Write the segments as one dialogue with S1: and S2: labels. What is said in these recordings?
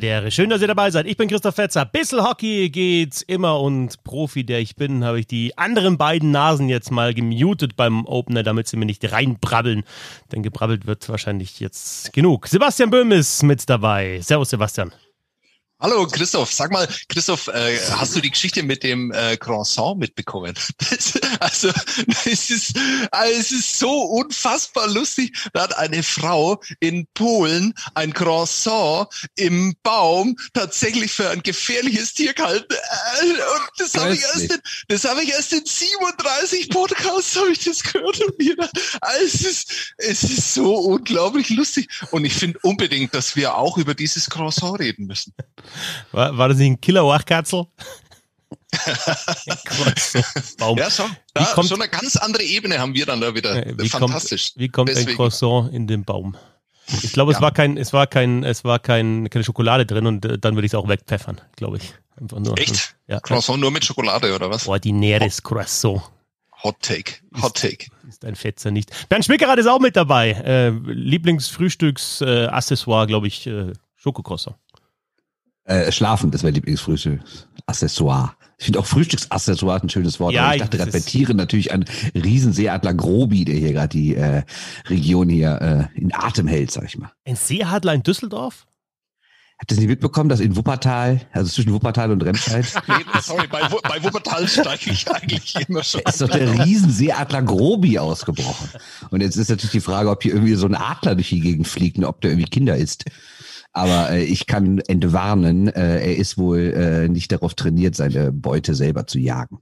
S1: Ehre. Schön, dass ihr dabei seid. Ich bin Christoph Fetzer. Bissel Hockey geht's immer und Profi, der ich bin, habe ich die anderen beiden Nasen jetzt mal gemutet beim Opener, damit sie mir nicht reinbrabbeln. Denn gebrabbelt wird wahrscheinlich jetzt genug. Sebastian Böhm ist mit dabei. Servus, Sebastian.
S2: Hallo Christoph, sag mal, Christoph, äh, hast du die Geschichte mit dem äh, Croissant mitbekommen? Das, also es ist, also, es ist so unfassbar lustig. Da hat eine Frau in Polen ein Croissant im Baum tatsächlich für ein gefährliches Tier gehalten. Äh, und das habe ich erst in, das habe ich erst in 37 Podcasts habe ich das gehört und mir, also, es ist, es ist so unglaublich lustig. Und ich finde unbedingt, dass wir auch über dieses Croissant reden müssen.
S1: War, war das nicht ein Killer-Wachkatzel?
S2: Baum. Ja, schon. Da, kommt, so eine ganz andere Ebene haben wir dann da wieder.
S1: Wie Fantastisch. Kommt, wie kommt Deswegen. ein Croissant in den Baum? Ich glaube, es ja. war kein, es war kein, es war kein, keine Schokolade drin und äh, dann würde ich es auch wegpfeffern, glaube ich.
S2: Einfach nur. Echt? Ja. Croissant nur mit Schokolade oder was?
S1: Ordinäres Croissant.
S2: Hot Take. Hot Take.
S1: Ist, ist ein Fetzer nicht. Bernd Schmickerath ist auch mit dabei. Äh, Lieblingsfrühstücksaccessoire, äh, glaube ich, äh, Schokocroissant.
S3: Äh, schlafen, das wäre Lieblingsfrühstücksaccessoire. Ich finde auch Frühstücksaccessoire ein schönes Wort. Ja, ich dachte gerade bei Tieren natürlich an Riesenseeadler Grobi, der hier gerade die äh, Region hier äh, in Atem hält, sag ich mal.
S1: Ein Seeadler in Düsseldorf?
S3: Habt ihr es nicht mitbekommen, dass in Wuppertal, also zwischen Wuppertal und Remscheid?
S2: nee, sorry, bei, bei Wuppertal steige ich eigentlich immer schon.
S3: ist doch der Riesenseeadler Grobi ausgebrochen. Und jetzt ist natürlich die Frage, ob hier irgendwie so ein Adler durch die Gegend fliegt und ob der irgendwie Kinder isst. Aber äh, ich kann entwarnen, äh, er ist wohl äh, nicht darauf trainiert, seine Beute selber zu jagen.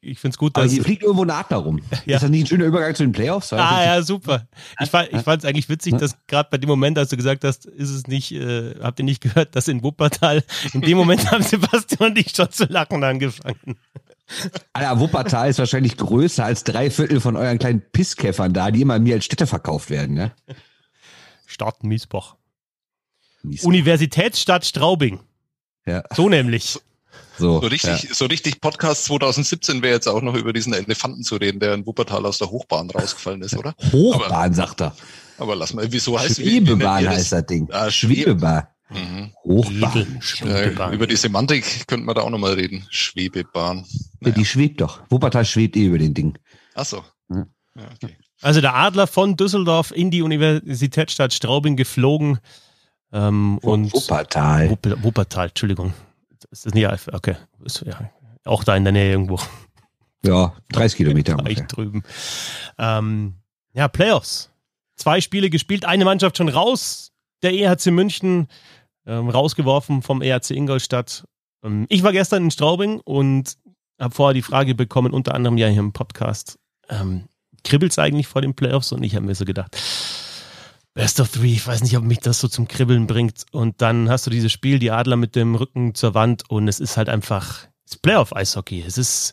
S1: Ich finde es gut, dass.
S3: Aber hier fliegt irgendwo ein Adler rum. Ja. Ist das nicht ein schöner Übergang zu den Playoffs?
S1: Ah, ja, super. Ich, fand, ich fand es eigentlich witzig, dass gerade bei dem Moment, als du gesagt hast, ist es nicht, äh, habt ihr nicht gehört, dass in Wuppertal, in dem Moment haben Sebastian und ich schon zu lachen angefangen.
S3: Alter, Wuppertal ist wahrscheinlich größer als drei Viertel von euren kleinen Pisskäffern da, die immer mir als Städte verkauft werden, ne?
S1: Stadt Miesbach. Universitätsstadt Straubing. Ja. So nämlich.
S2: So, so richtig, ja. so richtig Podcast 2017 wäre jetzt auch noch über diesen Elefanten zu reden, der in Wuppertal aus der Hochbahn rausgefallen ist, oder?
S3: Hochbahn, aber, sagt er.
S2: Aber lass mal, wieso heißt
S3: Schwebebahn wie, heißt das Ding. Ah, Schwebebahn. Mhm. Hochbahn.
S2: Schwebebahn. Ja, über die Semantik könnten wir da auch nochmal reden. Schwebebahn.
S3: Naja. Ja, die schwebt doch. Wuppertal schwebt eh über den Ding.
S2: Ach so. Ja.
S1: Okay. Also der Adler von Düsseldorf in die Universitätsstadt Straubing geflogen ähm, und
S3: Wuppertal.
S1: Wupp, Wuppertal, Entschuldigung. Ist das nicht Okay. Ist, ja, auch da in der Nähe irgendwo.
S3: Ja, 30 Kilometer.
S1: Gleich drüben. Ähm, ja, Playoffs. Zwei Spiele gespielt, eine Mannschaft schon raus. Der EHC München ähm, rausgeworfen vom EHC Ingolstadt. Ähm, ich war gestern in Straubing und habe vorher die Frage bekommen, unter anderem ja hier im Podcast, ähm, kribbelt es eigentlich vor den Playoffs? Und ich habe mir so gedacht, Best of Three, ich weiß nicht, ob mich das so zum Kribbeln bringt. Und dann hast du dieses Spiel, die Adler mit dem Rücken zur Wand und es ist halt einfach es Playoff-Eishockey. Es ist,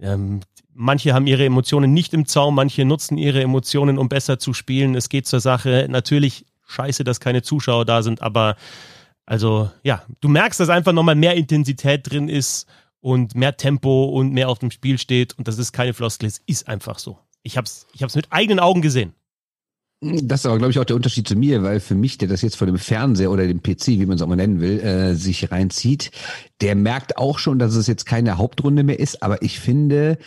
S1: ähm, manche haben ihre Emotionen nicht im Zaum, manche nutzen ihre Emotionen, um besser zu spielen. Es geht zur Sache. Natürlich scheiße, dass keine Zuschauer da sind, aber also ja, du merkst, dass einfach nochmal mehr Intensität drin ist und mehr Tempo und mehr auf dem Spiel steht und das ist keine Floskel, es ist einfach so. Ich hab's, ich hab's mit eigenen Augen gesehen.
S3: Das ist aber, glaube ich, auch der Unterschied zu mir, weil für mich, der das jetzt vor dem Fernseher oder dem PC, wie man es auch mal nennen will, äh, sich reinzieht, der merkt auch schon, dass es jetzt keine Hauptrunde mehr ist. Aber ich finde,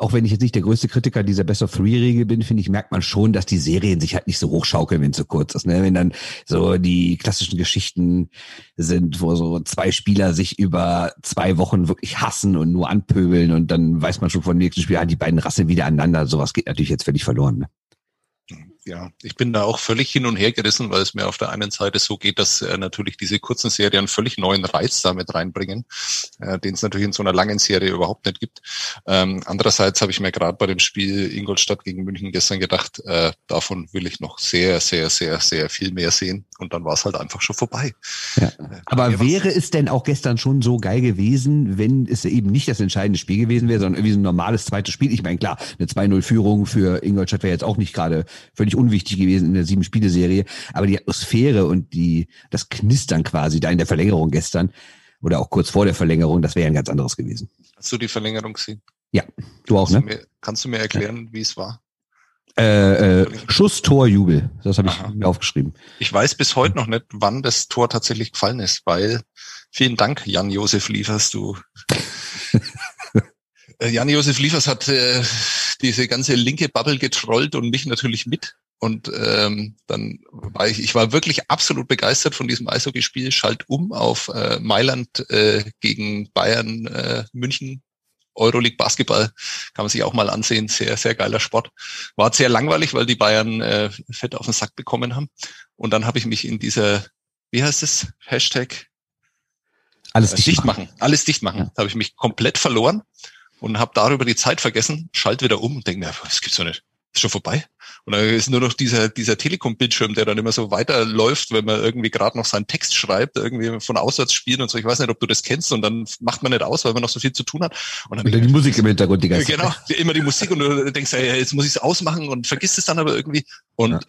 S3: auch wenn ich jetzt nicht der größte Kritiker dieser Best of Three-Regel bin, finde ich, merkt man schon, dass die Serien sich halt nicht so hochschaukeln, wenn es so kurz ist. Ne? Wenn dann so die klassischen Geschichten sind, wo so zwei Spieler sich über zwei Wochen wirklich hassen und nur anpöbeln und dann weiß man schon von dem nächsten Spiel, ah, die beiden Rassen wieder aneinander. Sowas geht natürlich jetzt völlig verloren. Ne?
S2: Ja, ich bin da auch völlig hin und her gerissen, weil es mir auf der einen Seite so geht, dass äh, natürlich diese kurzen Serien völlig neuen Reiz damit reinbringen, äh, den es natürlich in so einer langen Serie überhaupt nicht gibt. Ähm, andererseits habe ich mir gerade bei dem Spiel Ingolstadt gegen München gestern gedacht, äh, davon will ich noch sehr, sehr, sehr, sehr viel mehr sehen. Und dann war es halt einfach schon vorbei.
S3: Ja. Äh, Aber wäre es denn auch gestern schon so geil gewesen, wenn es eben nicht das entscheidende Spiel gewesen wäre, sondern irgendwie so ein normales zweites Spiel? Ich meine, klar, eine 2-0-Führung für Ingolstadt wäre jetzt auch nicht gerade völlig völlig unwichtig gewesen in der sieben Spiele-Serie. Aber die Atmosphäre und die, das Knistern quasi da in der Verlängerung gestern oder auch kurz vor der Verlängerung, das wäre ein ganz anderes gewesen.
S2: Hast du die Verlängerung gesehen?
S3: Ja, du auch,
S2: kannst
S3: ne?
S2: Du mir, kannst du mir erklären, ja. wie es war?
S3: Äh, äh, Schuss, Tor, Jubel. Das habe ich mir aufgeschrieben.
S2: Ich weiß bis heute noch nicht, wann das Tor tatsächlich gefallen ist, weil vielen Dank, Jan-Josef Liefers, du. Äh, Jan-Josef Liefers hat äh, diese ganze linke Bubble getrollt und mich natürlich mit. Und ähm, dann war ich, ich war wirklich absolut begeistert von diesem Eishockeyspiel. Schalt um auf äh, Mailand äh, gegen Bayern äh, München Euroleague Basketball kann man sich auch mal ansehen. Sehr, sehr geiler Sport. War sehr langweilig, weil die Bayern äh, fett auf den Sack bekommen haben. Und dann habe ich mich in dieser, wie heißt es, Hashtag? Alles äh, dicht, dicht machen. Alles dicht machen. Ja. Da habe ich mich komplett verloren und habe darüber die Zeit vergessen, schalt wieder um und denke mir, das gibt's doch nicht. Ist schon vorbei. Und dann ist nur noch dieser, dieser Telekom-Bildschirm, der dann immer so weiterläuft, wenn man irgendwie gerade noch seinen Text schreibt, irgendwie von auswärts spielen und so. Ich weiß nicht, ob du das kennst und dann macht man nicht aus, weil man noch so viel zu tun hat.
S3: Und dann, und dann die Musik im Hintergrund
S2: die ganze Zeit. Genau, immer die Musik und du denkst, ey, jetzt muss ich es ausmachen und vergisst es dann aber irgendwie. Und ja.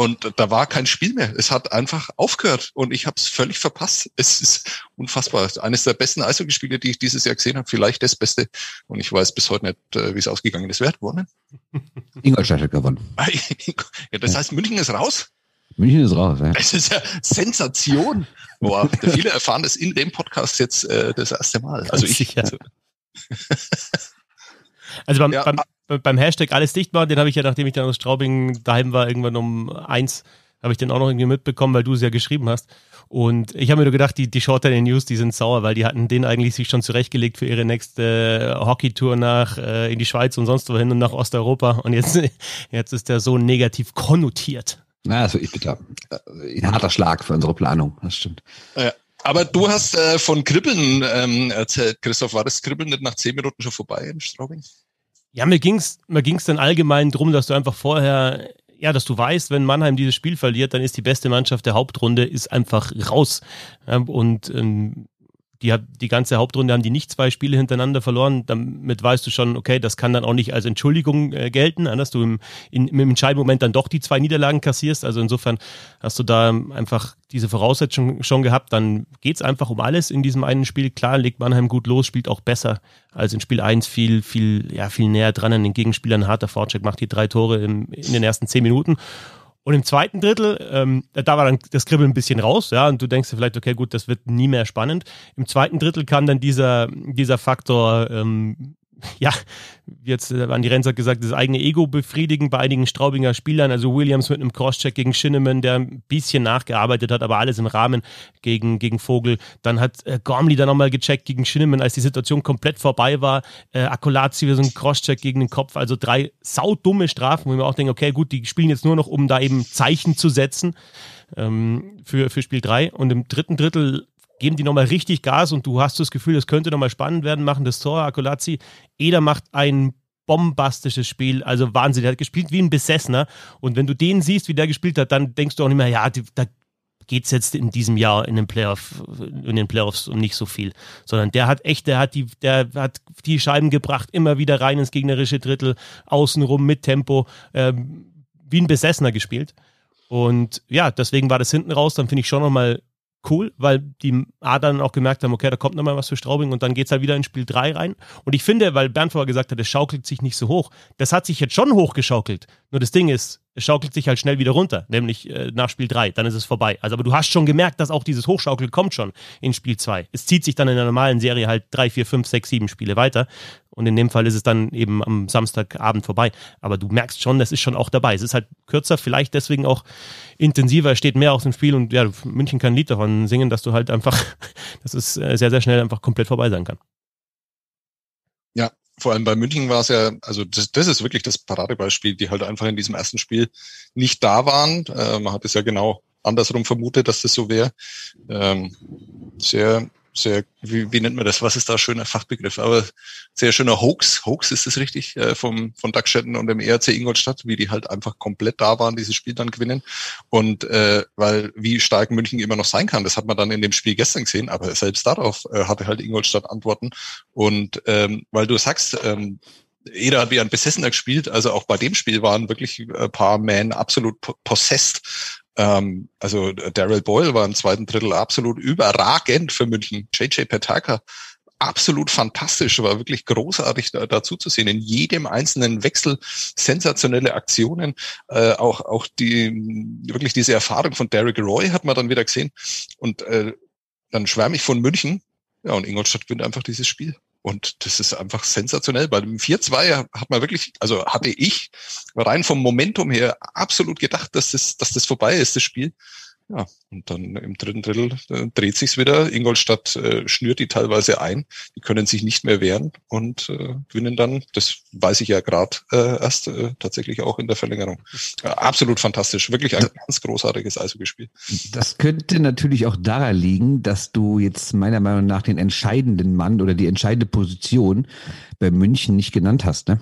S2: Und da war kein Spiel mehr. Es hat einfach aufgehört und ich habe es völlig verpasst. Es ist unfassbar. Eines der besten Eishockeyspiele, die ich dieses Jahr gesehen habe, vielleicht das Beste. Und ich weiß bis heute nicht, äh, wie es ausgegangen ist. Wer hat gewonnen?
S3: Ingolstadt hat gewonnen.
S2: ja, das heißt, München ist raus?
S3: München ist raus, ja.
S2: Das ist ja Sensation. Boah, viele erfahren das in dem Podcast jetzt äh, das erste Mal. Also ich. Also,
S1: also beim, ja, beim, beim Hashtag alles dicht machen, den habe ich ja, nachdem ich dann aus Straubing daheim war, irgendwann um eins, habe ich den auch noch irgendwie mitbekommen, weil du es ja geschrieben hast. Und ich habe mir nur gedacht, die, die Shorter News, die sind sauer, weil die hatten den eigentlich sich schon zurechtgelegt für ihre nächste äh, Hockeytour nach äh, in die Schweiz und sonst wohin und nach Osteuropa. Und jetzt, jetzt ist der so negativ konnotiert.
S3: Na, also ich bitte. Ein harter Schlag für unsere Planung, das stimmt.
S2: Ja. Aber du hast äh, von Kribbeln ähm, erzählt, Christoph. War das Kribbeln nicht nach zehn Minuten schon vorbei in Straubing?
S1: Ja, mir ging's, mir ging's dann allgemein drum, dass du einfach vorher, ja, dass du weißt, wenn Mannheim dieses Spiel verliert, dann ist die beste Mannschaft der Hauptrunde ist einfach raus. und ähm, die hat die ganze Hauptrunde haben die nicht zwei Spiele hintereinander verloren. Damit weißt du schon, okay, das kann dann auch nicht als Entschuldigung äh, gelten, dass du im, in, im entscheidenden Moment dann doch die zwei Niederlagen kassierst. Also insofern hast du da einfach diese Voraussetzung schon gehabt. Dann geht's einfach um alles in diesem einen Spiel. Klar, legt Mannheim gut los, spielt auch besser als in Spiel 1 viel, viel, ja, viel näher dran an den Gegenspielern. Harter Vorcheck macht die drei Tore im, in den ersten zehn Minuten. Und im zweiten Drittel, ähm, da war dann das Kribbeln ein bisschen raus, ja, und du denkst dir vielleicht, okay, gut, das wird nie mehr spannend. Im zweiten Drittel kam dann dieser, dieser Faktor, ähm, ja, jetzt äh, Andi Renz hat gesagt, das eigene Ego befriedigen bei einigen Straubinger Spielern. Also Williams mit einem Crosscheck gegen Shinneman, der ein bisschen nachgearbeitet hat, aber alles im Rahmen gegen, gegen Vogel. Dann hat äh, Gormley dann nochmal gecheckt gegen Shinneman, als die Situation komplett vorbei war. Äh, Akkulazzi wieder so ein Crosscheck gegen den Kopf. Also drei saudumme Strafen, wo ich mir auch denke, okay, gut, die spielen jetzt nur noch, um da eben Zeichen zu setzen ähm, für, für Spiel 3. Und im dritten Drittel geben die nochmal richtig Gas und du hast das Gefühl, es könnte nochmal spannend werden, machen das Tor. Akolazzi, Eder macht ein bombastisches Spiel, also Wahnsinn. Der hat gespielt wie ein Besessener und wenn du den siehst, wie der gespielt hat, dann denkst du auch nicht mehr, ja, da geht's jetzt in diesem Jahr in den Playoff, in den Playoffs um nicht so viel, sondern der hat echt, der hat die, der hat die Scheiben gebracht, immer wieder rein ins gegnerische Drittel, außenrum mit Tempo, ähm, wie ein Besessener gespielt. Und ja, deswegen war das hinten raus, dann finde ich schon nochmal cool, weil die A dann auch gemerkt haben, okay, da kommt nochmal was für Straubing und dann geht es halt wieder in Spiel 3 rein. Und ich finde, weil Bernd vorher gesagt hat, es schaukelt sich nicht so hoch, das hat sich jetzt schon hochgeschaukelt. Nur das Ding ist, schaukelt sich halt schnell wieder runter, nämlich äh, nach Spiel 3, dann ist es vorbei. Also, aber du hast schon gemerkt, dass auch dieses Hochschaukeln kommt schon in Spiel 2. Es zieht sich dann in der normalen Serie halt 3, 4, 5, 6, 7 Spiele weiter. Und in dem Fall ist es dann eben am Samstagabend vorbei. Aber du merkst schon, das ist schon auch dabei. Es ist halt kürzer, vielleicht deswegen auch intensiver, steht mehr aus dem Spiel und ja, München kann ein Lied davon singen, dass du halt einfach, dass es äh, sehr, sehr schnell einfach komplett vorbei sein kann.
S2: Ja, vor allem bei München war es ja, also das, das ist wirklich das Paradebeispiel, die halt einfach in diesem ersten Spiel nicht da waren. Äh, man hat es ja genau andersrum vermutet, dass das so wäre. Ähm, sehr sehr, wie, wie nennt man das? Was ist da schöner Fachbegriff? Aber sehr schöner Hoax. Hoax ist es richtig, äh, vom, von Doug Shetton und dem ERC Ingolstadt, wie die halt einfach komplett da waren, dieses Spiel dann gewinnen. Und äh, weil wie stark München immer noch sein kann, das hat man dann in dem Spiel gestern gesehen, aber selbst darauf äh, hatte halt Ingolstadt Antworten. Und ähm, weil du sagst, ähm, Eder hat wie ein Besessener gespielt, also auch bei dem Spiel waren wirklich ein paar Man absolut possessed ähm, also Daryl Boyle war im zweiten Drittel absolut überragend für München. JJ Petaka absolut fantastisch, war wirklich großartig da, dazu zu sehen. In jedem einzelnen Wechsel sensationelle Aktionen, äh, auch auch die wirklich diese Erfahrung von Derek Roy hat man dann wieder gesehen und äh, dann schwärme ich von München. Ja, und Ingolstadt gewinnt einfach dieses Spiel. Und das ist einfach sensationell. Bei dem 4-2 hat man wirklich, also hatte ich rein vom Momentum her absolut gedacht, dass das, dass das vorbei ist, das Spiel. Ja, und dann im dritten Drittel äh, dreht sich's wieder. Ingolstadt äh, schnürt die teilweise ein. Die können sich nicht mehr wehren und äh, gewinnen dann, das weiß ich ja gerade äh, erst, äh, tatsächlich auch in der Verlängerung. Äh, absolut fantastisch. Wirklich ein ganz großartiges Eishockeyspiel.
S3: Das könnte natürlich auch daran liegen, dass du jetzt meiner Meinung nach den entscheidenden Mann oder die entscheidende Position bei München nicht genannt hast, ne?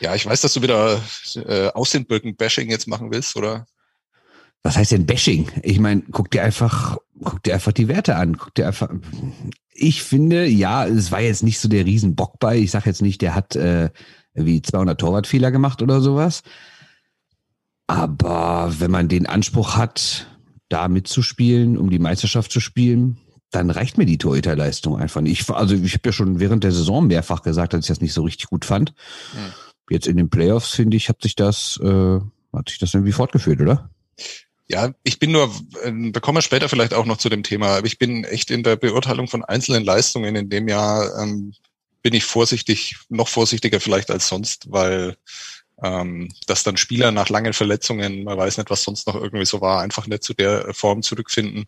S2: Ja, ich weiß, dass du wieder äh, aus den Birken Bashing jetzt machen willst, oder?
S3: Was heißt denn Bashing? Ich meine, guck dir einfach, guck dir einfach die Werte an. Guck dir einfach. Ich finde, ja, es war jetzt nicht so der Riesenbock bei. Ich sag jetzt nicht, der hat äh, wie 200 Torwartfehler gemacht oder sowas. Aber wenn man den Anspruch hat, da mitzuspielen, um die Meisterschaft zu spielen, dann reicht mir die Torhüterleistung einfach nicht. Ich, also ich habe ja schon während der Saison mehrfach gesagt, dass ich das nicht so richtig gut fand. Hm. Jetzt in den Playoffs, finde ich, hat sich das, äh, hat sich das irgendwie fortgeführt, oder?
S2: Ja, ich bin nur, äh, da kommen wir später vielleicht auch noch zu dem Thema, aber ich bin echt in der Beurteilung von einzelnen Leistungen in dem Jahr ähm, bin ich vorsichtig, noch vorsichtiger vielleicht als sonst, weil ähm, dass dann Spieler nach langen Verletzungen, man weiß nicht, was sonst noch irgendwie so war, einfach nicht zu der Form zurückfinden.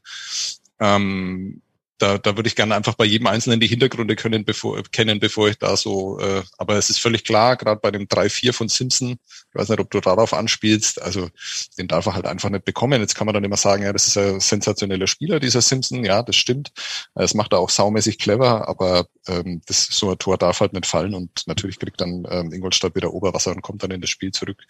S2: Ähm, da, da würde ich gerne einfach bei jedem Einzelnen die Hintergründe können, bevor, kennen, bevor ich da so, äh, aber es ist völlig klar, gerade bei dem 3-4 von Simpson, ich weiß nicht, ob du darauf anspielst, also den darf er halt einfach nicht bekommen. Jetzt kann man dann immer sagen, ja, das ist ein sensationeller Spieler, dieser Simpson, ja, das stimmt. Das macht er auch saumäßig clever, aber ähm, das, so ein Tor darf halt nicht fallen und natürlich kriegt dann ähm, Ingolstadt wieder Oberwasser und kommt dann in das Spiel zurück.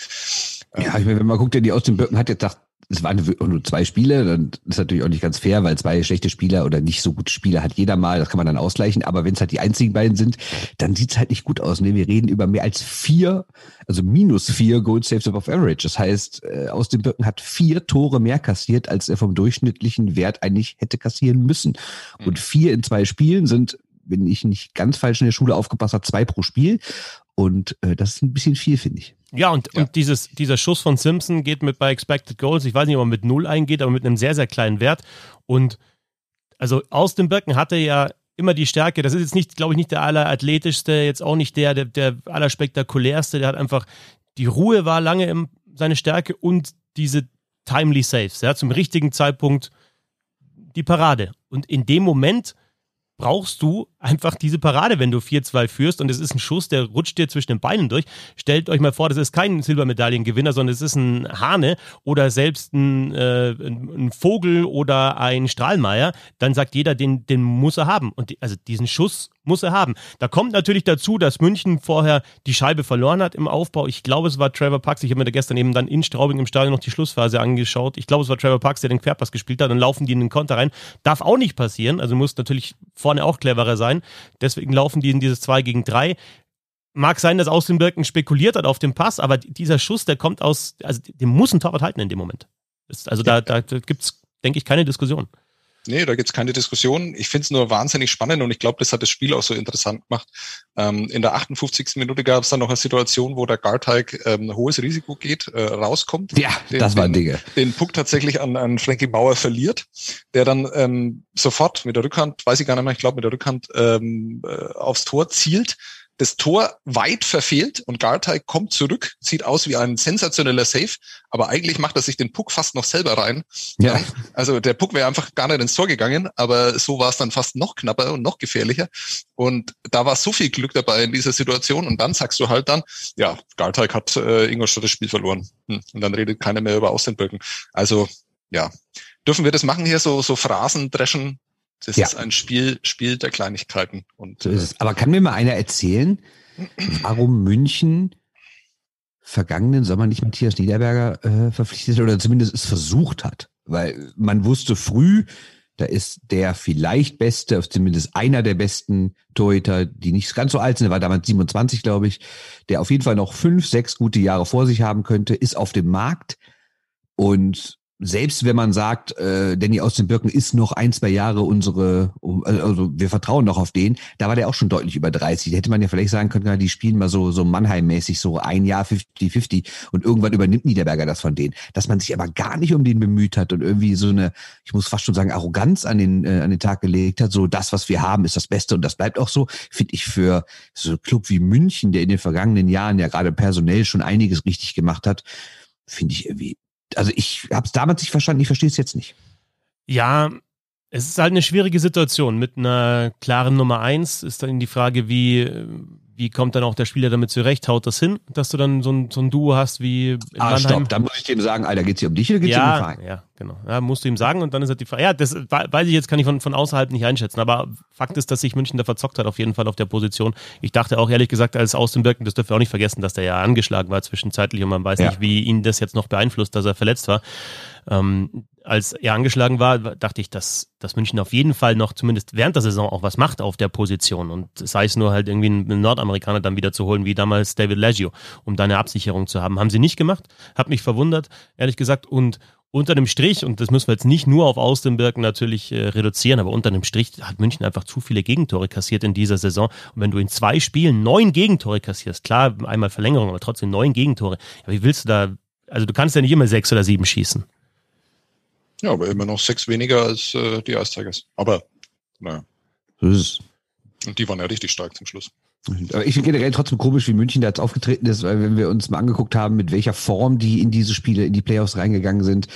S3: Ja, ich meine, wenn man guckt, der die aus den Birken hat jetzt gedacht, es waren nur zwei Spiele, dann ist natürlich auch nicht ganz fair, weil zwei schlechte Spieler oder nicht so gute Spieler hat jeder mal, das kann man dann ausgleichen, aber wenn es halt die einzigen beiden sind, dann sieht's halt nicht gut aus. Ne? Wir reden über mehr als vier, also minus vier Gold Saves above Average. Das heißt, äh, aus dem Birken hat vier Tore mehr kassiert, als er vom durchschnittlichen Wert eigentlich hätte kassieren müssen. Und mhm. vier in zwei Spielen sind, wenn ich nicht ganz falsch in der Schule aufgepasst habe, zwei pro Spiel. Und äh, das ist ein bisschen viel, finde ich.
S1: Ja, und, ja. und dieses, dieser Schuss von Simpson geht mit bei Expected Goals, ich weiß nicht, ob er mit null eingeht, aber mit einem sehr, sehr kleinen Wert. Und also aus dem Birken hatte ja immer die Stärke. Das ist jetzt nicht, glaube ich, nicht der allerathletischste, jetzt auch nicht der, der, der allerspektakulärste. Der hat einfach, die Ruhe war lange im, seine Stärke und diese timely Saves, ja, zum richtigen Zeitpunkt die Parade. Und in dem Moment brauchst du einfach diese Parade, wenn du 4-2 führst und es ist ein Schuss, der rutscht dir zwischen den Beinen durch. Stellt euch mal vor, das ist kein Silbermedaillengewinner, sondern es ist ein Hane oder selbst ein, äh, ein Vogel oder ein Strahlmeier. Dann sagt jeder, den, den muss er haben. Und die, also diesen Schuss muss er haben. Da kommt natürlich dazu, dass München vorher die Scheibe verloren hat im Aufbau. Ich glaube, es war Trevor Pax. Ich habe mir da gestern eben dann in Straubing im Stadion noch die Schlussphase angeschaut. Ich glaube, es war Trevor Pax, der den Querpass gespielt hat. Dann laufen die in den Konter rein. Darf auch nicht passieren. Also muss natürlich vorne auch cleverer sein sein. Deswegen laufen die in dieses 2 gegen 3. Mag sein, dass aus dem Birken spekuliert hat auf dem Pass, aber dieser Schuss, der kommt aus, also den muss ein Torwart halten in dem Moment. also da, da, da gibt es, denke ich, keine Diskussion.
S2: Nee, da gibt's keine Diskussion. Ich finde es nur wahnsinnig spannend und ich glaube, das hat das Spiel auch so interessant gemacht. Ähm, in der 58. Minute gab es dann noch eine Situation, wo der Garteig ähm, ein hohes Risiko geht, äh, rauskommt.
S3: Ja, den, das waren Dinge.
S2: Den, den Puck tatsächlich an, an Frankie Bauer verliert, der dann ähm, sofort mit der Rückhand, weiß ich gar nicht mehr, ich glaube mit der Rückhand ähm, äh, aufs Tor zielt das Tor weit verfehlt und Gartay kommt zurück, sieht aus wie ein sensationeller Save, aber eigentlich macht er sich den Puck fast noch selber rein. Ja. Also der Puck wäre einfach gar nicht ins Tor gegangen, aber so war es dann fast noch knapper und noch gefährlicher. Und da war so viel Glück dabei in dieser Situation und dann sagst du halt dann, ja, Gartay hat äh, Ingolstadt das Spiel verloren. Hm. Und dann redet keiner mehr über Außenböcken. Also ja, dürfen wir das machen hier, so, so Phrasen dreschen? Das ja. ist ein Spiel, Spiel der Kleinigkeiten. Und,
S3: so ist es. Aber kann mir mal einer erzählen, warum München vergangenen Sommer nicht Matthias Niederberger äh, verpflichtet oder zumindest es versucht hat? Weil man wusste früh, da ist der vielleicht beste, zumindest einer der besten Torhüter, die nicht ganz so alt sind, der war damals 27, glaube ich, der auf jeden Fall noch fünf, sechs gute Jahre vor sich haben könnte, ist auf dem Markt und selbst wenn man sagt, äh, Danny aus den Birken ist noch ein, zwei Jahre unsere, also wir vertrauen noch auf den, da war der auch schon deutlich über 30. Da hätte man ja vielleicht sagen können, die spielen mal so, so Mannheim-mäßig so ein Jahr 50-50 und irgendwann übernimmt Niederberger das von denen. Dass man sich aber gar nicht um den bemüht hat und irgendwie so eine, ich muss fast schon sagen, Arroganz an den, äh, an den Tag gelegt hat, so das, was wir haben, ist das Beste und das bleibt auch so, finde ich für so einen Club wie München, der in den vergangenen Jahren ja gerade personell schon einiges richtig gemacht hat, finde ich irgendwie also ich habe es damals nicht verstanden, ich verstehe es jetzt nicht.
S1: Ja, es ist halt eine schwierige Situation. Mit einer klaren Nummer eins ist dann die Frage, wie, wie kommt dann auch der Spieler damit zurecht? Haut das hin, dass du dann so ein, so ein Duo hast wie in
S3: ah, Mannheim? stopp, dann muss ich dem sagen, Alter, geht's hier um dich oder geht's
S1: ja,
S3: um den Verein?
S1: Ja, genau. Ja, musst du ihm sagen und dann ist halt die Frage. Ja, das weiß ich jetzt, kann ich von, von außerhalb nicht einschätzen, aber Fakt ist, dass sich München da verzockt hat, auf jeden Fall auf der Position. Ich dachte auch ehrlich gesagt, als Austin Birken, das dürfen wir auch nicht vergessen, dass der ja angeschlagen war zwischenzeitlich und man weiß ja. nicht, wie ihn das jetzt noch beeinflusst, dass er verletzt war. Ähm, als er angeschlagen war, dachte ich, dass, dass München auf jeden Fall noch zumindest während der Saison auch was macht auf der Position. Und sei es nur halt irgendwie einen Nordamerikaner dann wieder zu holen, wie damals David Leggio, um da eine Absicherung zu haben. Haben sie nicht gemacht, hat mich verwundert, ehrlich gesagt. Und unter dem Strich, und das müssen wir jetzt nicht nur auf Austenberg natürlich äh, reduzieren, aber unter dem Strich hat München einfach zu viele Gegentore kassiert in dieser Saison. Und wenn du in zwei Spielen neun Gegentore kassierst, klar, einmal Verlängerung, aber trotzdem neun Gegentore, ja, wie willst du da, also du kannst ja nicht immer sechs oder sieben schießen.
S2: Ja, aber immer noch sechs weniger als äh, die Ice Aber, naja. Und die waren ja richtig stark zum Schluss.
S3: Aber ich finde generell trotzdem komisch, wie München da jetzt aufgetreten ist, weil wenn wir uns mal angeguckt haben, mit welcher Form die in diese Spiele, in die Playoffs reingegangen sind,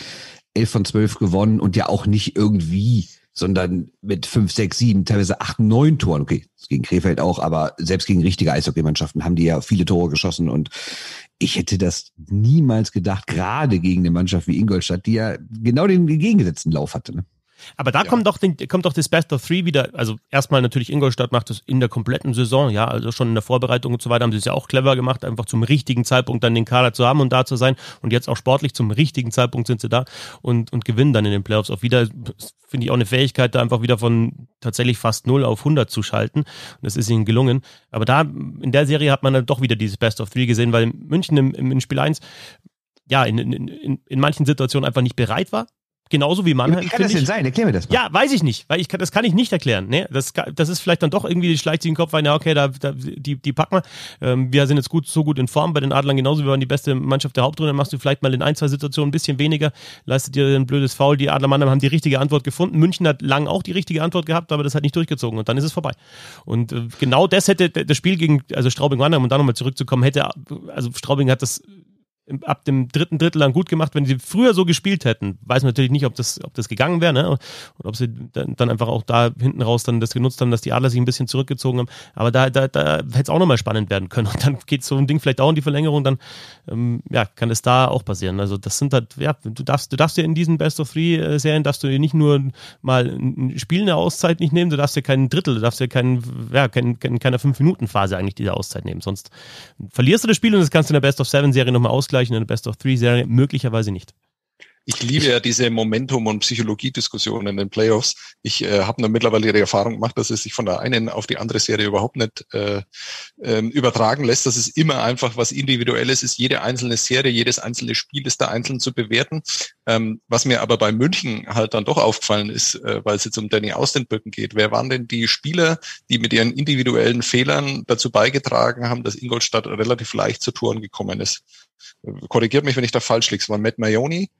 S3: elf von zwölf gewonnen und ja auch nicht irgendwie, sondern mit fünf, sechs, sieben, teilweise acht, neun Toren. Okay, gegen Krefeld auch, aber selbst gegen richtige Eishockeymannschaften haben die ja viele Tore geschossen und ich hätte das niemals gedacht, gerade gegen eine Mannschaft wie Ingolstadt, die ja genau den gegengesetzten Lauf hatte. Ne?
S1: Aber da ja. kommt, doch den, kommt doch das Best of Three wieder. Also erstmal natürlich Ingolstadt macht das in der kompletten Saison, ja, also schon in der Vorbereitung und so weiter haben sie es ja auch clever gemacht, einfach zum richtigen Zeitpunkt dann den Kader zu haben und da zu sein. Und jetzt auch sportlich zum richtigen Zeitpunkt sind sie da und, und gewinnen dann in den Playoffs auch wieder. Finde ich auch eine Fähigkeit, da einfach wieder von tatsächlich fast 0 auf 100 zu schalten. Und das ist ihnen gelungen. Aber da, in der Serie hat man dann doch wieder dieses Best of Three gesehen, weil München im, im Spiel 1 ja, in, in, in, in manchen Situationen einfach nicht bereit war, Genauso wie Mannheim.
S3: Wie kann das denn
S1: ich,
S3: sein? Erklär mir das mal.
S1: Ja, weiß ich nicht, weil ich kann, das kann ich nicht erklären. Ne? Das, das ist vielleicht dann doch irgendwie, schleicht sich den Kopf rein, ja, okay, da, da, die, die packen wir. Ähm, wir sind jetzt gut, so gut in Form bei den Adlern genauso, wir waren die beste Mannschaft der Hauptrunde, machst du vielleicht mal in ein, zwei Situationen ein bisschen weniger, leistet dir ein blödes Foul. Die Adler Mannheim haben die richtige Antwort gefunden. München hat lang auch die richtige Antwort gehabt, aber das hat nicht durchgezogen und dann ist es vorbei. Und äh, genau das hätte das Spiel gegen, also Straubing Mannheim, um da nochmal zurückzukommen, hätte, also Straubing hat das ab dem dritten Drittel dann gut gemacht. Wenn sie früher so gespielt hätten, weiß man natürlich nicht, ob das, ob das gegangen wäre, ne? Und ob sie dann einfach auch da hinten raus dann das genutzt haben, dass die Adler sich ein bisschen zurückgezogen haben. Aber da, da, da hätte es auch nochmal spannend werden können. Und dann geht so ein Ding vielleicht auch in die Verlängerung, dann ähm, ja, kann es da auch passieren. Also das sind halt, ja, du darfst, du darfst dir in diesen Best of Three äh, darfst du dir nicht nur mal ein Spiel eine Auszeit nicht nehmen, du darfst dir keinen Drittel, du darfst dir keinen, ja, kein, kein, keine Fünf-Minuten-Phase eigentlich diese Auszeit nehmen. Sonst verlierst du das Spiel und das kannst du in der Best of Seven Serie nochmal ausgleichen, in der Best of Three Serie möglicherweise nicht.
S2: Ich liebe ja diese Momentum- und Psychologiediskussionen in den Playoffs. Ich äh, habe nur mittlerweile die Erfahrung gemacht, dass es sich von der einen auf die andere Serie überhaupt nicht äh, äh, übertragen lässt, dass es immer einfach was Individuelles ist. Jede einzelne Serie, jedes einzelne Spiel ist da einzeln zu bewerten. Ähm, was mir aber bei München halt dann doch aufgefallen ist, äh, weil es jetzt um Danny Austenböcken geht. Wer waren denn die Spieler, die mit ihren individuellen Fehlern dazu beigetragen haben, dass Ingolstadt relativ leicht zu Toren gekommen ist? Korrigiert mich, wenn ich da falsch liege. Es waren Matt Mayoni,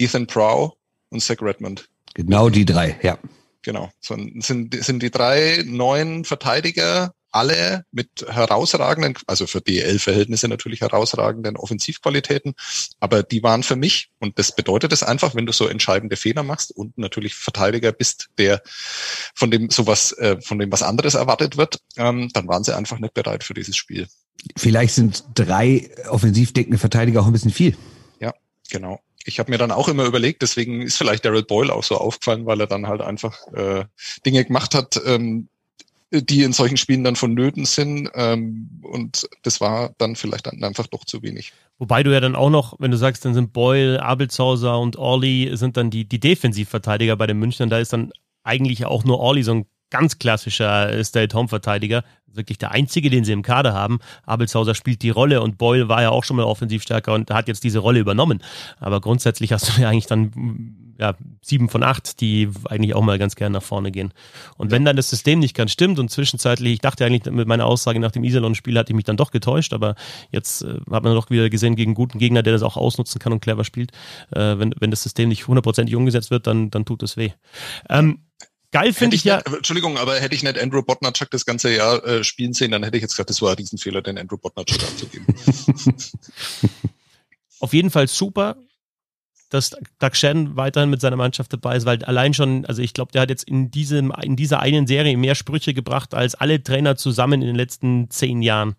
S2: Ethan Prow und Zach Redmond.
S3: Genau die drei, ja.
S2: Genau. So, sind, sind die drei neuen Verteidiger alle mit herausragenden, also für DL-Verhältnisse natürlich herausragenden Offensivqualitäten, aber die waren für mich, und das bedeutet es einfach, wenn du so entscheidende Fehler machst und natürlich Verteidiger bist, der von dem sowas, äh, von dem was anderes erwartet wird, ähm, dann waren sie einfach nicht bereit für dieses Spiel.
S3: Vielleicht sind drei offensiv deckende Verteidiger auch ein bisschen viel.
S2: Ja, genau ich habe mir dann auch immer überlegt, deswegen ist vielleicht Daryl Boyle auch so aufgefallen, weil er dann halt einfach äh, Dinge gemacht hat, ähm, die in solchen Spielen dann vonnöten sind. Ähm, und das war dann vielleicht dann einfach doch zu wenig.
S1: Wobei du ja dann auch noch, wenn du sagst, dann sind Boyle, Abelshauser und Orly sind dann die, die Defensivverteidiger bei den Münchnern. Da ist dann eigentlich auch nur Orly so ein ganz klassischer Stay-at-Home-Verteidiger. Wirklich der einzige, den sie im Kader haben. Abelshauser spielt die Rolle und Boyle war ja auch schon mal offensiv stärker und hat jetzt diese Rolle übernommen. Aber grundsätzlich hast du ja eigentlich dann ja, sieben von acht, die eigentlich auch mal ganz gerne nach vorne gehen. Und wenn dann das System nicht ganz stimmt und zwischenzeitlich, ich dachte eigentlich mit meiner Aussage nach dem Iserlohn-Spiel hatte ich mich dann doch getäuscht, aber jetzt äh, hat man doch wieder gesehen gegen guten Gegner, der das auch ausnutzen kann und clever spielt. Äh, wenn, wenn das System nicht hundertprozentig umgesetzt wird, dann, dann tut es weh. Ähm, Geil finde ich, ich, ja.
S2: Nicht, Entschuldigung, aber hätte ich nicht Andrew Botnachuk das ganze Jahr äh, spielen sehen, dann hätte ich jetzt gesagt, das war ein Riesenfehler, den Andrew Botnachuk abzugeben.
S1: Auf jeden Fall super, dass Doug Shannon weiterhin mit seiner Mannschaft dabei ist, weil allein schon, also ich glaube, der hat jetzt in diesem, in dieser einen Serie mehr Sprüche gebracht als alle Trainer zusammen in den letzten zehn Jahren.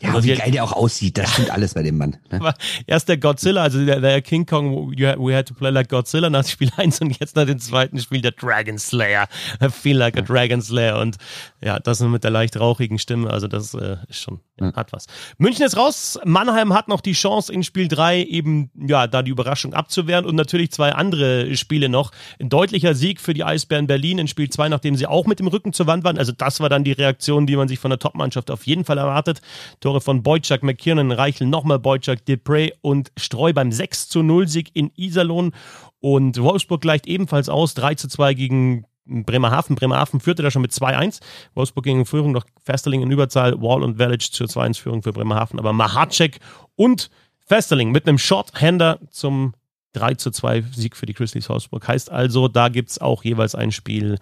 S3: Ja, also wie geil der auch aussieht, das stimmt alles bei dem Mann.
S1: Ne? Erst der Godzilla, also der, der King Kong, we had to play like Godzilla nach Spiel 1 und jetzt nach dem zweiten Spiel der Dragon Slayer. I feel like a Dragon Slayer und ja, das mit der leicht rauchigen Stimme, also das äh, ist schon, ja, hat was. München ist raus, Mannheim hat noch die Chance in Spiel 3 eben, ja, da die Überraschung abzuwehren und natürlich zwei andere Spiele noch. Ein deutlicher Sieg für die Eisbären Berlin in Spiel 2, nachdem sie auch mit dem Rücken zur Wand waren. Also das war dann die Reaktion, die man sich von der Topmannschaft auf jeden Fall erwartet. Tore von Boyczak, McKiernan, Reichel, nochmal Boyczak, Depre und Streu beim 6 zu 0 Sieg in Iserlohn. Und Wolfsburg gleicht ebenfalls aus, 3 zu 2 gegen Bremerhaven. Bremerhaven führte da schon mit 2-1. Wolfsburg ging in Führung, noch Festerling in Überzahl, Wall und Village zur 2-1 Führung für Bremerhaven. Aber Mahacek und Festerling mit einem Shorthander zum 3 zu 2 Sieg für die Grizzlies Wolfsburg. Heißt also, da gibt es auch jeweils ein Spiel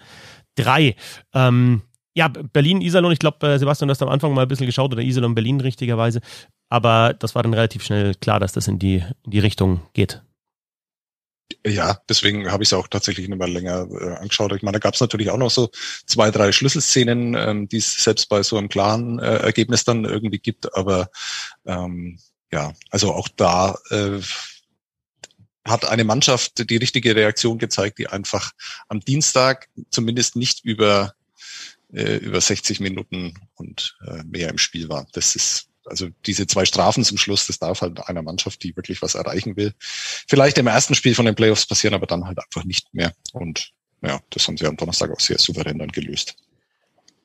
S1: 3. Ähm, ja, Berlin-Iserlohn, ich glaube, äh, Sebastian, du hast am Anfang mal ein bisschen geschaut, oder Iserlohn-Berlin richtigerweise. Aber das war dann relativ schnell klar, dass das in die, in die Richtung geht.
S2: Ja, deswegen habe ich es auch tatsächlich nicht mehr länger äh, angeschaut. Ich meine, da gab es natürlich auch noch so zwei, drei Schlüsselszenen, ähm, die es selbst bei so einem klaren äh, Ergebnis dann irgendwie gibt. Aber ähm, ja, also auch da äh, hat eine Mannschaft die richtige Reaktion gezeigt, die einfach am Dienstag zumindest nicht über äh, über 60 Minuten und äh, mehr im Spiel war. Das ist also diese zwei Strafen zum Schluss, das darf halt einer Mannschaft, die wirklich was erreichen will, vielleicht im ersten Spiel von den Playoffs passieren, aber dann halt einfach nicht mehr. Und ja, das haben sie am Donnerstag auch sehr souverän dann gelöst.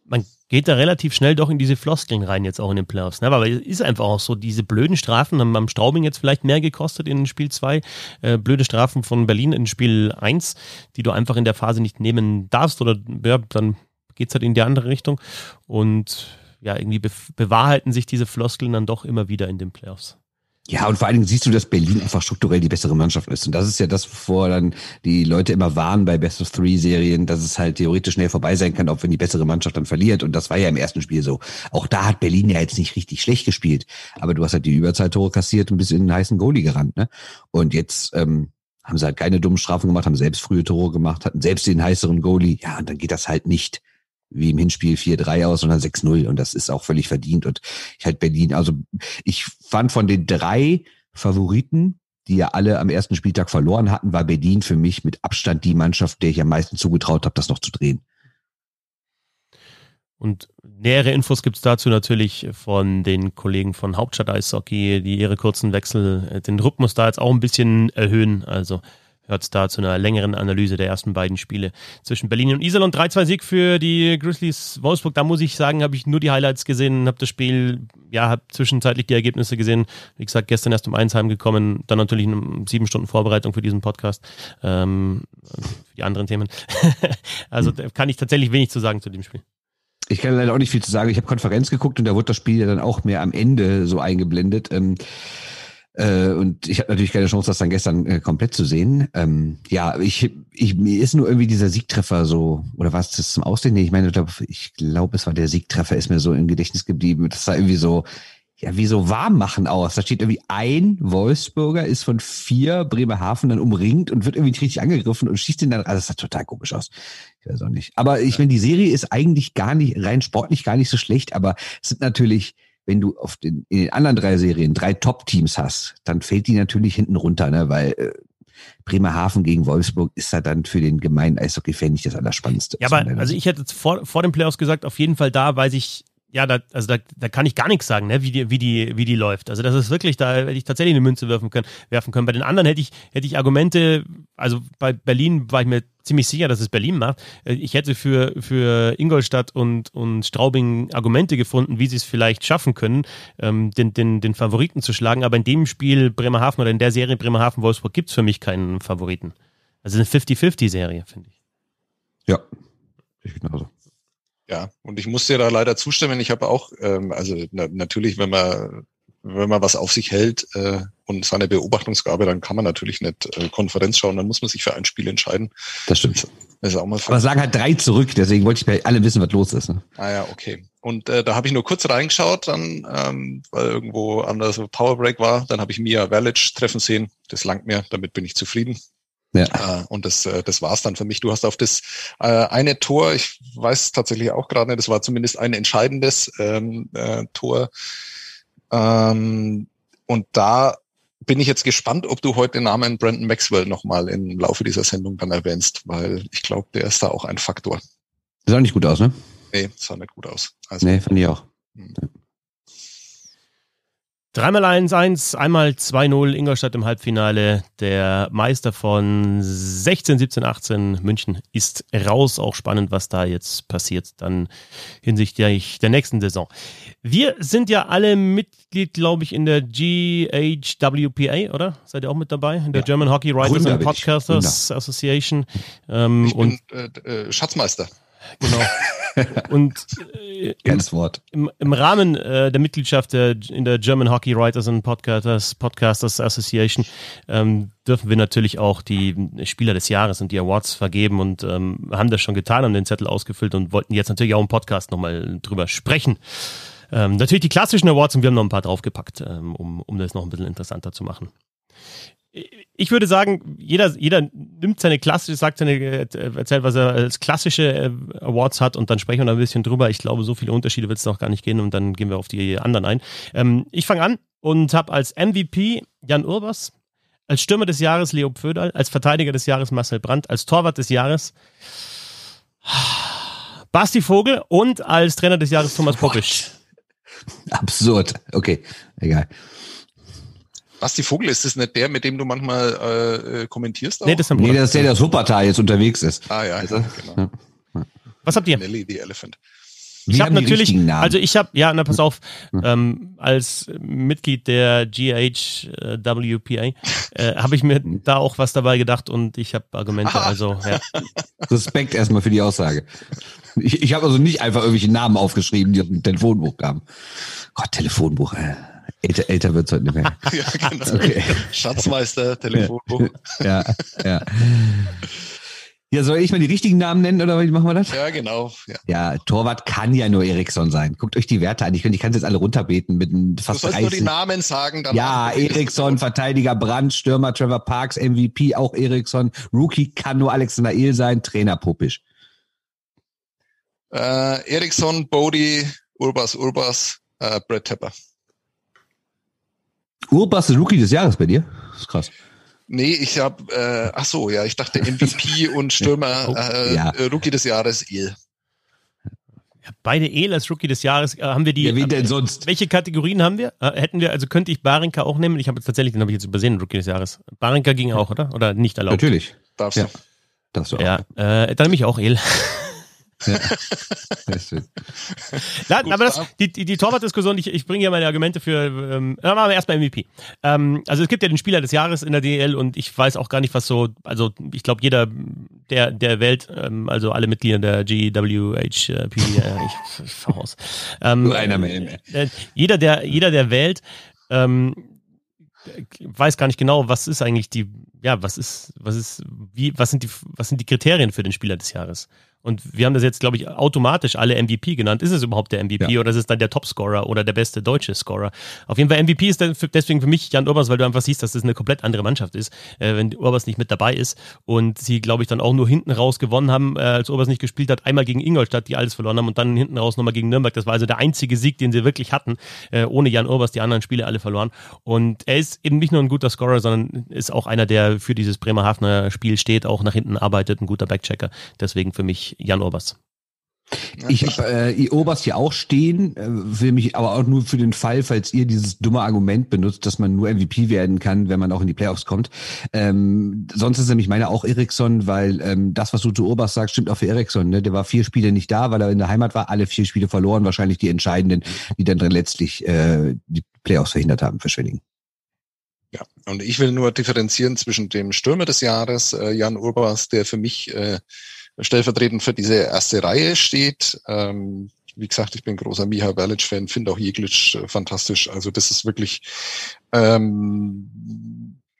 S1: Man geht da relativ schnell doch in diese Floskeln rein, jetzt auch in den Playoffs. Ne? Aber es ist einfach auch so, diese blöden Strafen haben beim Straubing jetzt vielleicht mehr gekostet in Spiel 2. Äh, blöde Strafen von Berlin in Spiel 1, die du einfach in der Phase nicht nehmen darfst oder ja, dann geht es halt in die andere Richtung. Und ja, irgendwie be bewahrheiten sich diese Floskeln dann doch immer wieder in den Playoffs.
S3: Ja, und vor allen Dingen siehst du, dass Berlin einfach strukturell die bessere Mannschaft ist. Und das ist ja das, wovor dann die Leute immer warnen bei Best of Three Serien, dass es halt theoretisch schnell vorbei sein kann, auch wenn die bessere Mannschaft dann verliert. Und das war ja im ersten Spiel so. Auch da hat Berlin ja jetzt nicht richtig schlecht gespielt. Aber du hast halt die Überzeittore kassiert und bist in einen heißen Goalie gerannt, ne? Und jetzt, ähm, haben sie halt keine dummen Strafen gemacht, haben selbst frühe Tore gemacht, hatten selbst den heißeren Goalie. Ja, und dann geht das halt nicht wie im Hinspiel 4-3 aus, sondern 6-0. Und das ist auch völlig verdient. Und ich halt Berlin, also ich fand von den drei Favoriten, die ja alle am ersten Spieltag verloren hatten, war Berlin für mich mit Abstand die Mannschaft, der ich am meisten zugetraut habe, das noch zu drehen.
S1: Und nähere Infos gibt's dazu natürlich von den Kollegen von Hauptstadt Eishockey, die ihre kurzen Wechsel, äh, den Rhythmus da jetzt auch ein bisschen erhöhen. Also hört es da zu einer längeren Analyse der ersten beiden Spiele zwischen Berlin und Iserlohn. 3-2-Sieg für die Grizzlies Wolfsburg. Da muss ich sagen, habe ich nur die Highlights gesehen, habe das Spiel, ja, habe zwischenzeitlich die Ergebnisse gesehen. Wie gesagt, gestern erst um eins heimgekommen, dann natürlich eine sieben Stunden Vorbereitung für diesen Podcast, ähm, für die anderen Themen. also da kann ich tatsächlich wenig zu sagen zu dem Spiel.
S3: Ich kann leider auch nicht viel zu sagen. Ich habe Konferenz geguckt und da wurde das Spiel ja dann auch mehr am Ende so eingeblendet. Ähm, äh, und ich habe natürlich keine Chance, das dann gestern äh, komplett zu sehen. Ähm, ja, ich, ich, mir ist nur irgendwie dieser Siegtreffer so, oder was das zum Aussehen? Nee, ich meine, ich glaube, es war der Siegtreffer, ist mir so im Gedächtnis geblieben. Das sah irgendwie so, ja, wie so warm machen aus. Da steht irgendwie ein Wolfsburger ist von vier Bremerhaven dann umringt und wird irgendwie nicht richtig angegriffen und schießt ihn dann, also das sah total komisch aus. Ich weiß auch nicht. Aber ich meine, die Serie ist eigentlich gar nicht, rein sportlich gar nicht so schlecht, aber es sind natürlich, wenn du auf den, in den anderen drei Serien drei Top-Teams hast, dann fällt die natürlich hinten runter, ne? weil äh, Bremerhaven gegen Wolfsburg ist da dann für den gemeinen Eishockey-Fan nicht das Allerspannendste.
S1: Ja, aber also ich hätte jetzt vor, vor dem Playoffs gesagt, auf jeden Fall da, weil sich ja, da, also da, da kann ich gar nichts sagen, ne, wie die, wie die, wie die läuft. Also das ist wirklich, da hätte ich tatsächlich eine Münze werfen können, werfen können. Bei den anderen hätte ich, hätte ich Argumente, also bei Berlin war ich mir ziemlich sicher, dass es Berlin macht. Äh, ich hätte für, für Ingolstadt und, und Straubing Argumente gefunden, wie sie es vielleicht schaffen können, ähm, den, den, den Favoriten zu schlagen. Aber in dem Spiel Bremerhaven oder in der Serie Bremerhaven-Wolfsburg gibt es für mich keinen Favoriten. Also eine 50-50-Serie, finde ich.
S3: Ja, ich genauso.
S2: Ja, und ich muss dir da leider zustimmen. Ich habe auch, ähm, also na, natürlich, wenn man wenn man was auf sich hält äh, und seine Beobachtungsgabe, dann kann man natürlich nicht äh, Konferenz schauen, dann muss man sich für ein Spiel entscheiden.
S3: Das stimmt.
S2: Das ist auch mal
S3: Aber sagen halt drei zurück, deswegen wollte ich bei allem wissen, was los ist. Ne?
S2: Ah ja, okay. Und äh, da habe ich nur kurz reingeschaut, dann, ähm, weil irgendwo anders Powerbreak war. Dann habe ich Mia Valic treffen sehen. Das langt mir, damit bin ich zufrieden. Ja. Äh, und das, äh, das war's dann für mich. Du hast auf das äh, eine Tor, ich weiß tatsächlich auch gerade nicht, das war zumindest ein entscheidendes ähm, äh, Tor. Ähm, und da bin ich jetzt gespannt, ob du heute den Namen Brandon Maxwell nochmal im Laufe dieser Sendung dann erwähnst, weil ich glaube, der ist da auch ein Faktor.
S3: Sah nicht gut aus, ne?
S2: Nee, sah nicht gut aus.
S3: Also, nee, fand ich auch. Hm.
S1: Dreimal 1-1, einmal 2-0 Ingolstadt im Halbfinale. Der Meister von 16, 17, 18 München ist raus. Auch spannend, was da jetzt passiert dann hinsichtlich der nächsten Saison. Wir sind ja alle Mitglied, glaube ich, in der GHWPA, oder? Seid ihr auch mit dabei? In der ja. German Hockey Writers and Podcasters Association.
S2: Ähm, ich bin, und äh, äh, Schatzmeister.
S1: Genau. Und
S3: äh, Geiles Wort.
S1: Im, im Rahmen äh, der Mitgliedschaft der, in der German Hockey Writers and Podcasters, Podcasters Association ähm, dürfen wir natürlich auch die Spieler des Jahres und die Awards vergeben und ähm, haben das schon getan, haben den Zettel ausgefüllt und wollten jetzt natürlich auch im Podcast nochmal drüber sprechen. Ähm, natürlich die klassischen Awards und wir haben noch ein paar draufgepackt, ähm, um, um das noch ein bisschen interessanter zu machen ich würde sagen, jeder, jeder nimmt seine klassische, sagt seine, erzählt, was er als klassische äh, Awards hat und dann sprechen wir da ein bisschen drüber. Ich glaube, so viele Unterschiede wird es noch gar nicht gehen und dann gehen wir auf die anderen ein. Ähm, ich fange an und habe als MVP Jan Urbers, als Stürmer des Jahres Leo Pföderl, als Verteidiger des Jahres Marcel Brandt, als Torwart des Jahres Basti Vogel und als Trainer des Jahres Thomas Popisch.
S3: Absurd. Okay, egal.
S2: Basti Vogel, ist das nicht der, mit dem du manchmal äh, äh kommentierst?
S3: Auch? Nee, das, nee, das ist der, der Supertal jetzt unterwegs ist.
S2: Ah ja, also, genau.
S1: Ja. Was habt ihr?
S2: Nelly the Elephant.
S1: Ich habe natürlich, also ich habe, ja, na pass auf, ähm, als Mitglied der GHWPA äh, habe ich mir da auch was dabei gedacht und ich habe Argumente, Aha. also ja.
S3: Respekt erstmal für die Aussage. Ich, ich habe also nicht einfach irgendwelche Namen aufgeschrieben, die aus dem Telefonbuch kamen. Gott, Telefonbuch, äh. Älter, älter wird es heute nicht mehr.
S2: ja, genau. Okay. Schatzmeister, Telefonbuch.
S3: Ja, ja. Ja, soll ich mal die richtigen Namen nennen oder wie machen wir das?
S2: Ja, genau.
S3: Ja, ja Torwart kann ja nur Eriksson sein. Guckt euch die Werte an. Ich, ich kann es jetzt alle runterbeten mit fast
S2: Du sollst 30. nur die Namen sagen.
S3: Dann ja, Eriksson, Verteidiger Brandt, Stürmer Trevor Parks, MVP auch Eriksson. Rookie kann nur Alexander Ehl sein, Trainer Popisch.
S2: Äh, Eriksson, Bodie, Urbas, Urbas, äh, Brett Tepper.
S3: Urbas ist Rookie des Jahres bei dir? Das ist krass.
S2: Nee, ich habe, äh, ach so, ja, ich dachte MVP und Stürmer, oh, äh, ja. Äh, Rookie des Jahres, Il.
S1: Beide El als Rookie des Jahres äh, haben wir die.
S3: Ja, wen denn sonst?
S1: Welche Kategorien haben wir? Äh, hätten wir, also könnte ich Barinka auch nehmen? Ich habe tatsächlich, den habe ich jetzt übersehen, Rookie des Jahres. Barinka ging auch, oder? Oder nicht erlaubt?
S3: Natürlich.
S2: Darfst du. Ja.
S3: Darfst du auch.
S1: Ja, äh, dann nehme ich auch El. Ja. Nein, aber das, die, die, die Torwartdiskussion, ich, ich bringe hier meine Argumente für, ähm, machen wir erstmal MVP. Ähm, also es gibt ja den Spieler des Jahres in der DL und ich weiß auch gar nicht, was so, also ich glaube jeder der, der Welt, ähm, also alle Mitglieder der GWHP, äh, ich, ich fahr aus. Ähm,
S3: Nur einer mehr.
S1: Äh, jeder, der, jeder der Welt, ähm, weiß gar nicht genau, was ist eigentlich die, ja, was ist, was ist, wie, was sind die, was sind die Kriterien für den Spieler des Jahres? Und wir haben das jetzt, glaube ich, automatisch alle MVP genannt. Ist es überhaupt der MVP ja. oder ist es dann der Topscorer oder der beste deutsche Scorer? Auf jeden Fall MVP ist deswegen für mich Jan Urbers, weil du einfach siehst, dass das eine komplett andere Mannschaft ist, äh, wenn Urbers nicht mit dabei ist und sie, glaube ich, dann auch nur hinten raus gewonnen haben, äh, als Urbers nicht gespielt hat, einmal gegen Ingolstadt, die alles verloren haben und dann hinten raus nochmal gegen Nürnberg. Das war also der einzige Sieg, den sie wirklich hatten, äh, ohne Jan Urbers die anderen Spiele alle verloren. Und er ist eben nicht nur ein guter Scorer, sondern ist auch einer, der für dieses Bremerhavener Spiel steht, auch nach hinten arbeitet, ein guter Backchecker. Deswegen für mich Jan Urbers.
S3: Ich habe äh, ihr Oberst hier auch stehen, äh, will mich aber auch nur für den Fall, falls ihr dieses dumme Argument benutzt, dass man nur MVP werden kann, wenn man auch in die Playoffs kommt. Ähm, sonst ist nämlich meine auch Eriksson, weil ähm, das, was du zu Oberst sagst, stimmt auch für Eriksson. Ne? Der war vier Spiele nicht da, weil er in der Heimat war, alle vier Spiele verloren, wahrscheinlich die entscheidenden, die dann drin letztlich äh, die Playoffs verhindert haben für Schwenningen.
S2: Ja, und ich will nur differenzieren zwischen dem Stürmer des Jahres, äh, Jan Urbas, der für mich äh, stellvertretend für diese erste Reihe steht. Ähm, wie gesagt, ich bin großer Miha Berlic-Fan, finde auch Jeglic äh, fantastisch. Also das ist wirklich ähm,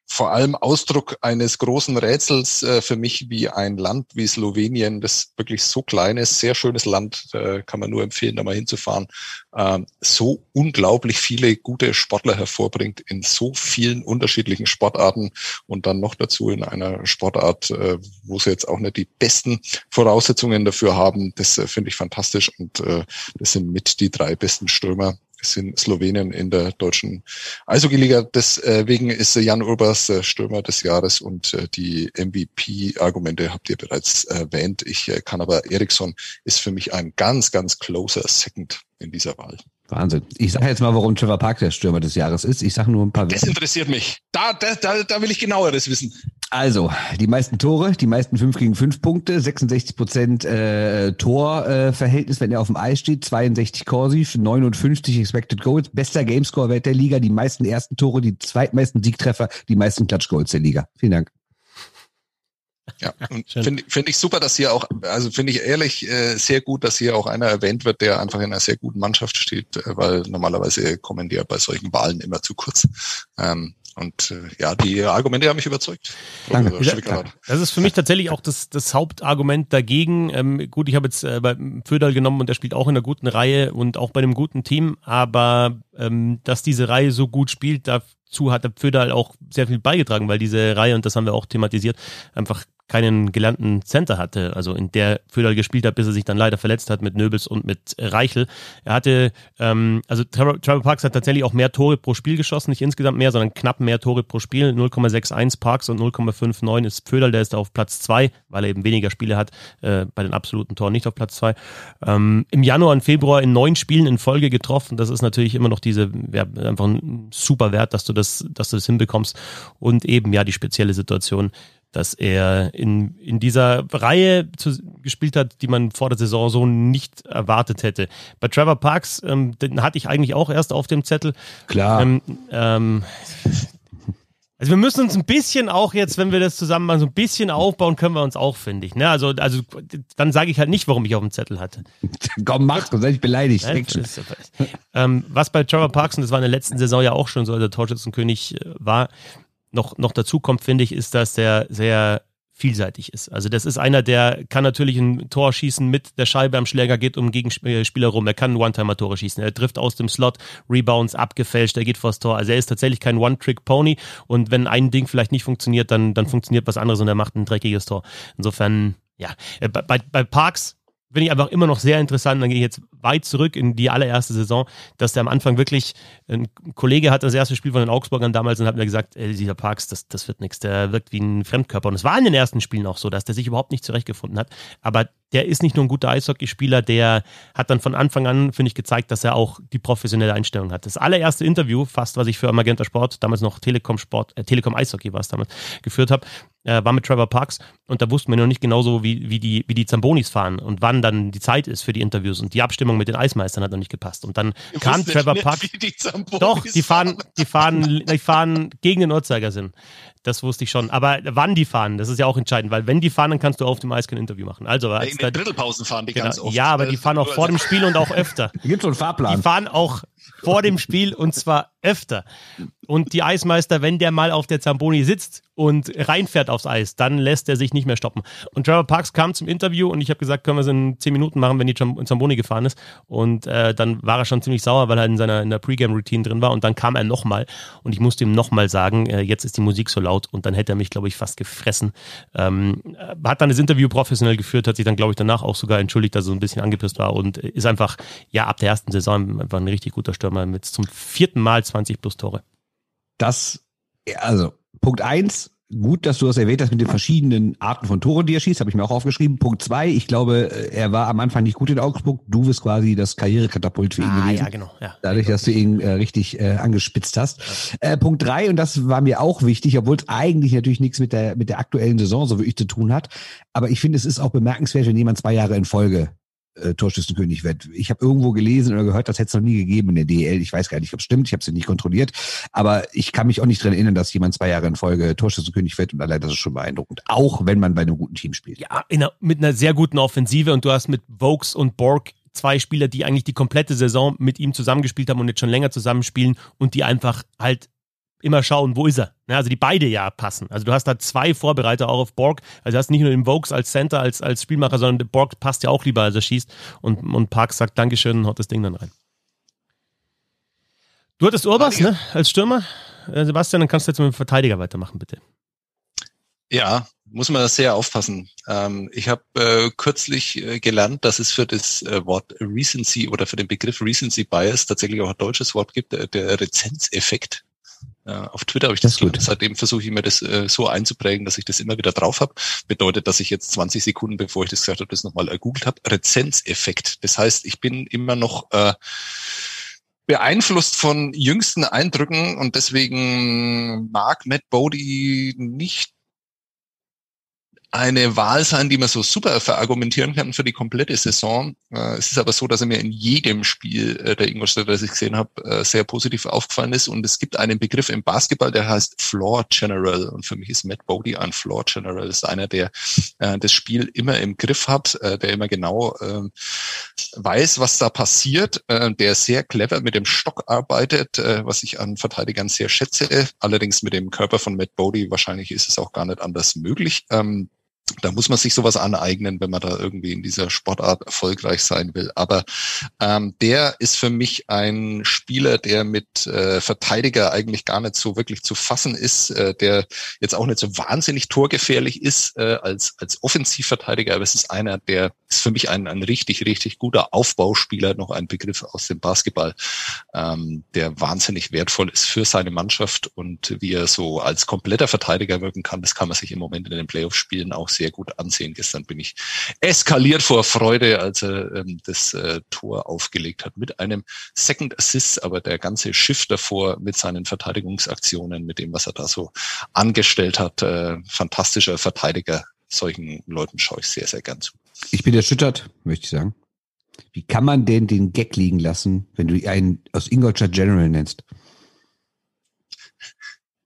S2: vor allem Ausdruck eines großen Rätsels äh, für mich, wie ein Land wie Slowenien, das wirklich so klein ist, sehr schönes Land, äh, kann man nur empfehlen, da mal hinzufahren, äh, so unglaublich viele gute Sportler hervorbringt in so vielen unterschiedlichen Sportarten und dann noch dazu in einer Sportart, äh, wo sie jetzt auch nicht die besten Voraussetzungen dafür haben. Das äh, finde ich fantastisch und äh, das sind mit die drei besten Stürmer sind Slowenien in der deutschen Eishockey-Liga. Deswegen ist Jan Urbas Stürmer des Jahres und äh, die MVP-Argumente habt ihr bereits erwähnt. Ich äh, kann aber Eriksson ist für mich ein ganz, ganz closer Second in dieser Wahl.
S3: Wahnsinn. Ich sage jetzt mal, warum Trevor Park der Stürmer des Jahres ist. Ich sage nur ein paar.
S2: Das interessiert mich. Da, da, da, da will ich genaueres wissen.
S3: Also, die meisten Tore, die meisten 5 gegen 5 Punkte, 66 Prozent äh, Torverhältnis, äh, wenn er auf dem Eis steht, 62 Corsi, 59 Expected Goals, bester Gamescore-Wert der Liga, die meisten ersten Tore, die zweitmeisten Siegtreffer, die meisten Clutch Goals der Liga. Vielen Dank.
S2: Ja, und finde find ich super, dass hier auch, also finde ich ehrlich äh, sehr gut, dass hier auch einer erwähnt wird, der einfach in einer sehr guten Mannschaft steht, äh, weil normalerweise kommen die ja bei solchen Wahlen immer zu kurz. Ähm, und äh, ja, die Argumente haben mich überzeugt.
S1: Danke. Das ist für mich tatsächlich auch das, das Hauptargument dagegen. Ähm, gut, ich habe jetzt äh, bei Föderl genommen und er spielt auch in einer guten Reihe und auch bei einem guten Team, aber ähm, dass diese Reihe so gut spielt, dazu hat der Föderl auch sehr viel beigetragen, weil diese Reihe, und das haben wir auch thematisiert, einfach keinen gelernten Center hatte, also in der Föderl gespielt hat, bis er sich dann leider verletzt hat mit Nöbels und mit Reichel. Er hatte, ähm, also Trevor, Parks hat tatsächlich auch mehr Tore pro Spiel geschossen, nicht insgesamt mehr, sondern knapp mehr Tore pro Spiel. 0,61 Parks und 0,59 ist Föderl, der ist auf Platz zwei, weil er eben weniger Spiele hat, äh, bei den absoluten Toren nicht auf Platz zwei. Ähm, Im Januar und Februar in neun Spielen in Folge getroffen. Das ist natürlich immer noch diese, ja, einfach ein super Wert, dass du das, dass du das hinbekommst. Und eben, ja, die spezielle Situation dass er in, in dieser Reihe zu, gespielt hat, die man vor der Saison so nicht erwartet hätte. Bei Trevor Parks, ähm, den hatte ich eigentlich auch erst auf dem Zettel.
S3: Klar.
S1: Ähm, ähm, also wir müssen uns ein bisschen auch jetzt, wenn wir das zusammen machen, so ein bisschen aufbauen, können wir uns auch, finde ich. Ne? Also, also dann sage ich halt nicht, warum ich auf dem Zettel hatte.
S3: Komm, mach, sonst ich beleidigt.
S1: Nein, ähm, was bei Trevor Parks, und das war in der letzten Saison ja auch schon so, als er Torschützenkönig äh, war, noch, noch dazu kommt, finde ich, ist, dass der sehr vielseitig ist. Also das ist einer, der kann natürlich ein Tor schießen mit der Scheibe am Schläger, geht um Gegenspieler rum. Er kann One-Timer-Tore schießen. Er trifft aus dem Slot, Rebounds abgefälscht, er geht vors Tor. Also er ist tatsächlich kein One-Trick-Pony und wenn ein Ding vielleicht nicht funktioniert, dann, dann funktioniert was anderes und er macht ein dreckiges Tor. Insofern, ja, äh, bei, bei Parks finde ich einfach immer noch sehr interessant. Dann gehe ich jetzt weit zurück in die allererste Saison, dass der am Anfang wirklich, ein Kollege hat das erste Spiel von den Augsburgern damals und hat mir gesagt, ey, dieser Parks, das, das wird nichts, der wirkt wie ein Fremdkörper. Und es war in den ersten Spielen auch so, dass der sich überhaupt nicht zurechtgefunden hat. Aber der ist nicht nur ein guter Eishockeyspieler, der hat dann von Anfang an, finde ich, gezeigt, dass er auch die professionelle Einstellung hat. Das allererste Interview, fast was ich für Magenta Sport, damals noch Telekom Sport, äh, Telekom Eishockey war es damals, geführt habe, äh, war mit Trevor Parks und da wussten wir noch nicht genauso, wie, wie, die, wie die Zambonis fahren und wann dann die Zeit ist für die Interviews und die Abstimmung mit den Eismeistern hat noch nicht gepasst. Und dann Wir kam Trevor Parks. Die doch, die fahren, die fahren, die fahren gegen den Uhrzeigersinn. Das wusste ich schon. Aber wann die fahren, das ist ja auch entscheidend, weil wenn die fahren, dann kannst du auf dem Eis kein Interview machen. Also
S2: als in den Drittelpausen fahren die genau, ganz oft.
S1: Ja, aber die fahren auch vor dem Spiel und auch öfter.
S3: Gibt so einen Fahrplan.
S1: Die fahren auch vor dem Spiel und zwar öfter. Und die Eismeister, wenn der mal auf der Zamboni sitzt und reinfährt aufs Eis, dann lässt er sich nicht mehr stoppen. Und Trevor Parks kam zum Interview und ich habe gesagt, können wir es in zehn Minuten machen, wenn die Zamboni gefahren ist. Und äh, dann war er schon ziemlich sauer, weil er in seiner in der Pre-Game-Routine drin war. Und dann kam er nochmal und ich musste ihm nochmal sagen, äh, jetzt ist die Musik so laut und dann hätte er mich, glaube ich, fast gefressen. Ähm, hat dann das Interview professionell geführt, hat sich dann, glaube ich, danach auch sogar entschuldigt, dass er so ein bisschen angepisst war und ist einfach, ja, ab der ersten Saison einfach ein richtig guter Stürmer mit zum vierten Mal 20 plus Tore.
S3: Das, also Punkt eins, gut, dass du das erwähnt hast mit den verschiedenen Arten von Toren, die er schießt, habe ich mir auch aufgeschrieben. Punkt zwei, ich glaube, er war am Anfang nicht gut in Augsburg. Du bist quasi das Karrierekatapult für ihn ah, gewesen. Ja, genau. Ja, Dadurch, dass du ihn äh, richtig äh, angespitzt hast. Ja. Äh, Punkt drei, und das war mir auch wichtig, obwohl es eigentlich natürlich nichts mit der, mit der aktuellen Saison so wirklich zu tun hat. Aber ich finde, es ist auch bemerkenswert, wenn jemand zwei Jahre in Folge äh, Torschützenkönig wird. Ich habe irgendwo gelesen oder gehört, das hätte es noch nie gegeben in der DL. Ich weiß gar nicht, ob es stimmt. Ich habe es nicht kontrolliert. Aber ich kann mich auch nicht dran erinnern, dass jemand zwei Jahre in Folge Torschützenkönig wird. Und allein das ist schon beeindruckend. Auch wenn man bei einem guten Team spielt.
S1: Ja, einer, mit einer sehr guten Offensive. Und du hast mit Vokes und Borg zwei Spieler, die eigentlich die komplette Saison mit ihm zusammengespielt haben und jetzt schon länger zusammenspielen und die einfach halt immer schauen, wo ist er. Ja, also die beide ja passen. Also du hast da zwei Vorbereiter auch auf Borg. Also du hast nicht nur den Vokes als Center, als, als Spielmacher, sondern Borg passt ja auch lieber, als er schießt. Und, und Park sagt Dankeschön und haut das Ding dann rein. Du hattest Urbas, ne, als Stürmer. Äh, Sebastian, dann kannst du jetzt mit dem Verteidiger weitermachen, bitte.
S2: Ja, muss man sehr aufpassen. Ähm, ich habe äh, kürzlich äh, gelernt, dass es für das äh, Wort Recency oder für den Begriff Recency Bias tatsächlich auch ein deutsches Wort gibt, äh, der Rezenzeffekt. Äh, auf Twitter habe ich das, das gut. Seitdem versuche ich mir das äh, so einzuprägen, dass ich das immer wieder drauf habe. Bedeutet, dass ich jetzt 20 Sekunden, bevor ich das gesagt habe, das nochmal ergoogelt habe. Rezenzeffekt. Das heißt, ich bin immer noch äh, beeinflusst von jüngsten Eindrücken und deswegen mag Matt Bodie nicht eine Wahl sein, die man so super verargumentieren kann für die komplette Saison. Äh, es ist aber so, dass er mir in jedem Spiel äh, der Ingolstadt, das ich gesehen habe, äh, sehr positiv aufgefallen ist. Und es gibt einen Begriff im Basketball, der heißt Floor General. Und für mich ist Matt Bodie ein Floor General. Das ist einer, der das Spiel immer im Griff hat, der immer genau ähm, weiß, was da passiert, der sehr clever mit dem Stock arbeitet, was ich an Verteidigern sehr schätze. Allerdings mit dem Körper von Matt Bodie wahrscheinlich ist es auch gar nicht anders möglich. Da muss man sich sowas aneignen, wenn man da irgendwie in dieser Sportart erfolgreich sein will. Aber ähm, der ist für mich ein Spieler, der mit äh, Verteidiger eigentlich gar nicht so wirklich zu fassen ist, äh, der jetzt auch nicht so wahnsinnig torgefährlich ist äh, als als Offensivverteidiger, aber es ist einer, der ist für mich ein, ein richtig richtig guter Aufbauspieler, noch ein Begriff aus dem Basketball, ähm, der wahnsinnig wertvoll ist für seine Mannschaft und wie er so als kompletter Verteidiger wirken kann, das kann man sich im Moment in den Playoff-Spielen auch sehr gut ansehen. Gestern bin ich eskaliert vor Freude, als er ähm, das äh, Tor aufgelegt hat mit einem Second Assist, aber der ganze Schiff davor mit seinen Verteidigungsaktionen, mit dem, was er da so angestellt hat, äh, fantastischer Verteidiger. Solchen Leuten schaue ich sehr, sehr gern zu.
S3: Ich bin erschüttert, möchte ich sagen. Wie kann man denn den Gag liegen lassen, wenn du einen aus Ingolstadt General nennst?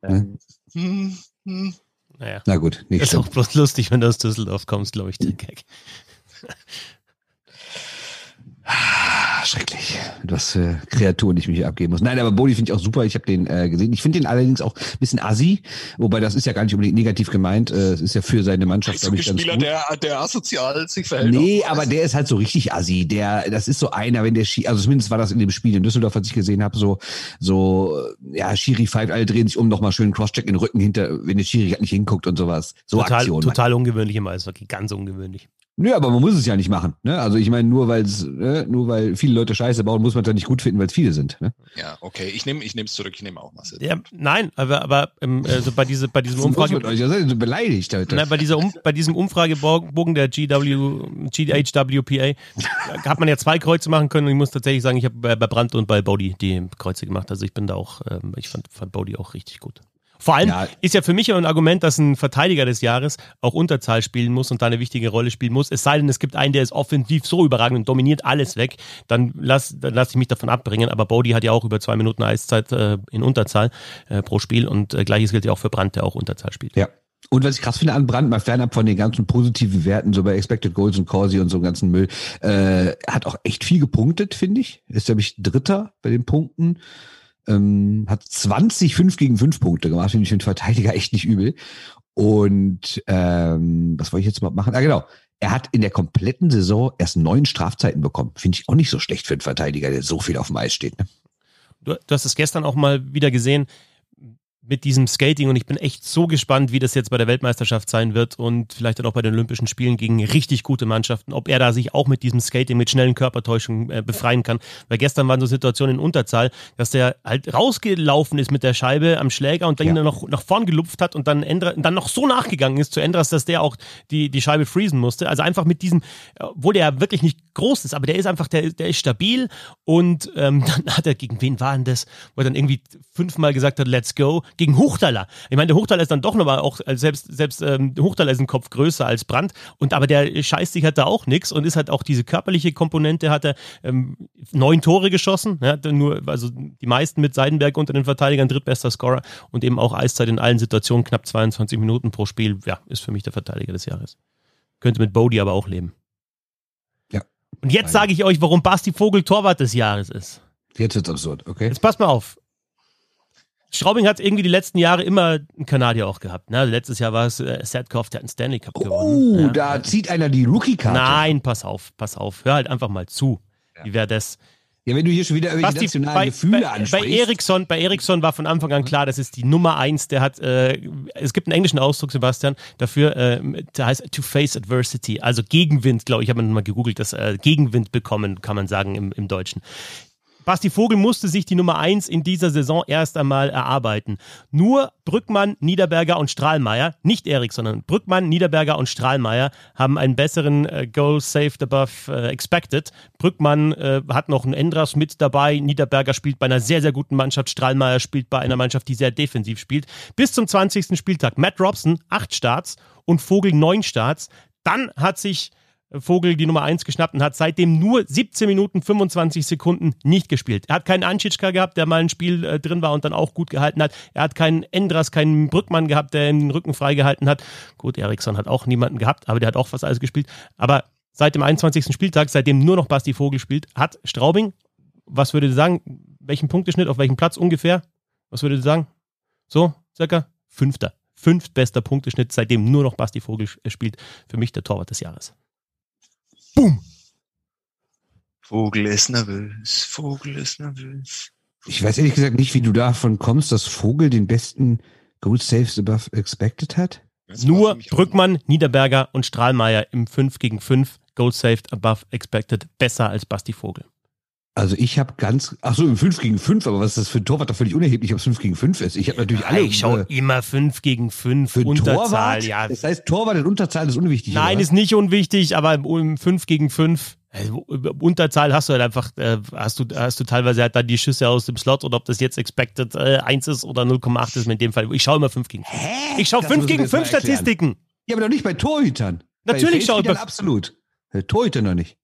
S3: Ähm, hm? Hm, hm.
S1: Naja. Na gut, nicht Ist auch bloß lustig, wenn du aus Düsseldorf kommst, glaube ich, der Gag.
S3: Schrecklich. Was für Kreaturen ich mich abgeben muss. Nein, aber Bodi finde ich auch super. Ich habe den äh, gesehen. Ich finde den allerdings auch ein bisschen assi, wobei das ist ja gar nicht unbedingt negativ gemeint. Äh, es ist ja für seine Mannschaft,
S2: glaube ich, ganz Spieler, gut. Der, der asozial sich verhält.
S3: Nee, aber der ist halt so richtig assi. Der, das ist so einer, wenn der Schiri, also zumindest war das in dem Spiel in Düsseldorf, was ich gesehen habe, so, so, ja, Schiri pfeift, alle drehen sich um, nochmal schön Crosscheck in den Rücken hinter, wenn der Schiri halt nicht hinguckt und sowas. So
S1: total,
S3: Aktionen.
S1: Total ungewöhnlich im Eishockey, ganz ungewöhnlich.
S3: Nö, aber man muss es ja nicht machen. Ne? Also ich meine, nur weil ne, nur weil viele Leute Scheiße bauen, muss man es ja nicht gut finden, weil es viele sind. Ne?
S2: Ja, okay. Ich nehme ich nehme es zurück. Ich nehme auch Masse.
S1: Ja, nein, aber aber ähm, also bei diese bei diesem Umfrage
S3: mit euch? Ihr seid so beleidigt heute.
S1: Nein, bei dieser um, bei diesem Umfragebogen der GW GHWPA hat man ja zwei Kreuze machen können und ich muss tatsächlich sagen, ich habe bei Brandt und bei Bodie die Kreuze gemacht. Also ich bin da auch, ähm, ich fand, fand Bodie auch richtig gut. Vor allem ja. ist ja für mich ein Argument, dass ein Verteidiger des Jahres auch Unterzahl spielen muss und da eine wichtige Rolle spielen muss. Es sei denn, es gibt einen, der ist offensiv so überragend und dominiert alles weg, dann lass, dann lass ich mich davon abbringen. Aber Bodie hat ja auch über zwei Minuten Eiszeit äh, in Unterzahl äh, pro Spiel und äh, gleiches gilt ja auch für Brandt, der auch Unterzahl spielt.
S3: Ja. Und was ich krass finde an Brandt, mal fernab von den ganzen positiven Werten, so bei Expected Goals und Corsi und so einem ganzen Müll, äh, hat auch echt viel gepunktet, finde ich. Ist, glaube ich, Dritter bei den Punkten. Ähm, hat 20 5 gegen 5 Punkte gemacht, finde ich den Verteidiger echt nicht übel. Und ähm, was wollte ich jetzt mal machen? Ah, genau. Er hat in der kompletten Saison erst neun Strafzeiten bekommen. Finde ich auch nicht so schlecht für einen Verteidiger, der so viel auf dem Eis steht. Ne?
S1: Du, du hast es gestern auch mal wieder gesehen mit diesem Skating und ich bin echt so gespannt, wie das jetzt bei der Weltmeisterschaft sein wird und vielleicht dann auch bei den Olympischen Spielen gegen richtig gute Mannschaften, ob er da sich auch mit diesem Skating, mit schnellen Körpertäuschungen äh, befreien kann. Weil gestern waren so Situationen in Unterzahl, dass der halt rausgelaufen ist mit der Scheibe am Schläger und dann ja. noch nach vorn gelupft hat und dann, Endra, dann noch so nachgegangen ist zu Endras, dass der auch die, die Scheibe freezen musste. Also einfach mit diesem, obwohl der wirklich nicht groß ist, aber der ist einfach, der, der ist stabil und ähm, dann hat er, gegen wen war denn das, wo er dann irgendwie fünfmal gesagt hat, let's go, gegen Hochtaler. Ich meine, der Hochtaler ist dann doch nochmal auch, also selbst, selbst ähm, Hochtaler ist ein Kopf größer als Brand und aber der scheißt sich halt da auch nichts und ist halt auch diese körperliche Komponente, hat er ähm, neun Tore geschossen, ja, nur, also die meisten mit Seidenberg unter den Verteidigern, drittbester Scorer und eben auch Eiszeit in allen Situationen, knapp 22 Minuten pro Spiel, ja, ist für mich der Verteidiger des Jahres. Könnte mit Bodie aber auch leben.
S3: Ja.
S1: Und jetzt sage ich euch, warum Basti Vogel Torwart des Jahres ist.
S3: Jetzt wird's absurd, okay.
S1: Jetzt passt mal auf. Straubing hat irgendwie die letzten Jahre immer einen Kanadier auch gehabt. Ne? Also letztes Jahr war es äh, Sadkoff, der hat einen Stanley Cup
S3: oh,
S1: gewonnen.
S3: Oh, ja. da zieht einer die Rookie-Karte.
S1: Nein, pass auf, pass auf. Hör halt einfach mal zu. Ja. Wie wäre das?
S3: Ja, wenn du hier schon wieder irgendwelche
S1: die,
S3: nationalen
S1: bei,
S3: Gefühle
S1: bei,
S3: ansprichst.
S1: Bei Ericsson, bei Ericsson war von Anfang an klar, das ist die Nummer eins. Der hat, äh, es gibt einen englischen Ausdruck, Sebastian, dafür, äh, der heißt to face adversity, also Gegenwind, glaube ich, habe mal gegoogelt, das äh, Gegenwind bekommen, kann man sagen im, im Deutschen. Basti Vogel musste sich die Nummer 1 in dieser Saison erst einmal erarbeiten. Nur Brückmann, Niederberger und Strahlmeier, nicht Erik, sondern Brückmann, Niederberger und Strahlmeier haben einen besseren äh, Goal saved above äh, expected. Brückmann äh, hat noch einen Endras mit dabei, Niederberger spielt bei einer sehr, sehr guten Mannschaft, Strahlmeier spielt bei einer Mannschaft, die sehr defensiv spielt. Bis zum 20. Spieltag Matt Robson, acht Starts und Vogel neun Starts. Dann hat sich Vogel die Nummer 1 geschnappt und hat seitdem nur 17 Minuten 25 Sekunden nicht gespielt. Er hat keinen Anschitschka gehabt, der mal ein Spiel äh, drin war und dann auch gut gehalten hat. Er hat keinen Endras, keinen Brückmann gehabt, der den Rücken freigehalten hat. Gut, Eriksson hat auch niemanden gehabt, aber der hat auch fast alles gespielt. Aber seit dem 21. Spieltag, seitdem nur noch Basti Vogel spielt, hat Straubing, was würdet ihr sagen, welchen Punkteschnitt, auf welchem Platz ungefähr? Was würdet ihr sagen? So, circa? Fünfter. Fünftbester Punkteschnitt, seitdem nur noch Basti Vogel spielt. Für mich der Torwart des Jahres. Boom.
S2: Vogel ist nervös, Vogel ist nervös.
S3: Ich weiß ehrlich gesagt nicht, wie du davon kommst, dass Vogel den besten Goal Saves above expected hat.
S1: Das Nur Brückmann, Niederberger und Strahlmeier im 5 gegen 5 Goal Saved above expected besser als Basti Vogel.
S3: Also ich habe ganz, ach so, im 5 gegen 5, aber was ist das für ein Torwart? Doch völlig unerheblich, ob es 5 gegen 5 ist. Ich habe natürlich alle.
S1: Ich schaue äh, immer 5 gegen 5, Unterzahl,
S3: Torwart?
S1: ja.
S3: Das heißt, Torwart in Unterzahl ist unwichtig.
S1: Nein,
S3: oder?
S1: ist nicht unwichtig, aber im 5 gegen 5, also Unterzahl hast du halt einfach, äh, hast du, hast du teilweise halt dann die Schüsse aus dem Slot oder ob das jetzt expected äh, 1 ist oder 0,8 ist in dem Fall. Ich schaue immer 5 gegen 5.
S3: Hä?
S1: Ich schaue 5 gegen 5 Statistiken.
S3: Ja, aber doch nicht bei Torhütern.
S1: Natürlich schaue ich
S3: Absolut. Torhüter noch nicht.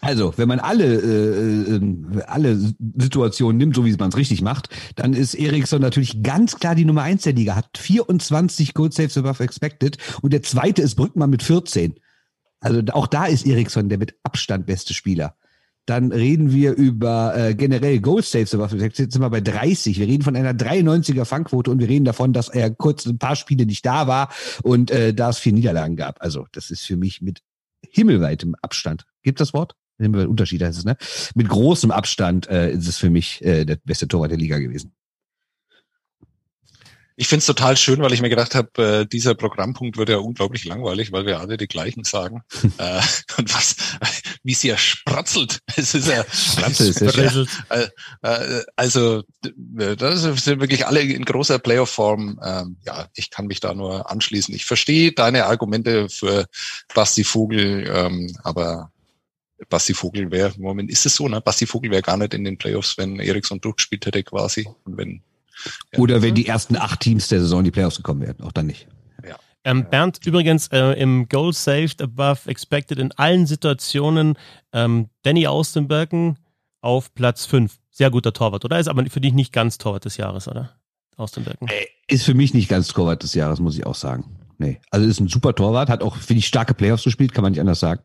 S3: Also, wenn man alle, äh, äh, alle Situationen nimmt, so wie man es richtig macht, dann ist Eriksson natürlich ganz klar die Nummer eins der Liga, hat 24 Goal Saves above expected und der zweite ist Brückmann mit 14. Also auch da ist Eriksson der mit Abstand beste Spieler. Dann reden wir über äh, generell Goal Saves above expected, sind wir bei 30. Wir reden von einer 93er Fangquote und wir reden davon, dass er kurz ein paar Spiele nicht da war und äh, da es vier Niederlagen gab. Also das ist für mich mit himmelweitem Abstand. Gibt das Wort? Unterschied heißt es, ne? Mit großem Abstand äh, ist es für mich äh, der beste Torwart der Liga gewesen.
S2: Ich finde es total schön, weil ich mir gedacht habe, äh, dieser Programmpunkt wird ja unglaublich langweilig, weil wir alle die gleichen sagen. äh, und was, wie sie ja spratzelt. Es ist ja,
S3: Spratzelt, ja,
S2: äh, äh, also das sind wirklich alle in großer Playoff-Form. Ähm, ja, ich kann mich da nur anschließen. Ich verstehe deine Argumente für Basti Vogel, ähm, aber Basti Vogel wäre, im Moment ist es so, ne? Basti Vogel wäre gar nicht in den Playoffs, wenn Eriksson durchgespielt hätte quasi. Und wenn.
S3: Oder wenn die ersten acht Teams der Saison in die Playoffs gekommen wären, auch dann nicht.
S1: Ja. Ähm, Bernd, übrigens äh, im Goal Saved Above Expected in allen Situationen ähm, Danny Austenbergen auf Platz 5. Sehr guter Torwart, oder? Ist aber für dich nicht ganz Torwart des Jahres, oder? Austenbergen.
S3: Äh, ist für mich nicht ganz Torwart des Jahres, muss ich auch sagen. Nee. Also ist ein super Torwart, hat auch, finde ich, starke Playoffs gespielt, kann man nicht anders sagen.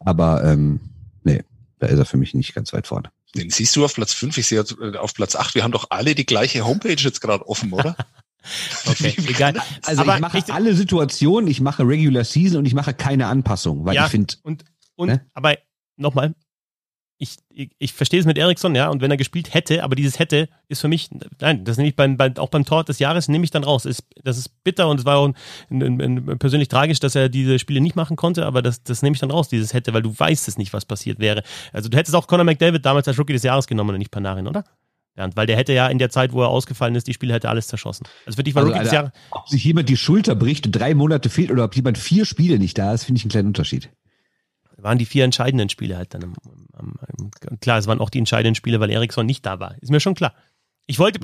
S3: Aber ähm, nee, da ist er für mich nicht ganz weit vorne.
S2: Den siehst du auf Platz 5, ich sehe äh, auf Platz 8. Wir haben doch alle die gleiche Homepage jetzt gerade offen, oder?
S1: Okay, egal.
S3: Also Aber ich mache ich, alle Situationen, ich mache Regular Season und ich mache keine Anpassung, weil ja, ich finde.
S1: Und, und ne? aber nochmal, ich, ich, ich verstehe es mit Eriksson, ja, und wenn er gespielt hätte, aber dieses hätte ist für mich, nein, das nehme ich beim, beim, auch beim Tor des Jahres, nehme ich dann raus. Das ist, das ist bitter und es war auch ein, ein, ein, persönlich tragisch, dass er diese Spiele nicht machen konnte, aber das, das nehme ich dann raus, dieses hätte, weil du weißt es nicht, was passiert wäre. Also du hättest auch Conor McDavid damals als Rookie des Jahres genommen und nicht Panarin, oder? Ja, weil der hätte ja in der Zeit, wo er ausgefallen ist, die Spiele hätte alles zerschossen.
S3: Also für dich war also, Rookie des Jahres. Ob sich jemand die Schulter bricht und drei Monate fehlt oder ob jemand vier Spiele nicht da ist, finde ich einen kleinen Unterschied
S1: waren die vier entscheidenden Spiele halt dann. Am, am, am, klar, es waren auch die entscheidenden Spiele, weil Eriksson nicht da war. Ist mir schon klar. Ich wollte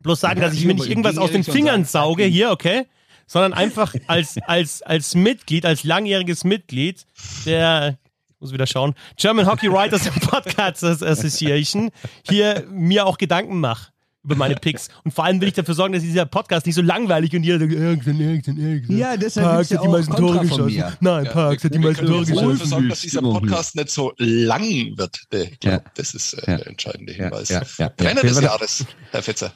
S1: bloß sagen, ja, dass ich mir nicht irgendwas aus den Fingern sauge hier, okay? Sondern einfach als, als, als Mitglied, als langjähriges Mitglied der, muss wieder schauen, German Hockey Writers Podcast Association hier mir auch Gedanken mache über meine Picks. Und vor allem will ich dafür sorgen, dass dieser Podcast nicht so langweilig und jeder sagt, Ericsson, Ericsson, Ericsson.
S3: Ja, deshalb Parks hat die meisten Tore geschossen.
S1: Nein, Parks ja, hat die meisten Tore geschossen.
S2: dafür sorgen, dass dieser Podcast nicht so lang wird. Ich glaube, ja. das ist äh, der entscheidende Hinweis. Ja, ja, Trainer des Jahres, Herr Fetzer.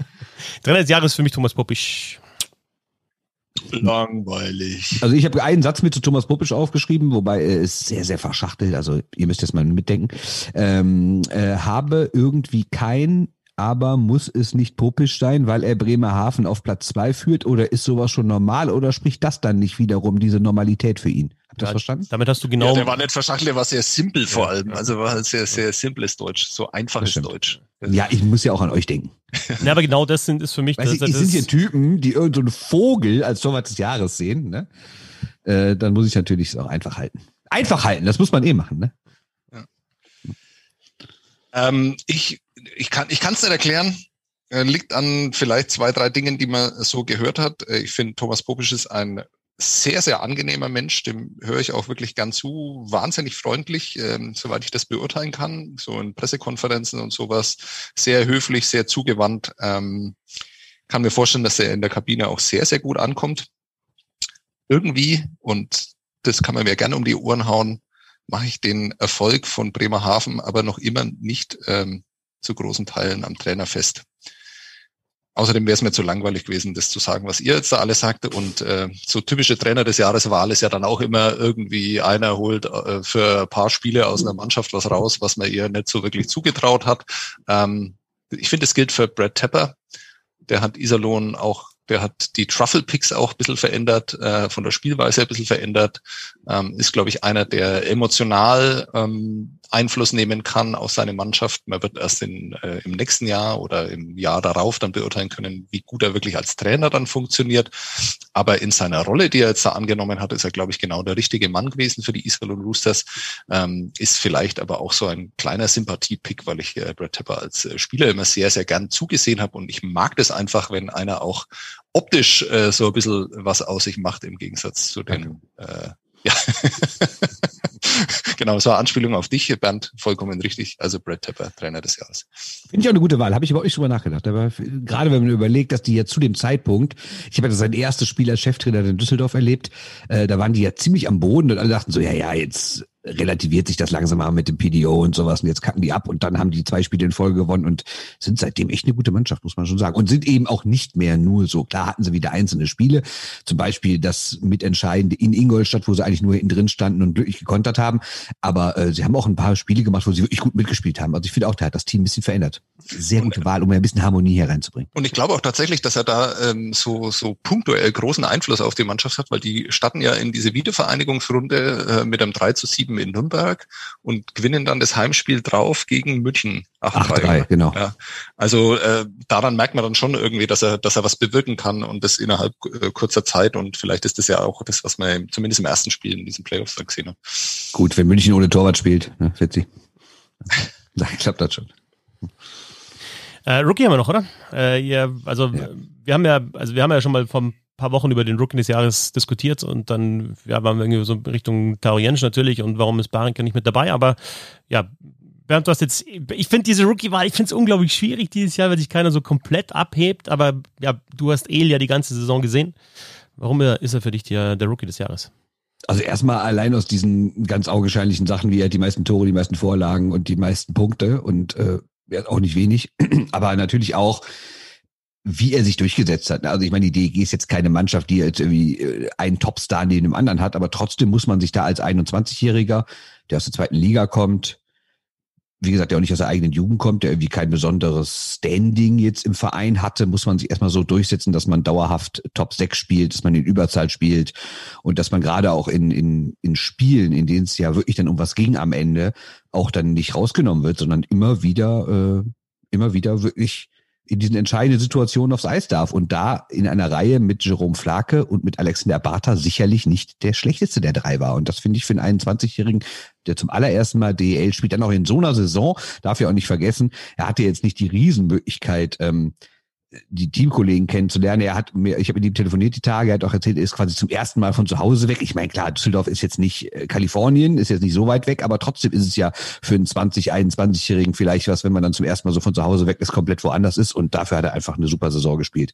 S1: Trainer des Jahres für mich Thomas Poppisch.
S2: Langweilig.
S3: Also ich habe einen Satz mit zu Thomas Poppisch aufgeschrieben, wobei er ist sehr, sehr verschachtelt. Also ihr müsst jetzt mal mitdenken. Ähm, äh, habe irgendwie kein aber muss es nicht popisch sein, weil er Bremerhaven auf Platz zwei führt oder ist sowas schon normal oder spricht das dann nicht wiederum diese Normalität für ihn?
S1: Habt ihr das verstanden? Damit hast du genau. Ja,
S2: der war nicht verschachtelt, der war sehr simpel vor allem. Also war sehr, sehr simples Deutsch, so einfaches Deutsch.
S3: Ja, ich muss ja auch an euch denken.
S1: ja, aber genau das sind, ist für mich.
S3: Weißt das, das, das sind hier Typen, die irgendeinen so Vogel als Torwart des Jahres sehen, ne? Äh, dann muss ich natürlich es auch einfach halten. Einfach halten, das muss man eh machen, ne? Ja.
S2: Ähm, ich ich kann ich kann es nicht erklären. Liegt an vielleicht zwei, drei Dingen, die man so gehört hat. Äh, ich finde, Thomas Popisch ist ein sehr, sehr angenehmer Mensch, dem höre ich auch wirklich gern zu, wahnsinnig freundlich, ähm, soweit ich das beurteilen kann, so in Pressekonferenzen und sowas, sehr höflich, sehr zugewandt. Ähm, kann mir vorstellen, dass er in der Kabine auch sehr, sehr gut ankommt. Irgendwie, und das kann man mir gerne um die Ohren hauen, mache ich den Erfolg von Bremerhaven aber noch immer nicht ähm, zu großen Teilen am Trainer fest. Außerdem wäre es mir zu langweilig gewesen, das zu sagen, was ihr jetzt da alle sagt. Und äh, so typische Trainer des Jahreswahl ist ja dann auch immer irgendwie einer holt äh, für ein paar Spiele aus einer Mannschaft was raus, was man ihr nicht so wirklich zugetraut hat. Ähm, ich finde, es gilt für Brad Tepper. Der hat Iserlohn auch der hat die Truffle Picks auch ein bisschen verändert, äh, von der Spielweise ein bisschen verändert. Ähm, ist, glaube ich, einer, der emotional ähm, Einfluss nehmen kann auf seine Mannschaft. Man wird erst in, äh, im nächsten Jahr oder im Jahr darauf dann beurteilen können, wie gut er wirklich als Trainer dann funktioniert. Aber in seiner Rolle, die er jetzt da angenommen hat, ist er, glaube ich, genau der richtige Mann gewesen für die Iserlohn Roosters. Ähm, ist vielleicht aber auch so ein kleiner Sympathie-Pick, weil ich äh, Brad Tepper als äh, Spieler immer sehr, sehr gern zugesehen habe und ich mag das einfach, wenn einer auch optisch äh, so ein bisschen was aus sich macht im Gegensatz zu den äh, ja. genau, es war Anspielung auf dich, Bernd, vollkommen richtig. Also Brad Tepper, Trainer des Jahres.
S3: Finde ich auch eine gute Wahl, habe ich auch nicht drüber nachgedacht. Aber gerade wenn man überlegt, dass die ja zu dem Zeitpunkt, ich habe ja sein erstes Spiel als Cheftrainer in Düsseldorf erlebt, äh, da waren die ja ziemlich am Boden und alle dachten so, ja, ja, jetzt relativiert sich das langsam mal mit dem PDO und sowas und jetzt kacken die ab und dann haben die zwei Spiele in Folge gewonnen und sind seitdem echt eine gute Mannschaft, muss man schon sagen. Und sind eben auch nicht mehr nur so. Klar hatten sie wieder einzelne Spiele, zum Beispiel das Mitentscheidende in Ingolstadt, wo sie eigentlich nur hinten drin standen und glücklich gekontert haben, aber äh, sie haben auch ein paar Spiele gemacht, wo sie wirklich gut mitgespielt haben. Also ich finde auch, der hat das Team ein bisschen verändert. Sehr gute Wahl, um ein bisschen Harmonie hier reinzubringen.
S2: Und ich glaube auch tatsächlich, dass er da ähm, so, so punktuell großen Einfluss auf die Mannschaft hat, weil die starten ja in diese Wiedervereinigungsrunde äh, mit einem 3 zu 7 in Nürnberg und gewinnen dann das Heimspiel drauf gegen München.
S3: 8-3, genau.
S2: Ja, also äh, daran merkt man dann schon irgendwie, dass er, dass er was bewirken kann und das innerhalb äh, kurzer Zeit. Und vielleicht ist das ja auch das, was man zumindest im ersten Spiel in diesem Playoffs da gesehen hat.
S3: Gut, wenn München ohne Torwart spielt, ne, Fitzi. Dann klappt das schon.
S1: Äh, Rookie haben wir noch, oder? Äh, ja, also ja. wir haben ja, also wir haben ja schon mal vom paar Wochen über den Rookie des Jahres diskutiert und dann ja, waren wir irgendwie so Richtung Tauriensch natürlich und warum ist Barenka nicht mit dabei, aber ja, Bernd, du hast jetzt, ich finde diese Rookie-Wahl, ich finde es unglaublich schwierig dieses Jahr, weil sich keiner so komplett abhebt, aber ja, du hast El ja die ganze Saison gesehen. Warum ist er für dich der, der Rookie des Jahres?
S3: Also erstmal allein aus diesen ganz augenscheinlichen Sachen, wie er die meisten Tore, die meisten Vorlagen und die meisten Punkte und äh, auch nicht wenig, aber natürlich auch wie er sich durchgesetzt hat. Also ich meine, die DEG ist jetzt keine Mannschaft, die jetzt irgendwie äh, einen Topstar neben dem anderen hat, aber trotzdem muss man sich da als 21-Jähriger, der aus der zweiten Liga kommt, wie gesagt, der auch nicht aus der eigenen Jugend kommt, der irgendwie kein besonderes Standing jetzt im Verein hatte, muss man sich erstmal so durchsetzen, dass man dauerhaft Top 6 spielt, dass man in Überzahl spielt und dass man gerade auch in, in, in Spielen, in denen es ja wirklich dann um was ging am Ende, auch dann nicht rausgenommen wird, sondern immer wieder, äh, immer wieder wirklich in diesen entscheidenden Situationen aufs Eis darf. Und da in einer Reihe mit Jerome Flake und mit Alexander Bartha sicherlich nicht der schlechteste der drei war. Und das finde ich für einen 21-Jährigen, der zum allerersten Mal DL spielt, dann auch in so einer Saison, darf ja auch nicht vergessen, er hatte jetzt nicht die Riesenmöglichkeit, ähm, die Teamkollegen kennenzulernen. Er hat mir, ich habe mit ihm telefoniert die Tage, er hat auch erzählt, er ist quasi zum ersten Mal von zu Hause weg. Ich meine, klar, Düsseldorf ist jetzt nicht äh, Kalifornien, ist jetzt nicht so weit weg, aber trotzdem ist es ja für einen 20, 21-Jährigen vielleicht was, wenn man dann zum ersten Mal so von zu Hause weg ist, komplett woanders ist. Und dafür hat er einfach eine super Saison gespielt.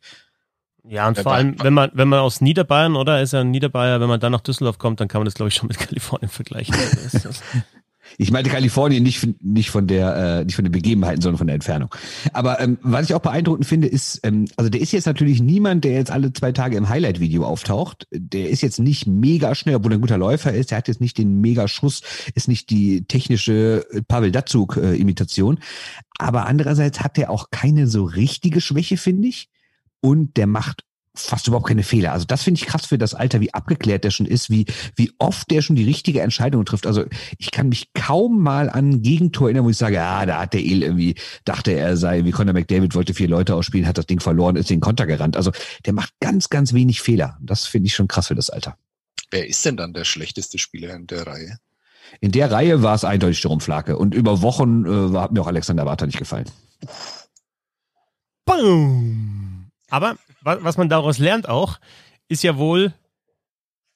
S1: Ja, und vor allem, wenn man, wenn man aus Niederbayern, oder ist er ein Niederbayer, wenn man dann nach Düsseldorf kommt, dann kann man das, glaube ich, schon mit Kalifornien vergleichen.
S3: Ich meinte Kalifornien nicht, nicht von der, äh, nicht von den Begebenheiten, sondern von der Entfernung. Aber ähm, was ich auch beeindruckend finde, ist, ähm, also der ist jetzt natürlich niemand, der jetzt alle zwei Tage im Highlight-Video auftaucht. Der ist jetzt nicht mega schnell, obwohl er ein guter Läufer ist. Der hat jetzt nicht den Mega-Schuss, ist nicht die technische Pavel Datsuk-Imitation. Aber andererseits hat er auch keine so richtige Schwäche, finde ich. Und der macht fast überhaupt keine Fehler. Also das finde ich krass für das Alter, wie abgeklärt der schon ist, wie, wie oft der schon die richtige Entscheidung trifft. Also ich kann mich kaum mal an ein Gegentor erinnern, wo ich sage, ja, da hat der El irgendwie, dachte er sei, wie Conor McDavid wollte vier Leute ausspielen, hat das Ding verloren, ist den Konter gerannt. Also der macht ganz, ganz wenig Fehler. Das finde ich schon krass für das Alter.
S2: Wer ist denn dann der schlechteste Spieler in der Reihe?
S3: In der Reihe war es eindeutig Jerome Flake. Und über Wochen äh, hat mir auch Alexander Barter nicht gefallen.
S1: Boom. Aber was man daraus lernt auch, ist ja wohl,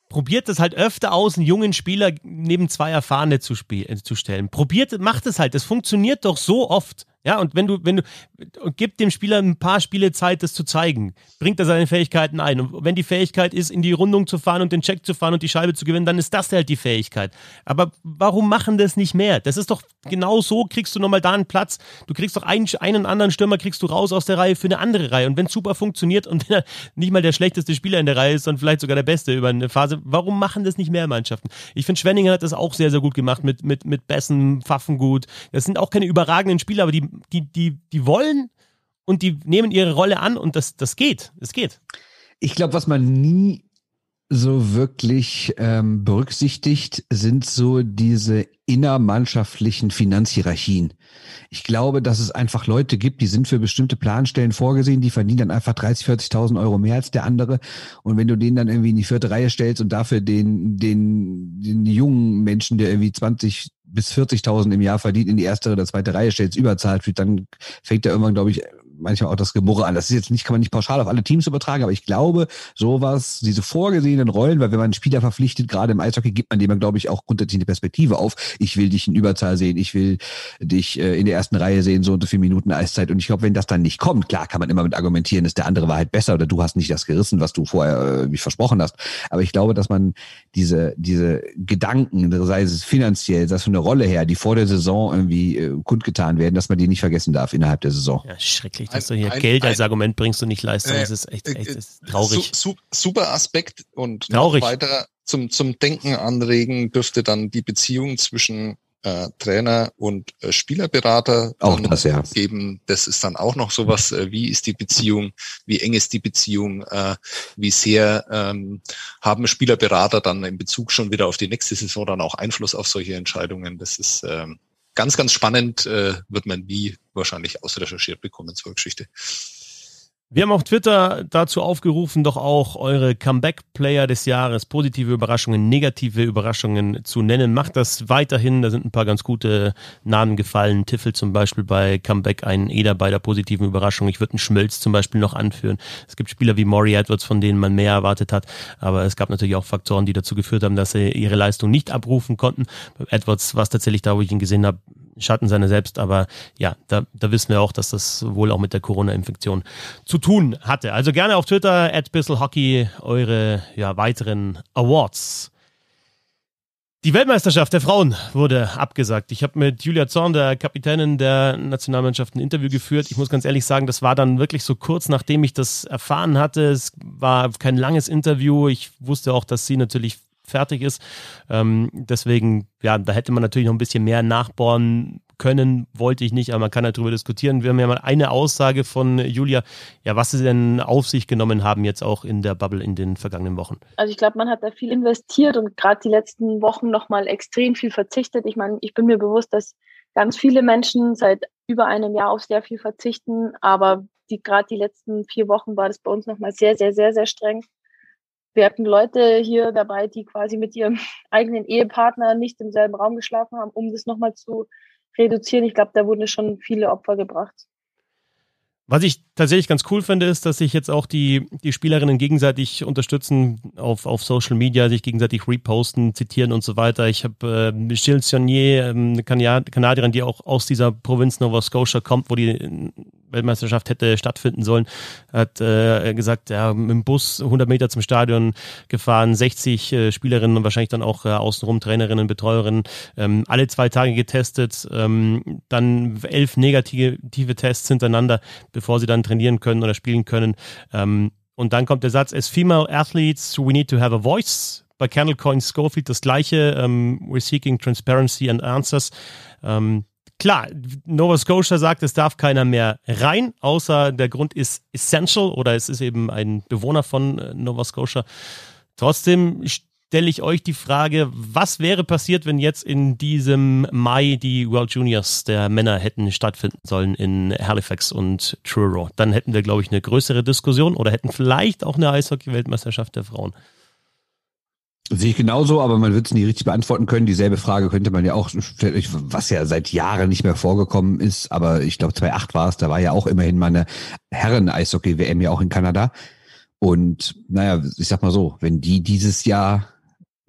S1: probiert es halt öfter aus, einen jungen Spieler neben zwei Erfahrene zu, äh, zu stellen. Probiert, macht es halt. Das funktioniert doch so oft. Ja, und wenn du, wenn du, und gib dem Spieler ein paar Spiele Zeit, das zu zeigen, bringt er seine Fähigkeiten ein. Und wenn die Fähigkeit ist, in die Rundung zu fahren und den Check zu fahren und die Scheibe zu gewinnen, dann ist das halt die Fähigkeit. Aber warum machen das nicht mehr? Das ist doch genau so, kriegst du nochmal da einen Platz. Du kriegst doch einen, einen anderen Stürmer, kriegst du raus aus der Reihe für eine andere Reihe. Und wenn es super funktioniert und wenn er nicht mal der schlechteste Spieler in der Reihe ist, sondern vielleicht sogar der beste über eine Phase, warum machen das nicht mehr Mannschaften? Ich finde, Schwenninger hat das auch sehr, sehr gut gemacht mit, mit, mit Bessen, Pfaffengut. Das sind auch keine überragenden Spieler, aber die die, die, die wollen und die nehmen ihre Rolle an und das, das geht. Es geht.
S3: Ich glaube, was man nie so wirklich ähm, berücksichtigt, sind so diese innermannschaftlichen Finanzhierarchien. Ich glaube, dass es einfach Leute gibt, die sind für bestimmte Planstellen vorgesehen, die verdienen dann einfach 30, 40.000 Euro mehr als der andere. Und wenn du den dann irgendwie in die vierte Reihe stellst und dafür den, den, den jungen Menschen, der irgendwie 20 bis 40.000 im Jahr verdient, in die erste oder zweite Reihe stellst, überzahlt wird, dann fängt er irgendwann, glaube ich, manchmal auch das Gemurre an. Das ist jetzt nicht, kann man nicht pauschal auf alle Teams übertragen, aber ich glaube, sowas, diese vorgesehenen Rollen, weil wenn man einen Spieler verpflichtet, gerade im Eishockey, gibt man dem, glaube ich, auch grundsätzlich eine Perspektive auf. Ich will dich in Überzahl sehen, ich will dich äh, in der ersten Reihe sehen, so und so viele Minuten Eiszeit. Und ich glaube, wenn das dann nicht kommt, klar kann man immer mit argumentieren, ist der andere war halt besser oder du hast nicht das gerissen, was du vorher äh, wie versprochen hast. Aber ich glaube, dass man diese, diese Gedanken, sei es finanziell, sei es von der Rolle her, die vor der Saison irgendwie äh, kundgetan werden, dass man die nicht vergessen darf innerhalb der Saison.
S1: Ja, schrecklich nicht, dass du hier ein, Geld als ein, Argument bringst und nicht Leistung. Äh, das ist echt, echt äh, ist traurig.
S2: Su, super Aspekt und traurig. noch weiter zum, zum Denken anregen dürfte dann die Beziehung zwischen äh, Trainer und äh, Spielerberater
S3: auch das, ja.
S2: geben. Das ist dann auch noch sowas, äh, wie ist die Beziehung, wie eng ist die Beziehung, äh, wie sehr ähm, haben Spielerberater dann in Bezug schon wieder auf die nächste Saison dann auch Einfluss auf solche Entscheidungen. Das ist ähm, ganz, ganz spannend, äh, wird man nie wahrscheinlich ausrecherchiert bekommen zur Geschichte.
S1: Wir haben auf Twitter dazu aufgerufen, doch auch eure Comeback-Player des Jahres, positive Überraschungen, negative Überraschungen zu nennen. Macht das weiterhin. Da sind ein paar ganz gute Namen gefallen. Tiffel zum Beispiel bei Comeback, ein Eder bei der positiven Überraschung. Ich würde einen Schmelz zum Beispiel noch anführen. Es gibt Spieler wie Maury Edwards, von denen man mehr erwartet hat. Aber es gab natürlich auch Faktoren, die dazu geführt haben, dass sie ihre Leistung nicht abrufen konnten. Edwards war tatsächlich da, wo ich ihn gesehen habe, Schatten seiner selbst, aber ja, da, da wissen wir auch, dass das wohl auch mit der Corona-Infektion zu tun hatte. Also gerne auf Twitter, at Hockey, eure ja, weiteren Awards. Die Weltmeisterschaft der Frauen wurde abgesagt. Ich habe mit Julia Zorn, der Kapitänin der Nationalmannschaft, ein Interview geführt. Ich muss ganz ehrlich sagen, das war dann wirklich so kurz, nachdem ich das erfahren hatte. Es war kein langes Interview. Ich wusste auch, dass sie natürlich fertig ist. Ähm, deswegen, ja, da hätte man natürlich noch ein bisschen mehr nachbohren können, wollte ich nicht, aber man kann darüber diskutieren. Wir haben ja mal eine Aussage von Julia, ja, was sie denn auf sich genommen haben jetzt auch in der Bubble in den vergangenen Wochen.
S4: Also ich glaube, man hat da viel investiert und gerade die letzten Wochen nochmal extrem viel verzichtet. Ich meine, ich bin mir bewusst, dass ganz viele Menschen seit über einem Jahr auf sehr viel verzichten, aber die gerade die letzten vier Wochen war das bei uns nochmal sehr, sehr, sehr, sehr streng. Wir hatten Leute hier dabei, die quasi mit ihrem eigenen Ehepartner nicht im selben Raum geschlafen haben, um das nochmal zu reduzieren. Ich glaube, da wurden schon viele Opfer gebracht.
S1: Was ich tatsächlich ganz cool finde, ist, dass sich jetzt auch die, die Spielerinnen gegenseitig unterstützen auf, auf Social Media, sich gegenseitig reposten, zitieren und so weiter. Ich habe äh, Michelle Sionnier, ähm, eine Kanadierin, die auch aus dieser Provinz Nova Scotia kommt, wo die Weltmeisterschaft hätte stattfinden sollen, hat äh, gesagt, ja, dem Bus 100 Meter zum Stadion gefahren, 60 äh, Spielerinnen und wahrscheinlich dann auch äh, außenrum Trainerinnen, Betreuerinnen, ähm, alle zwei Tage getestet, ähm, dann elf negative Tests hintereinander, bevor sie dann trainieren können oder spielen können. Ähm, und dann kommt der Satz, as female athletes, we need to have a voice. Bei Candle Coin Schofield das gleiche, ähm, we're seeking transparency and answers. Ähm, Klar, Nova Scotia sagt, es darf keiner mehr rein, außer der Grund ist essential oder es ist eben ein Bewohner von äh, Nova Scotia. Trotzdem stelle ich euch die Frage, was wäre passiert, wenn jetzt in diesem Mai die World Juniors der Männer hätten stattfinden sollen in Halifax und Truro? Dann hätten wir, glaube ich, eine größere Diskussion oder hätten vielleicht auch eine Eishockey-Weltmeisterschaft der Frauen.
S3: Sehe ich genauso, aber man wird es nie richtig beantworten können. Dieselbe Frage könnte man ja auch, was ja seit Jahren nicht mehr vorgekommen ist, aber ich glaube 2008 war es, da war ja auch immerhin mal eine Herren-Eishockey-WM ja auch in Kanada. Und naja, ich sag mal so, wenn die dieses Jahr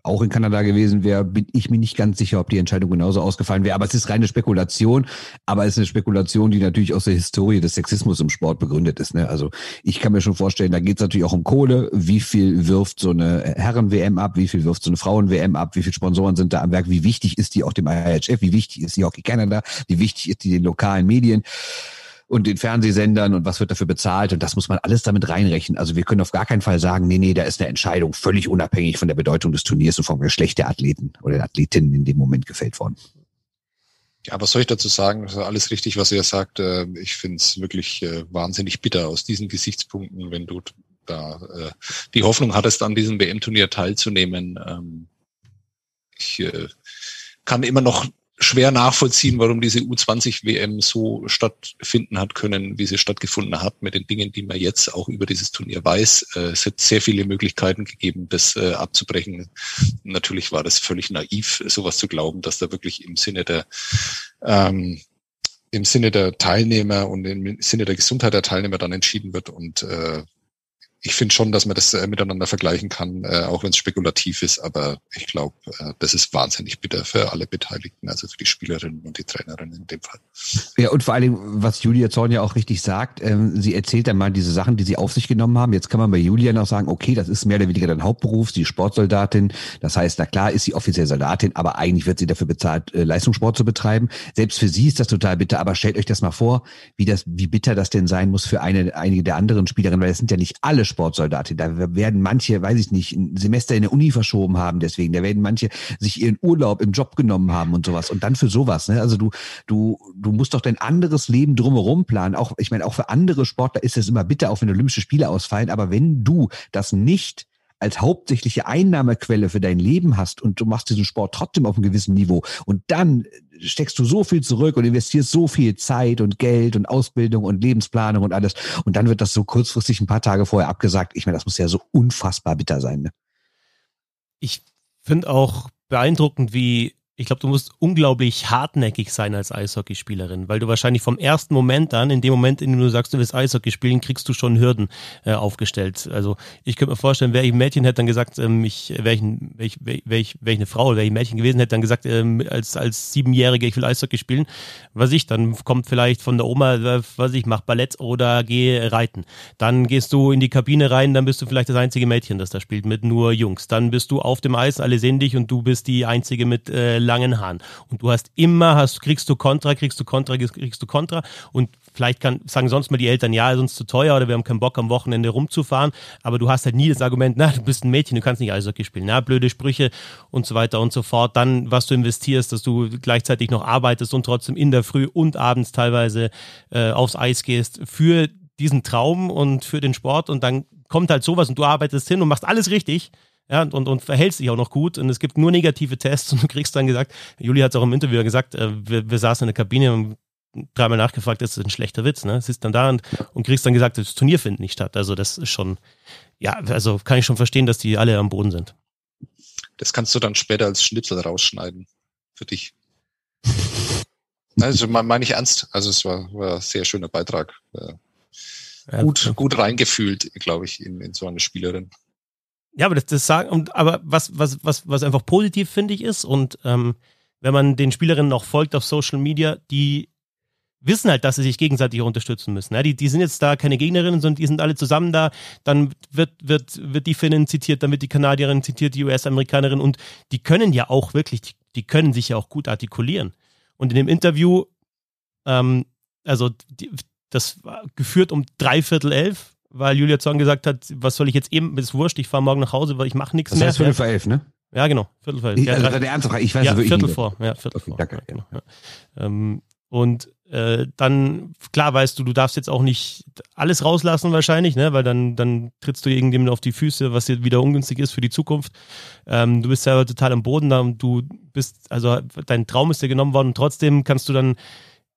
S3: auch in Kanada gewesen wäre, bin ich mir nicht ganz sicher, ob die Entscheidung genauso ausgefallen wäre. Aber es ist reine Spekulation, aber es ist eine Spekulation, die natürlich aus der Historie des Sexismus im Sport begründet ist. Ne? Also ich kann mir schon vorstellen, da geht es natürlich auch um Kohle. Wie viel wirft so eine Herren-WM ab? Wie viel wirft so eine Frauen-WM ab? Wie viele Sponsoren sind da am Werk? Wie wichtig ist die auch dem IHF? Wie wichtig ist die Hockey Canada? Wie wichtig ist die den lokalen Medien? Und den Fernsehsendern und was wird dafür bezahlt und das muss man alles damit reinrechnen. Also wir können auf gar keinen Fall sagen, nee, nee, da ist eine Entscheidung völlig unabhängig von der Bedeutung des Turniers und vom Geschlecht der Athleten oder der Athletinnen in dem Moment gefällt worden.
S2: Ja, was soll ich dazu sagen? Das ist alles richtig, was ihr sagt. Äh, ich finde es wirklich äh, wahnsinnig bitter aus diesen Gesichtspunkten, wenn du da äh, die Hoffnung hattest, an diesem WM-Turnier teilzunehmen. Ähm, ich kann immer noch schwer nachvollziehen, warum diese U20-WM so stattfinden hat können, wie sie stattgefunden hat, mit den Dingen, die man jetzt auch über dieses Turnier weiß. Äh, es hat sehr viele Möglichkeiten gegeben, das äh, abzubrechen. Natürlich war das völlig naiv, sowas zu glauben, dass da wirklich im Sinne der ähm, im Sinne der Teilnehmer und im Sinne der Gesundheit der Teilnehmer dann entschieden wird. Und äh, ich finde schon, dass man das äh, miteinander vergleichen kann, äh, auch wenn es spekulativ ist. Aber ich glaube, äh, das ist wahnsinnig bitter für alle Beteiligten, also für die Spielerinnen und die Trainerinnen in dem Fall.
S3: Ja, und vor allem, was Julia Zorn ja auch richtig sagt, ähm, sie erzählt dann mal diese Sachen, die sie auf sich genommen haben. Jetzt kann man bei Julia noch sagen, okay, das ist mehr oder weniger dein Hauptberuf, sie ist Sportsoldatin. Das heißt, na klar ist sie offiziell Soldatin, aber eigentlich wird sie dafür bezahlt, äh, Leistungssport zu betreiben. Selbst für sie ist das total bitter. Aber stellt euch das mal vor, wie das, wie bitter das denn sein muss für eine, einige der anderen Spielerinnen, weil es sind ja nicht alle Sportsoldatin. Da werden manche, weiß ich nicht, ein Semester in der Uni verschoben haben deswegen. Da werden manche sich ihren Urlaub im Job genommen haben und sowas. Und dann für sowas. Ne? Also du, du, du musst doch dein anderes Leben drumherum planen. Auch, ich meine, auch für andere Sportler ist es immer bitter, auch wenn Olympische Spiele ausfallen. Aber wenn du das nicht als hauptsächliche Einnahmequelle für dein Leben hast und du machst diesen Sport trotzdem auf einem gewissen Niveau und dann steckst du so viel zurück und investierst so viel Zeit und Geld und Ausbildung und Lebensplanung und alles und dann wird das so kurzfristig ein paar Tage vorher abgesagt. Ich meine, das muss ja so unfassbar bitter sein. Ne?
S1: Ich finde auch beeindruckend, wie ich glaube, du musst unglaublich hartnäckig sein als Eishockeyspielerin, weil du wahrscheinlich vom ersten Moment an, in dem Moment, in dem du sagst, du willst Eishockey spielen, kriegst du schon Hürden äh, aufgestellt. Also ich könnte mir vorstellen, wäre ein Mädchen, hätte dann gesagt, ähm, ich wäre ich, wär ich, wär eine Frau, wäre ich ein Mädchen gewesen, hätte dann gesagt, ähm, als, als Siebenjährige, ich will Eishockey spielen. Was ich, dann kommt vielleicht von der Oma, äh, was ich, mach Ballett oder geh reiten. Dann gehst du in die Kabine rein, dann bist du vielleicht das einzige Mädchen, das da spielt, mit nur Jungs. Dann bist du auf dem Eis, alle sehen dich und du bist die einzige mit äh, langen Haaren. Und du hast immer, hast, kriegst du Kontra, kriegst du Kontra, kriegst du Kontra. Und vielleicht kann, sagen sonst mal die Eltern, ja, ist uns zu teuer oder wir haben keinen Bock am Wochenende rumzufahren. Aber du hast halt nie das Argument, na, du bist ein Mädchen, du kannst nicht Eishockey spielen. Na, blöde Sprüche und so weiter und so fort. Dann, was du investierst, dass du gleichzeitig noch arbeitest und trotzdem in der Früh und abends teilweise äh, aufs Eis gehst für diesen Traum und für den Sport und dann kommt halt sowas und du arbeitest hin und machst alles richtig. Ja, und, und verhältst dich auch noch gut und es gibt nur negative Tests und du kriegst dann gesagt, Juli hat es auch im Interview gesagt, äh, wir, wir saßen in der Kabine und dreimal nachgefragt, das ist ein schlechter Witz, ne? Sitzt dann da und, und kriegst dann gesagt, das Turnier findet nicht statt. Also das ist schon, ja, also kann ich schon verstehen, dass die alle am Boden sind.
S2: Das kannst du dann später als Schnitzel rausschneiden. Für dich. Also meine ich ernst. Also es war, war ein sehr schöner Beitrag. Ja, gut, gut reingefühlt, glaube ich, in, in so eine Spielerin.
S1: Ja, aber das, das sagen, und aber was, was, was, was einfach positiv finde ich ist, und ähm, wenn man den Spielerinnen auch folgt auf Social Media, die wissen halt, dass sie sich gegenseitig unterstützen müssen. Ja, die, die sind jetzt da keine Gegnerinnen, sondern die sind alle zusammen da. Dann wird, wird, wird die Finnin zitiert, dann wird die Kanadierin zitiert, die US-Amerikanerin und die können ja auch wirklich, die, die können sich ja auch gut artikulieren. Und in dem Interview, ähm, also die, das war geführt um dreiviertel elf, weil Julia Zorn gesagt hat, was soll ich jetzt eben, ist wurscht, ich fahre morgen nach Hause, weil ich mache nichts
S3: das
S1: mehr.
S3: Das heißt Viertel vor elf, ne?
S1: Ja, genau, Viertel vor elf. Ja,
S3: also der Ernst, ich weiß
S1: ja,
S3: wirklich
S1: Viertel vor, ja, Viertel
S3: okay,
S1: vor.
S3: Danke.
S1: Ja, genau, ja. ähm, und äh, dann, klar weißt du, du darfst jetzt auch nicht alles rauslassen wahrscheinlich, ne? weil dann, dann trittst du irgendjemandem auf die Füße, was dir wieder ungünstig ist für die Zukunft. Ähm, du bist selber total am Boden da und du bist, also dein Traum ist dir genommen worden und trotzdem kannst du dann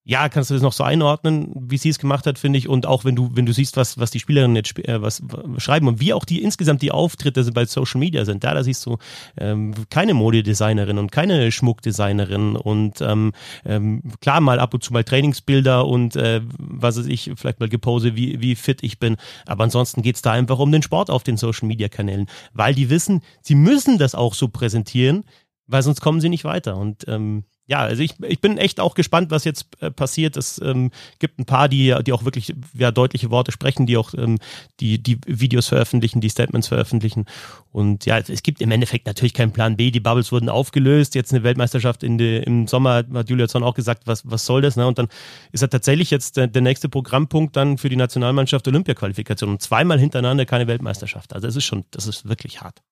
S1: ja, kannst du das noch so einordnen, wie sie es gemacht hat, finde ich. Und auch wenn du, wenn du siehst, was, was die Spielerinnen jetzt äh, was, schreiben und wie auch die insgesamt die Auftritte bei Social Media sind, da, da siehst du ähm, keine Modedesignerin und keine Schmuckdesignerin und ähm, ähm, klar mal ab und zu mal Trainingsbilder und äh, was weiß ich, vielleicht mal gepose, wie, wie fit ich bin. Aber ansonsten geht's da einfach um den Sport auf den Social Media Kanälen, weil die wissen, sie müssen das auch so präsentieren, weil sonst kommen sie nicht weiter. Und ähm, ja, also ich, ich bin echt auch gespannt, was jetzt äh, passiert. Es ähm, gibt ein paar, die, die auch wirklich ja, deutliche Worte sprechen, die auch ähm, die, die Videos veröffentlichen, die Statements veröffentlichen. Und ja, es gibt im Endeffekt natürlich keinen Plan B. Die Bubbles wurden aufgelöst. Jetzt eine Weltmeisterschaft in de, im Sommer hat Julia Zorn auch gesagt, was, was soll das? Ne? Und dann ist er tatsächlich jetzt der, der nächste Programmpunkt dann für die Nationalmannschaft Olympia-Qualifikation. Und zweimal hintereinander keine Weltmeisterschaft. Also es ist schon, das ist wirklich hart.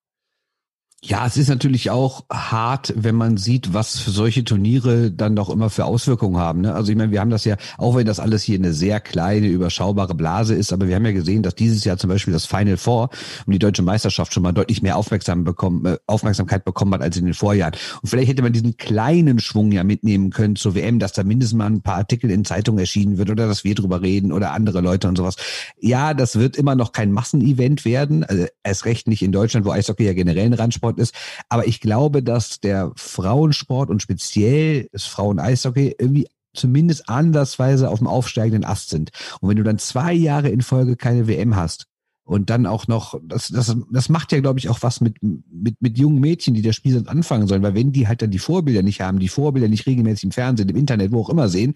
S3: Ja, es ist natürlich auch hart, wenn man sieht, was für solche Turniere dann doch immer für Auswirkungen haben. Ne? Also ich meine, wir haben das ja, auch wenn das alles hier eine sehr kleine, überschaubare Blase ist, aber wir haben ja gesehen, dass dieses Jahr zum Beispiel das Final Four um die deutsche Meisterschaft schon mal deutlich mehr Aufmerksam bekommen, äh, Aufmerksamkeit bekommen hat als in den Vorjahren. Und vielleicht hätte man diesen kleinen Schwung ja mitnehmen können zur WM, dass da mindestens mal ein paar Artikel in Zeitungen erschienen wird oder dass wir drüber reden oder andere Leute und sowas. Ja, das wird immer noch kein Massenevent werden, also erst recht nicht in Deutschland, wo Eishockey ja generell ein Randsport Sport ist. Aber ich glaube, dass der Frauensport und speziell das Frauen-Eishockey irgendwie zumindest andersweise auf dem aufsteigenden Ast sind. Und wenn du dann zwei Jahre in Folge keine WM hast, und dann auch noch, das, das, das macht ja, glaube ich, auch was mit, mit, mit jungen Mädchen, die das Spiel sonst anfangen sollen, weil wenn die halt dann die Vorbilder nicht haben, die Vorbilder nicht regelmäßig im Fernsehen, im Internet, wo auch immer sehen,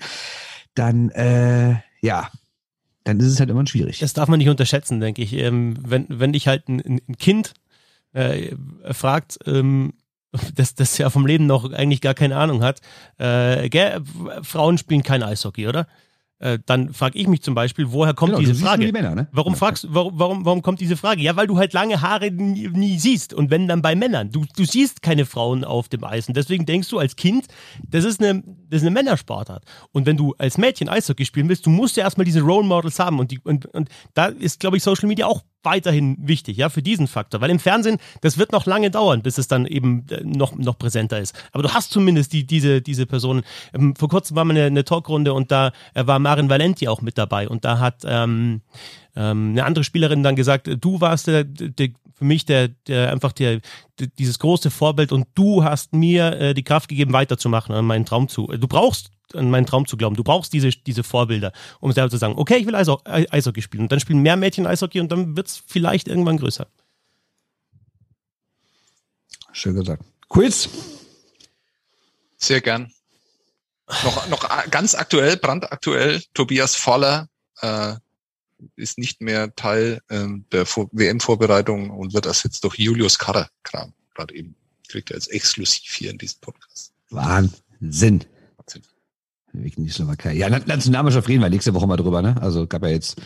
S3: dann, äh, ja, dann ist es halt immer schwierig.
S1: Das darf man nicht unterschätzen, denke ich. Ähm, wenn, wenn dich halt ein, ein Kind äh, fragt, ähm, dass das ja vom Leben noch eigentlich gar keine Ahnung hat. Äh, gell, Frauen spielen kein Eishockey, oder? Äh, dann frage ich mich zum Beispiel, woher kommt
S3: genau,
S1: diese Frage?
S3: Die Männer, ne?
S1: Warum fragst warum, warum, warum kommt diese Frage? Ja, weil du halt lange Haare nie, nie, siehst. Und wenn dann bei Männern. Du, du siehst keine Frauen auf dem Eis. Und deswegen denkst du als Kind, das ist eine, das ist eine Männersportart. Und wenn du als Mädchen Eishockey spielen willst, du musst ja erstmal diese Role Models haben. Und, die, und, und da ist, glaube ich, Social Media auch weiterhin wichtig, ja, für diesen Faktor. Weil im Fernsehen, das wird noch lange dauern, bis es dann eben äh, noch, noch präsenter ist. Aber du hast zumindest die, diese, diese Personen. Ähm, vor kurzem war mal eine, eine Talkrunde und da äh, war Marin Valenti auch mit dabei und da hat ähm, ähm, eine andere Spielerin dann gesagt, du warst der, der für mich der, der einfach der, dieses große Vorbild und du hast mir äh, die Kraft gegeben, weiterzumachen an meinen Traum zu. Du brauchst an meinen Traum zu glauben. Du brauchst diese, diese Vorbilder, um selber zu sagen, okay, ich will Eishockey spielen. Und dann spielen mehr Mädchen Eishockey und dann wird es vielleicht irgendwann größer.
S3: Schön gesagt. Quiz?
S2: Sehr gern. Noch, noch ganz aktuell, brandaktuell, Tobias Voller äh, ist nicht mehr Teil äh, der WM-Vorbereitung und wird ersetzt durch Julius Karrer. Kram, gerade eben. Kriegt er jetzt exklusiv hier in diesem Podcast.
S3: Wahnsinn. Weg in die Slowakei. Ja, Nationalmannschaft reden wir nächste Woche mal drüber, ne? Also gab ja jetzt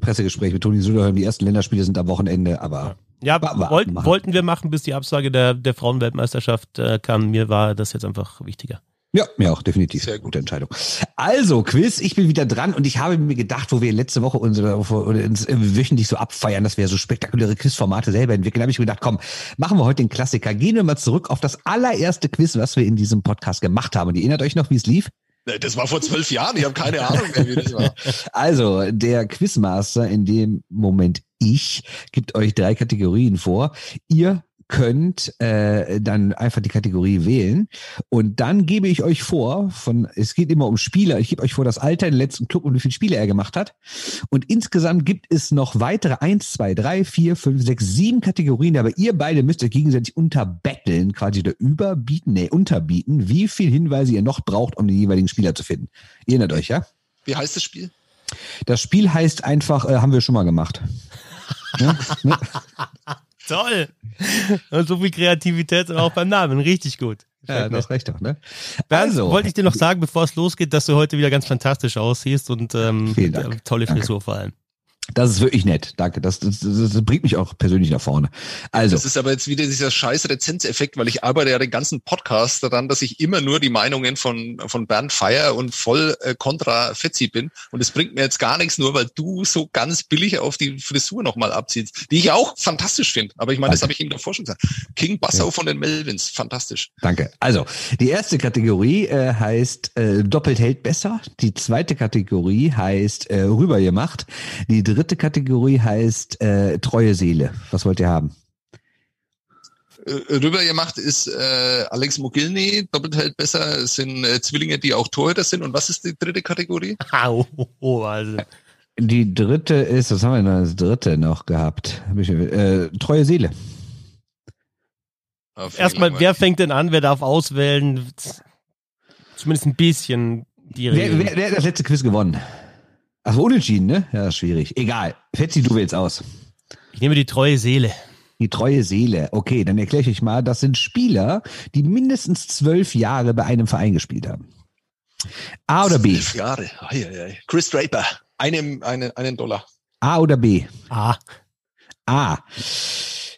S3: Pressegespräch mit Toni Söderholm. Die ersten Länderspiele sind am Wochenende, aber.
S1: Ja, ja wollten, wollten wir machen, bis die Absage der, der Frauenweltmeisterschaft äh, kam. Mir war das jetzt einfach wichtiger.
S3: Ja, mir auch, definitiv. Sehr gute Entscheidung. Also, Quiz, ich bin wieder dran und ich habe mir gedacht, wo wir letzte Woche unsere, uns wöchentlich so abfeiern, dass wir so spektakuläre Quizformate selber entwickeln, habe ich mir gedacht, komm, machen wir heute den Klassiker. Gehen wir mal zurück auf das allererste Quiz, was wir in diesem Podcast gemacht haben. Und ihr erinnert euch noch, wie es lief?
S2: Das war vor zwölf Jahren, ich habe keine Ahnung mehr, wie das war.
S3: Also, der Quizmaster, in dem Moment ich, gibt euch drei Kategorien vor. Ihr könnt äh, dann einfach die Kategorie wählen und dann gebe ich euch vor, von es geht immer um Spieler, ich gebe euch vor das Alter, den letzten Club und wie viele Spiele er gemacht hat. Und insgesamt gibt es noch weitere eins, zwei, drei, vier, fünf, sechs, sieben Kategorien, aber ihr beide müsst euch gegenseitig unterbetteln, quasi oder überbieten, nee, unterbieten, wie viel Hinweise ihr noch braucht, um den jeweiligen Spieler zu finden. Ihr erinnert euch, ja?
S2: Wie heißt das Spiel?
S3: Das Spiel heißt einfach, äh, haben wir schon mal gemacht. ja?
S1: Ne? Toll. Und so viel Kreativität auch beim Namen. Richtig gut.
S3: Ja, das reicht doch, ne?
S1: Bernd, also. wollte ich dir noch sagen, bevor es losgeht, dass du heute wieder ganz fantastisch aussiehst und ähm, tolle Frisur vor allem.
S3: Das ist wirklich nett. Danke. Das, das, das bringt mich auch persönlich nach vorne. Also.
S2: Das ist aber jetzt wieder dieser scheiß Rezenzeffekt, weil ich arbeite ja den ganzen Podcast daran, dass ich immer nur die Meinungen von, von Bernd feier und voll äh, kontra Fetzi bin. Und es bringt mir jetzt gar nichts, nur weil du so ganz billig auf die Frisur nochmal abziehst, die ich auch fantastisch finde. Aber ich meine, das habe ich ihm davor schon gesagt. King Bassau ja. von den Melvins. Fantastisch.
S3: Danke. Also, die erste Kategorie äh, heißt äh, doppelt hält besser. Die zweite Kategorie heißt äh, rübergemacht. Die dritte Kategorie heißt äh, treue Seele. Was wollt ihr haben?
S2: Äh, rübergemacht ist äh, Alex Mogilny, doppelt hält besser, es sind äh, Zwillinge, die auch Torhüter sind. Und was ist die dritte Kategorie?
S1: Oh, oh, also.
S3: Die dritte ist, was haben wir denn als dritte noch gehabt? Äh, treue Seele.
S1: Erstmal, wer fängt denn an? Wer darf auswählen? Zumindest ein bisschen die
S3: Regeln. Wer, wer, wer hat das letzte Quiz gewonnen? Ach, unentschieden, ne? Ja, schwierig. Egal. Fetzi, du wählst aus.
S1: Ich nehme die treue Seele.
S3: Die treue Seele. Okay, dann erkläre ich euch mal, das sind Spieler, die mindestens zwölf Jahre bei einem Verein gespielt haben. A oder B?
S2: Zwölf Jahre. Ei, ei, ei. Chris Draper. Einem, einen, einen Dollar.
S3: A oder B?
S1: A.
S3: A.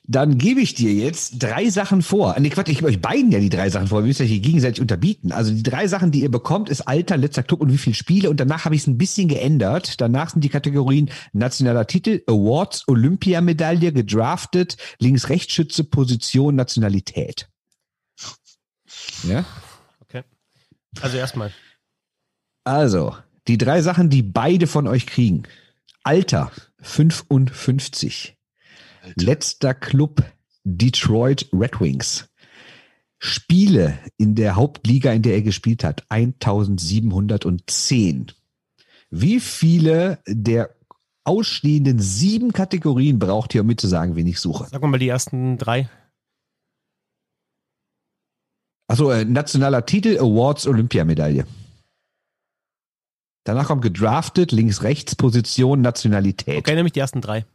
S3: Dann gebe ich dir jetzt drei Sachen vor. Nee, Quatsch, ich gebe euch beiden ja die drei Sachen vor. Wir müssen euch hier gegenseitig unterbieten. Also die drei Sachen, die ihr bekommt, ist Alter, letzter Club und wie viele Spiele. Und danach habe ich es ein bisschen geändert. Danach sind die Kategorien nationaler Titel, Awards, Olympiamedaille, gedraftet, Links-Rechtsschütze, Position, Nationalität.
S1: Ja? Okay. Also erstmal.
S3: Also, die drei Sachen, die beide von euch kriegen. Alter, 55. Letzter Club Detroit Red Wings. Spiele in der Hauptliga, in der er gespielt hat, 1710. Wie viele der ausstehenden sieben Kategorien braucht ihr, um mitzusagen, wen ich suche?
S1: Sag mal die ersten drei.
S3: Achso, äh, nationaler Titel, Awards, Olympiamedaille. Danach kommt gedraftet, links, rechts, Position, Nationalität.
S1: Okay, nämlich die ersten drei.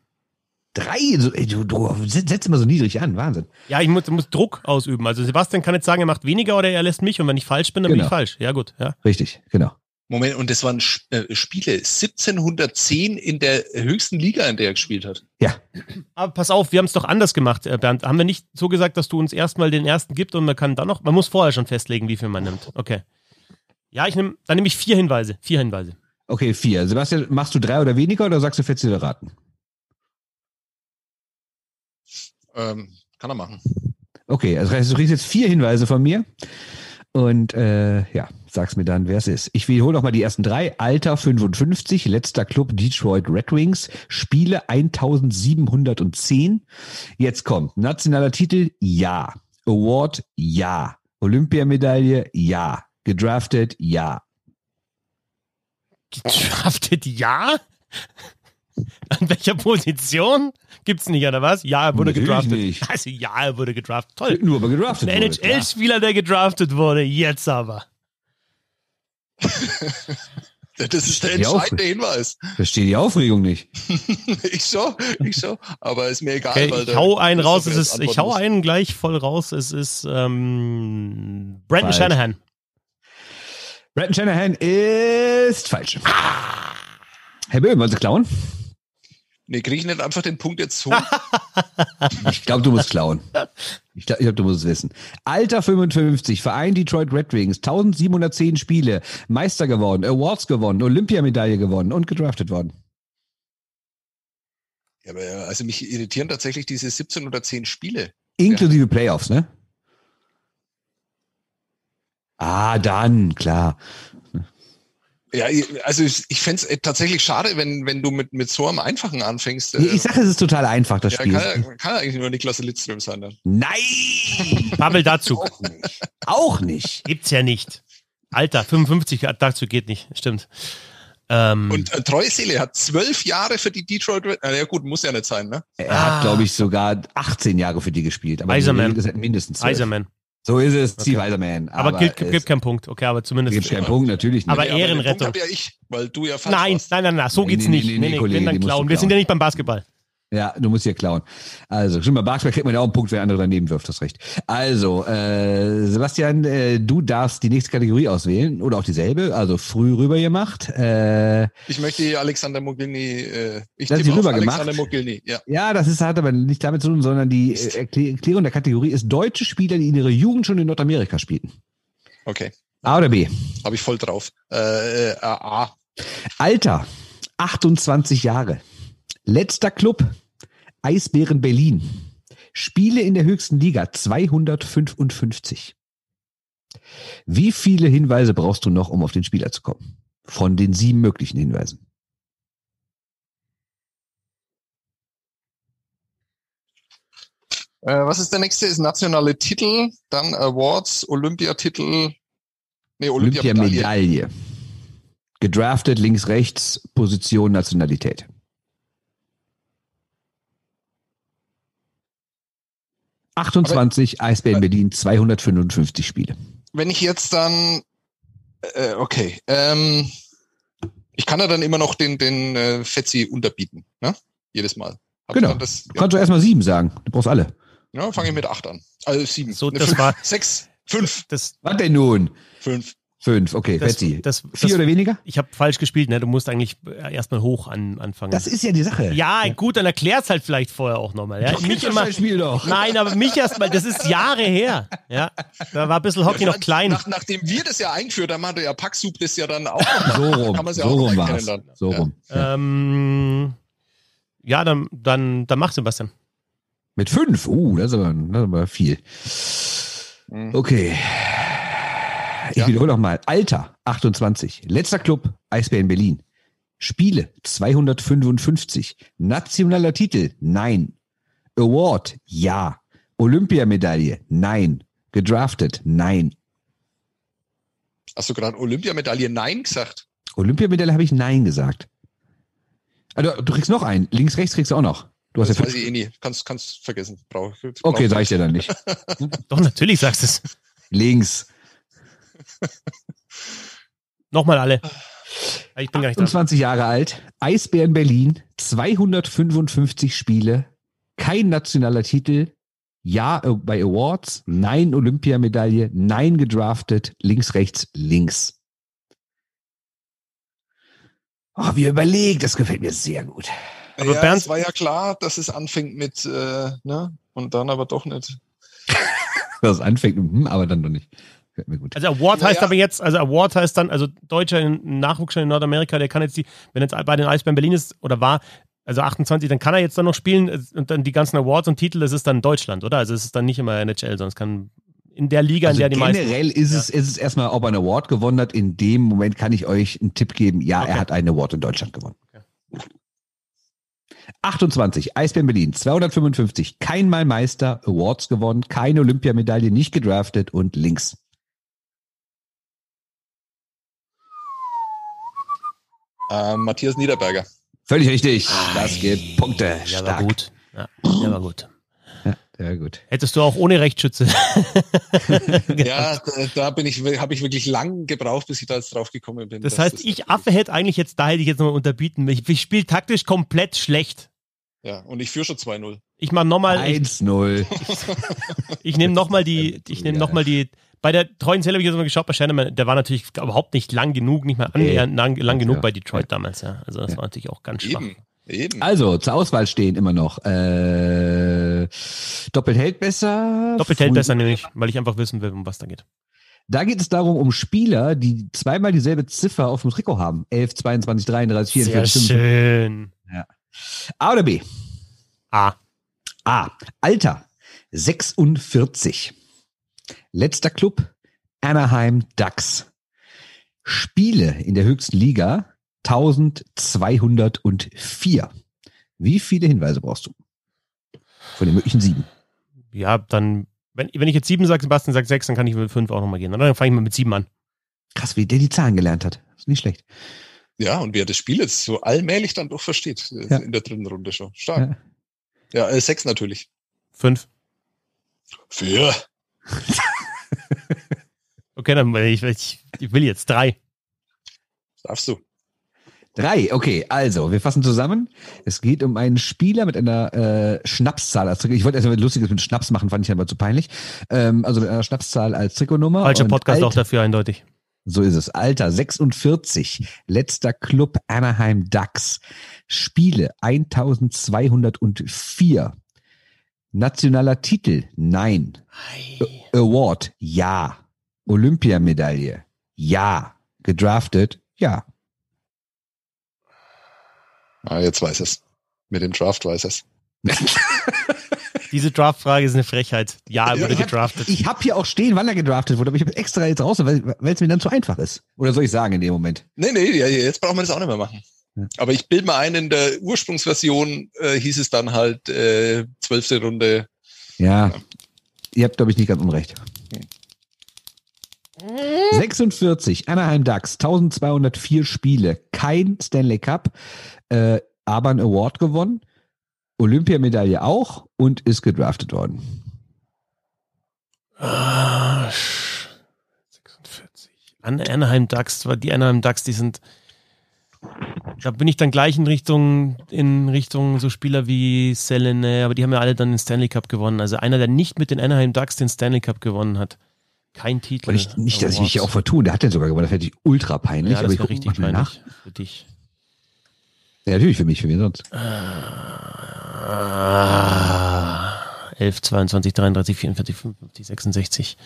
S3: Drei? So, ey, du, du setzt immer so niedrig an, Wahnsinn.
S1: Ja, ich muss, muss Druck ausüben. Also Sebastian kann jetzt sagen, er macht weniger oder er lässt mich und wenn ich falsch bin, dann genau. bin ich falsch. Ja, gut. Ja.
S3: Richtig, genau.
S2: Moment, und das waren äh, Spiele 1710 in der höchsten Liga, in der er gespielt hat.
S3: Ja.
S1: Aber pass auf, wir haben es doch anders gemacht, äh, Bernd. Haben wir nicht so gesagt, dass du uns erstmal den ersten gibt und man kann dann noch, man muss vorher schon festlegen, wie viel man nimmt. Okay. Ja, ich nehme, dann nehme ich vier Hinweise. Vier Hinweise.
S3: Okay, vier. Sebastian, machst du drei oder weniger oder sagst du fetze raten?
S2: Ähm, kann er machen.
S3: Okay, also du kriegst jetzt vier Hinweise von mir. Und äh, ja, sag's mir dann, wer es ist. Ich wiederhole nochmal die ersten drei. Alter 55, letzter Club Detroit Red Wings, Spiele 1710. Jetzt kommt nationaler Titel, ja. Award, ja. Olympiamedaille, ja. Gedraftet, ja.
S1: Gedraftet, ja? An welcher Position? Gibt's nicht, oder was? Ja, er wurde Natürlich gedraftet. Nicht. Also ja, er wurde gedraftet. Toll.
S3: Nur aber gedraftet
S1: Ein NHL-Spieler, der gedraftet wurde. Jetzt aber.
S2: Das ist der entscheidende Hinweis.
S3: Verstehe die Aufregung nicht.
S2: ich schon, ich schon. Aber ist mir egal.
S1: Okay,
S2: weil
S1: ich hau einen raus. Es ist, ich hau einen gleich voll raus. Es ist ähm, Brandon
S3: Falsch.
S1: Shanahan.
S3: Brandon Shanahan ist falsch. Herr Böhm, wollen Sie klauen?
S2: Nee, nicht einfach den Punkt jetzt so?
S3: Ich glaube, du musst klauen. Ich glaube, glaub, du musst es wissen. Alter 55, Verein Detroit Red Wings, 1710 Spiele, Meister geworden, Awards gewonnen, Olympiamedaille gewonnen und gedraftet worden.
S2: ja, aber, also mich irritieren tatsächlich diese 17 oder 10 Spiele.
S3: Inklusive Playoffs, ne? Ah, dann, klar.
S2: Ja, also ich, ich fände es tatsächlich schade, wenn, wenn du mit, mit so einem Einfachen anfängst.
S3: Nee, ich sage, es ist total einfach, das
S2: ja,
S3: Spiel.
S2: kann, kann ja eigentlich nur Niklas Lidström sein dann.
S3: Nein!
S1: Pavel dazu.
S3: Auch nicht. Auch nicht.
S1: Gibt's ja nicht. Alter, 55 dazu geht nicht. Stimmt. Ähm,
S2: Und äh, Treuseele hat zwölf Jahre für die Detroit Red. Äh, ja gut, muss ja nicht sein, ne?
S3: Er
S1: Ah.
S3: hat, glaube ich, sogar 18 Jahre für die gespielt. Aber halt mindestens 12.
S1: Eiserman.
S3: So ist es,
S1: Okay.
S3: Steve Eiserman.
S1: Aber, gibt,
S3: es
S1: gibt keinen Punkt. Okay, aber zumindest.
S3: gibt keinen Punkt, natürlich nicht.
S1: Aber
S2: den
S1: Ehrenrettung.
S2: Punkt hab ja ich, weil du ja falsch
S1: Nein, nein, nein, nein, so
S3: Nee,
S1: geht's
S3: nee,
S1: nicht.
S3: nee,
S1: Nee,
S3: nee,
S1: nee,
S3: Kollege,
S1: dann
S3: die musst du
S1: klauen. Wir sind ja nicht beim Basketball.
S3: Ja, du musst hier klauen. Also, schon mal Basketball kriegt man ja auch einen Punkt, wenn der andere daneben wirft, das recht. Also, äh, Sebastian, äh, du darfst die nächste Kategorie auswählen oder auch dieselbe, also früh rüber gemacht. Äh,
S2: Ich möchte Alexander Mogilny, äh, ich
S3: Das
S2: tippe
S3: rüber gemacht.
S2: Alexander Mogilny, ja.
S3: ja, das ist, hat aber nicht damit zu tun, sondern die äh, Erklä- Erklärung der Kategorie ist deutsche Spieler, die in ihrer Jugend schon in Nordamerika spielten.
S2: Okay,
S3: A oder B?
S2: habe ich voll drauf. Äh, äh, A.
S3: Alter, 28 Jahre. Letzter Club, Eisbären Berlin. Spiele in der höchsten Liga, 255. Wie viele Hinweise brauchst du noch, um auf den Spieler zu kommen? Von den sieben möglichen Hinweisen.
S2: Äh, was ist der nächste? Ist nationale Titel, dann Awards, Olympiatitel, nee, Olympiamedaille.
S3: Olympiamedaille. Gedraftet, links, rechts, Position, Nationalität. ...28, Eisbären Berlin, 255 Spiele.
S2: Wenn ich jetzt dann, äh, okay, ähm, ich kann ja dann immer noch den, den äh, Fetzi unterbieten, ne? Jedes Mal. Hab
S3: Genau.
S2: Das,
S3: Du kannst doch erstmal sieben sagen. Du brauchst alle.
S2: ja, ja fange ich mit acht an. Also sieben.
S1: So,
S2: Ne,
S1: das
S2: fünf,
S1: war-
S2: Sechs, fünf,
S1: Das,
S3: Was denn nun?
S2: fünf.
S3: Fünf, okay,
S1: das,
S3: Betsy.
S1: das,
S3: Vier
S1: das,
S3: oder weniger?
S1: ich habe falsch gespielt, ne? Du musst eigentlich äh, erstmal hoch an, anfangen.
S3: Das ist ja die Sache.
S1: ja, gut, dann erklär's halt vielleicht vorher auch nochmal. Ja? Mich immer,
S3: das Spiel doch.
S1: nein, aber mich erstmal, das ist Jahre her. Ja, da war ein bisschen Hockey noch klein.
S2: Nach, nachdem wir das ja eingeführt haben, hatte ja Packsub das ja dann auch noch
S3: So rum,
S2: Kann ja
S3: so rum war's.
S2: kennenlernen.
S3: So
S2: Ja.
S3: rum. Ja.
S1: Ähm, ja, dann, dann, dann mach Sebastian.
S3: Mit fünf, uh, das ist aber, das ist aber viel.
S2: Mhm.
S3: Okay. Ich
S2: Ja.
S3: wiederhole nochmal. Alter, 28. Letzter Club, Eisbären Berlin. Spiele, 255. Nationaler Titel, nein. Award, ja. Olympiamedaille, nein. Gedraftet, nein.
S2: Hast du gerade Olympiamedaille Nein gesagt?
S3: Olympiamedaille habe ich nein gesagt. Also, du kriegst noch einen. Links, rechts kriegst du auch noch. Du hast
S2: Das
S3: ja
S2: weiß ich eh nie. Kannst, kannst vergessen. Brauch,
S3: Okay,
S2: brauch-
S3: sag ich dir dann nicht.
S1: Doch, natürlich sagst du es.
S3: Links.
S1: Nochmal alle. Ich bin gar nicht da.
S3: 28 Jahre alt, Eisbären Berlin, 255 Spiele, kein nationaler Titel, ja äh, bei Awards, nein Olympiamedaille, nein gedraftet, links, rechts, links. Oh, wie er überlegt, das gefällt mir sehr gut.
S1: Aber
S2: ja,
S1: Bernd-
S2: es war ja klar, dass es anfängt mit, äh, ne? Und dann aber doch nicht.
S3: Das anfängt, hm, aber dann noch nicht.
S1: Also Award
S2: Ja,
S1: heißt
S2: ja.
S1: aber jetzt, also Award heißt dann, also Deutscher in Nachwuchs schon in Nordamerika, der kann jetzt die, wenn jetzt bei den Eisbären Berlin ist oder war, also 28, dann kann er jetzt dann noch spielen und dann die ganzen Awards und Titel, das ist dann Deutschland, oder? Also es ist dann nicht immer NHL, sondern es kann in der Liga,
S3: Also
S1: in der die meisten.
S3: generell ist es, ist es erstmal, ob er einen Award gewonnen hat. In dem Moment kann ich euch einen Tipp geben. Ja,
S1: Okay.
S3: er hat einen Award in Deutschland gewonnen. 28, Eisbären Berlin, 255, keinmal Meister, Awards gewonnen, keine Olympiamedaille, nicht gedraftet und links.
S2: Äh, Matthias Niederberger.
S3: Völlig richtig. Das gibt Punkte.
S1: Ja, war
S3: Stark.
S1: gut. Ja, der war gut.
S3: Ja, gut.
S1: Hättest du auch ohne Rechtsschütze.
S2: Ja, da, bin ich, habe ich wirklich lang gebraucht, bis ich da jetzt drauf gekommen bin.
S1: Das heißt,
S2: das
S1: ich Affe hätte eigentlich jetzt, da hätte ich jetzt nochmal unterbieten. Ich, ich spiele taktisch komplett schlecht.
S2: Ja, und ich führe schon 2-0.
S1: Ich mach nochmal, ich,
S3: 1-0.
S1: ich nehme nochmal die, ich nehme nochmal die, bei der treuen Zelle habe ich jetzt mal geschaut, bei Shannon, der war natürlich überhaupt nicht lang genug, nicht mal annähernd lang, lang genug
S3: Ja.
S1: bei Detroit damals, ja. Also das
S3: Ja.
S1: war natürlich auch ganz schwach.
S2: Eben, eben.
S3: Also, zur Auswahl stehen immer noch. Äh, doppelt hält besser.
S1: Doppelt hält besser nämlich, weil ich einfach wissen will, um was da geht.
S3: Da geht es darum, um Spieler, die zweimal dieselbe Ziffer auf dem Trikot haben. 11, 22, 33, 44,
S1: Sehr
S3: 45.
S1: schön.
S3: A oder B?
S1: Ah,
S3: A. Alter. 46. Letzter Club. Anaheim Ducks. Spiele in der höchsten Liga. 1204. Wie viele Hinweise brauchst du? Von den möglichen sieben.
S1: ja, dann, wenn, wenn ich jetzt sieben sage, Sebastian sagt sechs, dann kann ich mit fünf auch nochmal gehen. Dann fange ich mal mit sieben an.
S3: Krass, wie der die Zahlen gelernt hat. Ist nicht schlecht.
S2: Ja, und wer das Spiel jetzt so allmählich dann doch versteht,
S3: Ja.
S2: in der dritten Runde schon. Stark. Ja, äh, sechs natürlich.
S1: Fünf.
S2: Vier.
S1: Okay, dann will ich, ich, ich will jetzt drei.
S2: Darfst du.
S3: Drei, okay, also, wir fassen zusammen. Es geht um einen Spieler mit einer äh, Schnapszahl als Trikot. Ich wollte erst mal was Lustiges mit Schnaps machen, fand ich aber zu peinlich. Ähm, also mit einer Schnapszahl als Trikotnummer.
S1: Falscher Podcast
S3: Alter,
S1: auch dafür eindeutig.
S3: So ist es. Alter, 46. Letzter Club Anaheim Ducks. Spiele 1204. Nationaler Titel? Nein. Award? Ja. Olympiamedaille? Ja. Gedraftet? Ja.
S2: Ah, jetzt weiß es. Mit dem Draft weiß es.
S1: Diese Draftfrage ist eine Frechheit. Ja, er wurde
S3: ich hab-
S1: gedraftet.
S3: Ich habe hier auch stehen, wann er gedraftet wurde, aber ich habe extra jetzt raus, weil es mir dann zu einfach ist. Oder soll ich sagen in dem Moment?
S2: Nee, nee, ja, jetzt brauchen wir das auch nicht mehr machen. Aber ich bilde mal ein, in der Ursprungsversion äh, hieß es dann halt äh, zwölfte Runde.
S3: Ja. Ihr habt, glaube ich, nicht ganz unrecht. 46, Anaheim Ducks, 1204 Spiele, kein Stanley Cup, äh, aber ein Award gewonnen, Olympiamedaille auch und ist gedraftet worden.
S1: Ah, sch- 46. An Anaheim Ducks, weil die Anaheim Ducks, die sind. Da bin ich dann gleich in Richtung, in Richtung so Spieler wie Selene, aber die haben ja alle dann den Stanley Cup gewonnen. Also einer, der nicht mit den Anaheim Ducks den Stanley Cup gewonnen hat. Kein Titel.
S3: Und ich, nicht, dass ich mich hier auch vertue, der hat den sogar gewonnen, das wäre natürlich ultra peinlich,
S1: Ja,
S3: aber
S1: das
S3: ich
S1: wäre
S3: gucke
S1: richtig
S3: mal nach.
S1: peinlich für dich.
S3: Ja, natürlich für mich, für wen sonst.
S1: Ah, 11, 22, 33, 44, 55, 66,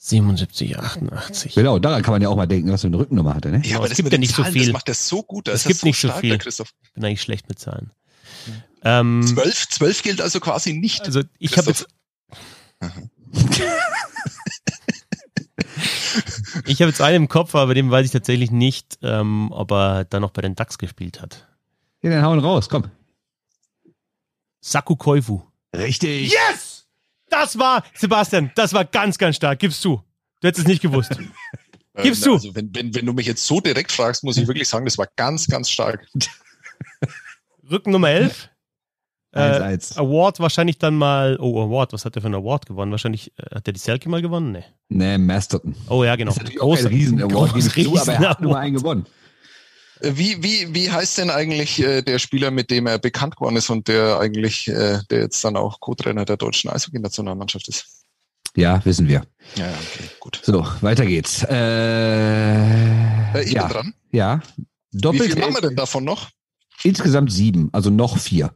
S1: 77, 88.
S3: Genau, daran kann man ja auch mal denken, was für eine Rückennummer hatte, ne?
S1: Ja,
S2: aber
S1: es
S2: das
S1: gibt
S2: mit
S1: ja nicht so
S2: Zahlen,
S1: viel.
S2: Das macht das so gut. Das
S1: Es
S2: ist
S1: gibt
S2: so
S1: nicht so
S2: stark,
S1: viel.
S2: der Christoph.
S1: Ich bin eigentlich schlecht mit Zahlen. Ähm,
S2: Zwölf, zwölf gilt also quasi nicht.
S1: also ich habe jetzt, ich habe jetzt einen im Kopf, aber dem weiß ich tatsächlich nicht, ähm, ob er da noch bei den Ducks gespielt hat.
S3: Ja, dann hauen raus, komm.
S1: Saku Koivu.
S3: Richtig.
S1: Yes! Das war, Sebastian, das war ganz, ganz stark. Gibst du. Du hättest es nicht gewusst.
S2: Äh,
S1: Gibst du.
S2: Also wenn, wenn, wenn du mich jetzt so direkt fragst, muss ich wirklich sagen, das war ganz, ganz stark.
S1: Rücken Nummer 11. Äh,
S3: 1-1.
S1: Award wahrscheinlich dann mal, oh, Award, was hat der für einen Award gewonnen? Wahrscheinlich, äh, hat der die Selkie mal gewonnen? Nee.
S3: Ne, Masterton.
S1: Oh ja, genau.
S3: Das ist natürlich auch kein Riesen-Award, ich zu, aber er hat nur einen gewonnen.
S2: Wie, wie, wie heißt denn eigentlich äh, der Spieler, mit dem er bekannt geworden ist und der eigentlich, äh, der jetzt dann auch Co-Trainer der deutschen Eishockey-Nationalmannschaft ist?
S3: Ja, wissen wir.
S2: Ja, ja, okay, gut.
S3: So, weiter geht's. Äh,
S2: Äh, ich
S3: ja,
S2: bin dran.
S3: ja.
S2: Wie
S3: Doppelt
S2: viel machen wir denn davon noch?
S3: insgesamt sieben, also noch vier.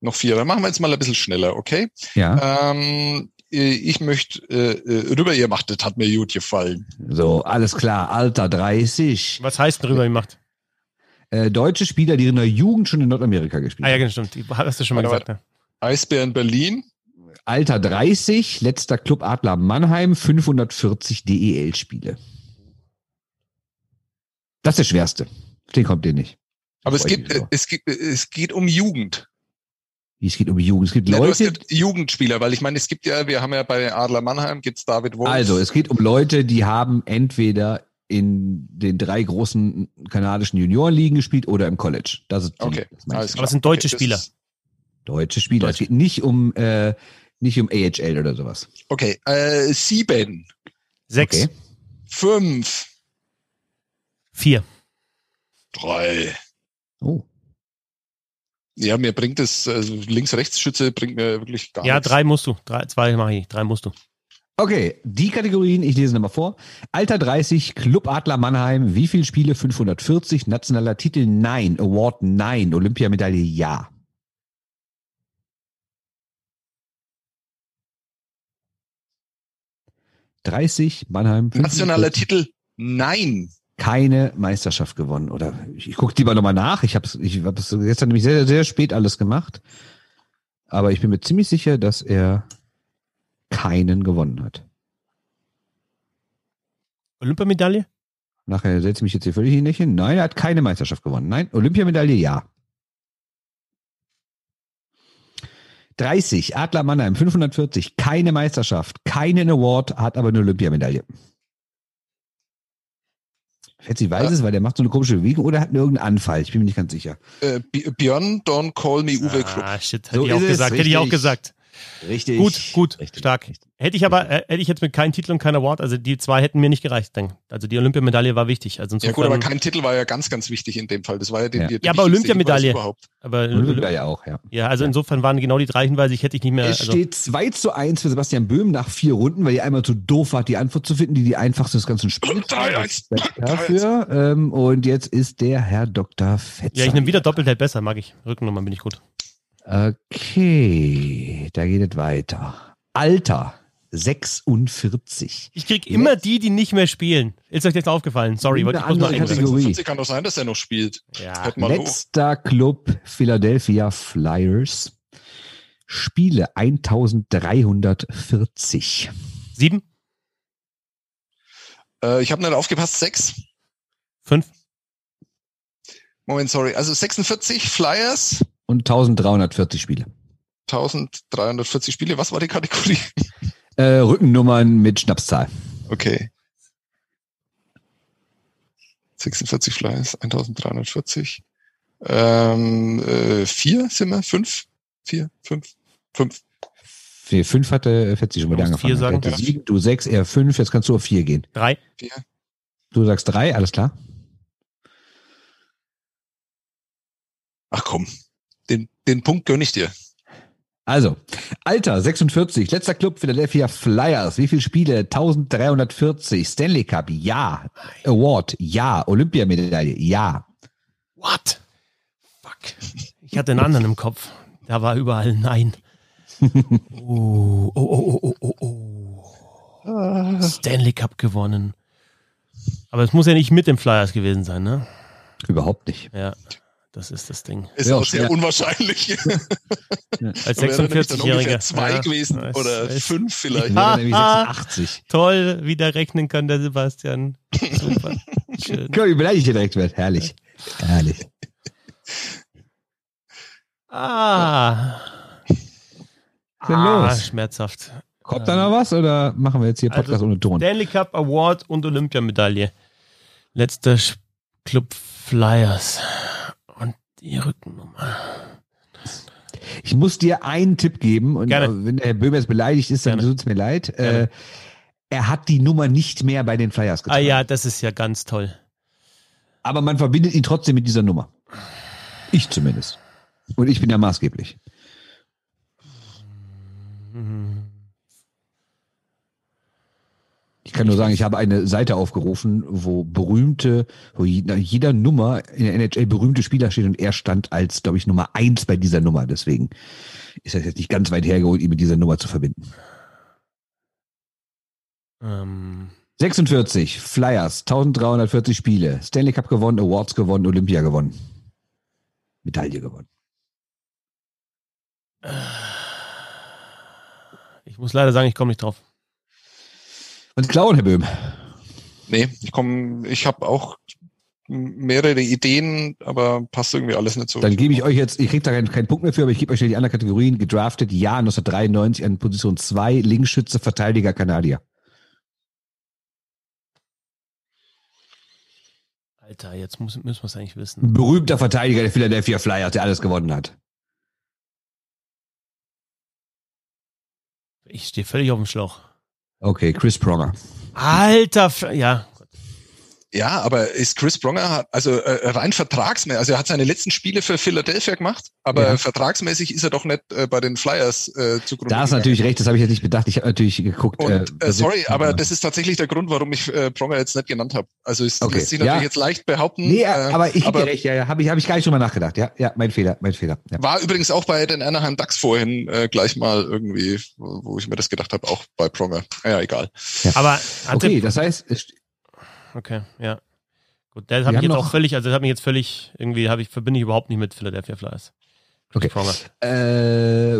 S2: Noch vier. Dann machen wir jetzt mal ein bisschen schneller, okay?
S3: Ja.
S2: Ähm, äh, ich möchte äh, äh, rüber, ihr macht, das hat mir gut gefallen.
S3: So, alles klar. Alter 30.
S1: Was heißt denn drüber gemacht?
S3: Äh, deutsche Spieler, die in der Jugend schon in Nordamerika gespielt
S1: Ah ja,
S3: haben.
S1: genau, stimmt. Die Hast du schon mal gesagt, ne?
S2: Eisbären Berlin.
S3: Alter 30, letzter Club Adler Mannheim, 540 DEL-Spiele. Das ist der schwerste. Den kommt dir nicht.
S2: Aber es gibt,
S3: mich
S2: äh,
S3: so.
S2: es äh, es geht um Jugend.
S3: Wie, Es geht um Jugend. Es gibt
S2: Ja, du hast
S3: Leute,
S2: gesagt Jugendspieler, weil ich meine, es gibt ja, wir haben ja bei Adler Mannheim, gibt's David Wolf.
S3: Also, es geht um Leute, die haben entweder in den drei großen kanadischen Juniorenligen gespielt oder im College. Das ist die-
S2: Okay,
S3: das
S1: Aber es sind deutsche
S2: Okay,
S1: Spieler.
S3: Deutsche Spieler. Es geht nicht um, äh, nicht um AHL oder sowas.
S2: Okay, äh, sieben,
S1: Sechs.
S3: Okay.
S2: fünf,
S1: Vier.
S2: drei.
S3: Oh.
S2: Ja, mir bringt es, also Links-Rechts-Schütze bringt mir wirklich gar
S1: Ja,
S2: nichts.
S1: drei musst du. Drei, zwei mache ich nicht. Drei musst du.
S3: Okay, die Kategorien, ich lese nochmal vor. Alter 30, Club Adler Mannheim, wie viele Spiele? 540, nationaler Titel? Nein, Award? Nein, Olympiamedaille? Ja. Dreißig, Mannheim. 45,
S2: Nationaler Titel? Nein.
S3: Keine Meisterschaft gewonnen. Oder ich, ich gucke lieber nochmal nach. Ich habe es ich gestern nämlich sehr, sehr spät alles gemacht. Aber ich bin mir ziemlich sicher, dass er keinen gewonnen hat.
S1: Olympiamedaille?
S3: Nachher setze ich mich jetzt hier völlig nicht hin. Nein, er hat keine Meisterschaft gewonnen. Nein, Olympiamedaille ja. 30, Adler Mannheim, 540, keine Meisterschaft, keinen Award, hat aber eine Olympiamedaille. Fetzi weiß es, weil der macht so eine komische Bewegung oder hat irgendeinen Anfall. Ich bin mir nicht ganz sicher.
S2: Äh, Björn, don't call me Uwe Krupp.
S1: Ah, shit. Hätte
S3: So
S1: ich auch gesagt. Hätte ich auch gesagt.
S3: Richtig.
S1: Gut, gut,
S3: Richtig,
S1: stark.
S3: richtig.
S1: Hätte ich aber, äh, hätte ich jetzt mit keinem Titel und keinem Award, also die zwei hätten mir nicht gereicht. Dann. Also die Olympiamedaille war wichtig. Also
S2: Ja gut, aber kein Titel war ja ganz, ganz wichtig in dem Fall. Das war ja, die,
S3: Ja.
S2: die, die
S1: Ja, aber Olympiamedaille.
S2: Überhaupt.
S1: aber,
S3: Olympiamedaille auch, ja.
S1: ja, also insofern waren genau die drei Hinweise, ich hätte ich nicht mehr.
S3: Es
S1: Also,
S3: steht 2 zu 1 für Sebastian Böhm nach vier Runden, weil ihr einmal zu doof wart, die Antwort zu finden, die die einfachste des ganzen Spiels war. Dafür. Ähm, und jetzt ist der Herr Dr. Fetzer.
S1: ja, ich nehme wieder doppelt hält besser, mag ich. Rückennummer bin ich gut.
S3: Okay, da geht es weiter. Alter, 46.
S1: Ich krieg immer die, die nicht mehr spielen. Ist euch jetzt aufgefallen? Sorry, wollte ich
S3: Eine
S1: muss mal.
S3: Kategorie.
S2: 46 kann doch sein, dass er noch spielt.
S1: Ja.
S2: Mal hoch.
S3: Letzter Club Philadelphia Flyers. Spiele 1340.
S1: Sieben?
S2: Äh, ich habe nicht aufgepasst. Sechs.
S1: Fünf?
S2: Moment, sorry. Also 46 Flyers,
S3: Und 1340 Spiele.
S2: 1340 Spiele. Was war die Kategorie?
S3: Äh, Rückennummern mit Schnapszahl.
S2: Okay. 46 Flyers, 1340. Ähm, äh, vier sind wir? Fünf? Vier? Fünf? Fünf.
S3: Nee, fünf hatte Fetzi schon mal angefangen.
S1: vier sagen.
S3: Er hatte sieben, du sechs, er fünf, jetzt kannst du auf vier gehen.
S1: Drei?
S2: Vier.
S3: Du sagst drei, alles klar.
S2: Ach komm. Den, den Punkt gönn ich dir.
S3: Also, Alter, 46, letzter Club Philadelphia Flyers. Wie viele Spiele? 1340. Stanley Cup, ja. Award, ja. Olympiamedaille, ja.
S1: What? Fuck. Ich hatte einen anderen im Kopf. Da war überall Nein. Oh, oh, oh, oh, oh, oh. Stanley Cup gewonnen. Aber es muss ja nicht mit dem Flyers gewesen sein, ne?
S3: Überhaupt nicht.
S1: Ja, das ist das Ding.
S2: Ist
S3: Ja,
S2: auch sehr
S3: ja.
S2: unwahrscheinlich.
S1: Als
S2: nämlich dann
S1: 46-Jähriger.
S2: ungefähr zwei
S1: Ja,
S2: gewesen
S1: es-
S2: oder fünf vielleicht.
S1: Ah,
S3: nämlich
S1: ah.
S3: 86.
S1: Toll, wieder rechnen kann der Sebastian. Super. Schön.
S3: Wie beleidigt hier direkt wird. Herrlich. Herrlich.
S1: Ah.
S3: denn
S1: ah,
S3: los?
S1: schmerzhaft.
S3: Kommt da noch was oder machen wir jetzt hier Podcast
S1: Also,
S3: ohne Ton?
S1: Stanley Cup Award und Olympiamedaille. Letzter Club Flyers. Die Rückennummer.
S3: Ich muss dir einen Tipp geben und
S1: Gerne.
S3: wenn der Herr Böhmer jetzt beleidigt ist, dann tut es mir leid. Äh, er hat die Nummer nicht mehr bei den Flyers
S1: Ah
S3: getragen.
S1: ja, das ist ja ganz toll.
S3: Aber man verbindet ihn trotzdem mit dieser Nummer. Ich zumindest. Und ich bin ja maßgeblich. Ich kann nur sagen, ich habe eine Seite aufgerufen, wo berühmte, wo jeder Nummer in der NHL berühmte Spieler steht und er stand als, glaube ich, Nummer eins bei dieser Nummer. Deswegen ist das jetzt nicht ganz weit hergeholt, ihn mit dieser Nummer zu verbinden.
S1: Ähm,
S3: 46, Flyers, 1340 Spiele, Stanley Cup gewonnen, Awards gewonnen, Olympia gewonnen. Medaille gewonnen.
S1: ich muss leider sagen, ich komme nicht drauf.
S3: Und klauen, Herr Böhm.
S2: Nee, ich komme, ich habe auch mehrere Ideen, aber passt irgendwie alles nicht so.
S3: Dann gebe ich euch jetzt, ich kriege da keinen, keinen Punkt mehr für, aber ich gebe euch schnell die anderen Kategorien. Gedraftet, ja, 1993 an Position 2, Linksschütze, Verteidiger, Kanadier.
S1: Alter, jetzt muss, müssen wir es eigentlich wissen.
S3: Berühmter Verteidiger der Philadelphia Flyers, der alles gewonnen hat.
S1: Ich stehe völlig auf dem Schlauch.
S3: Okay, Chris Pronger.
S1: Alter, ja.
S2: Ja, aber ist Chris Pronger, also äh, rein vertragsmäßig, also er hat seine letzten Spiele für Philadelphia gemacht, aber
S3: Ja.
S2: vertragsmäßig ist er doch nicht äh, bei den Flyers äh, zugrunde
S3: Da ist
S2: gegangen.
S3: natürlich recht, das habe ich jetzt nicht bedacht. Ich habe natürlich geguckt.
S2: Und, äh,
S3: das
S2: sorry,
S3: ist-
S2: aber das ist tatsächlich der Grund, warum ich äh, Pronger jetzt nicht genannt habe. Also es
S3: Okay,
S2: lässt sich natürlich
S3: ja.
S2: jetzt leicht behaupten.
S3: Nee,
S2: äh,
S3: aber ich
S2: aber
S3: dir recht, ja, ja, habe ich, hab ich gar nicht drüber nachgedacht. Ja, ja, mein Fehler, mein Fehler. Ja.
S2: war übrigens auch bei den Anaheim Ducks vorhin äh, gleich mal irgendwie, wo ich mir das gedacht habe, auch bei Pronger. Ja, egal.
S1: Aber hatte,
S3: Okay, das heißt,
S1: Okay, ja. Gut, das habe ich jetzt
S3: noch-
S1: auch völlig, also das hat mich jetzt völlig, irgendwie habe ich, verbinde ich überhaupt nicht mit Philadelphia Flyers.
S3: Okay. Äh,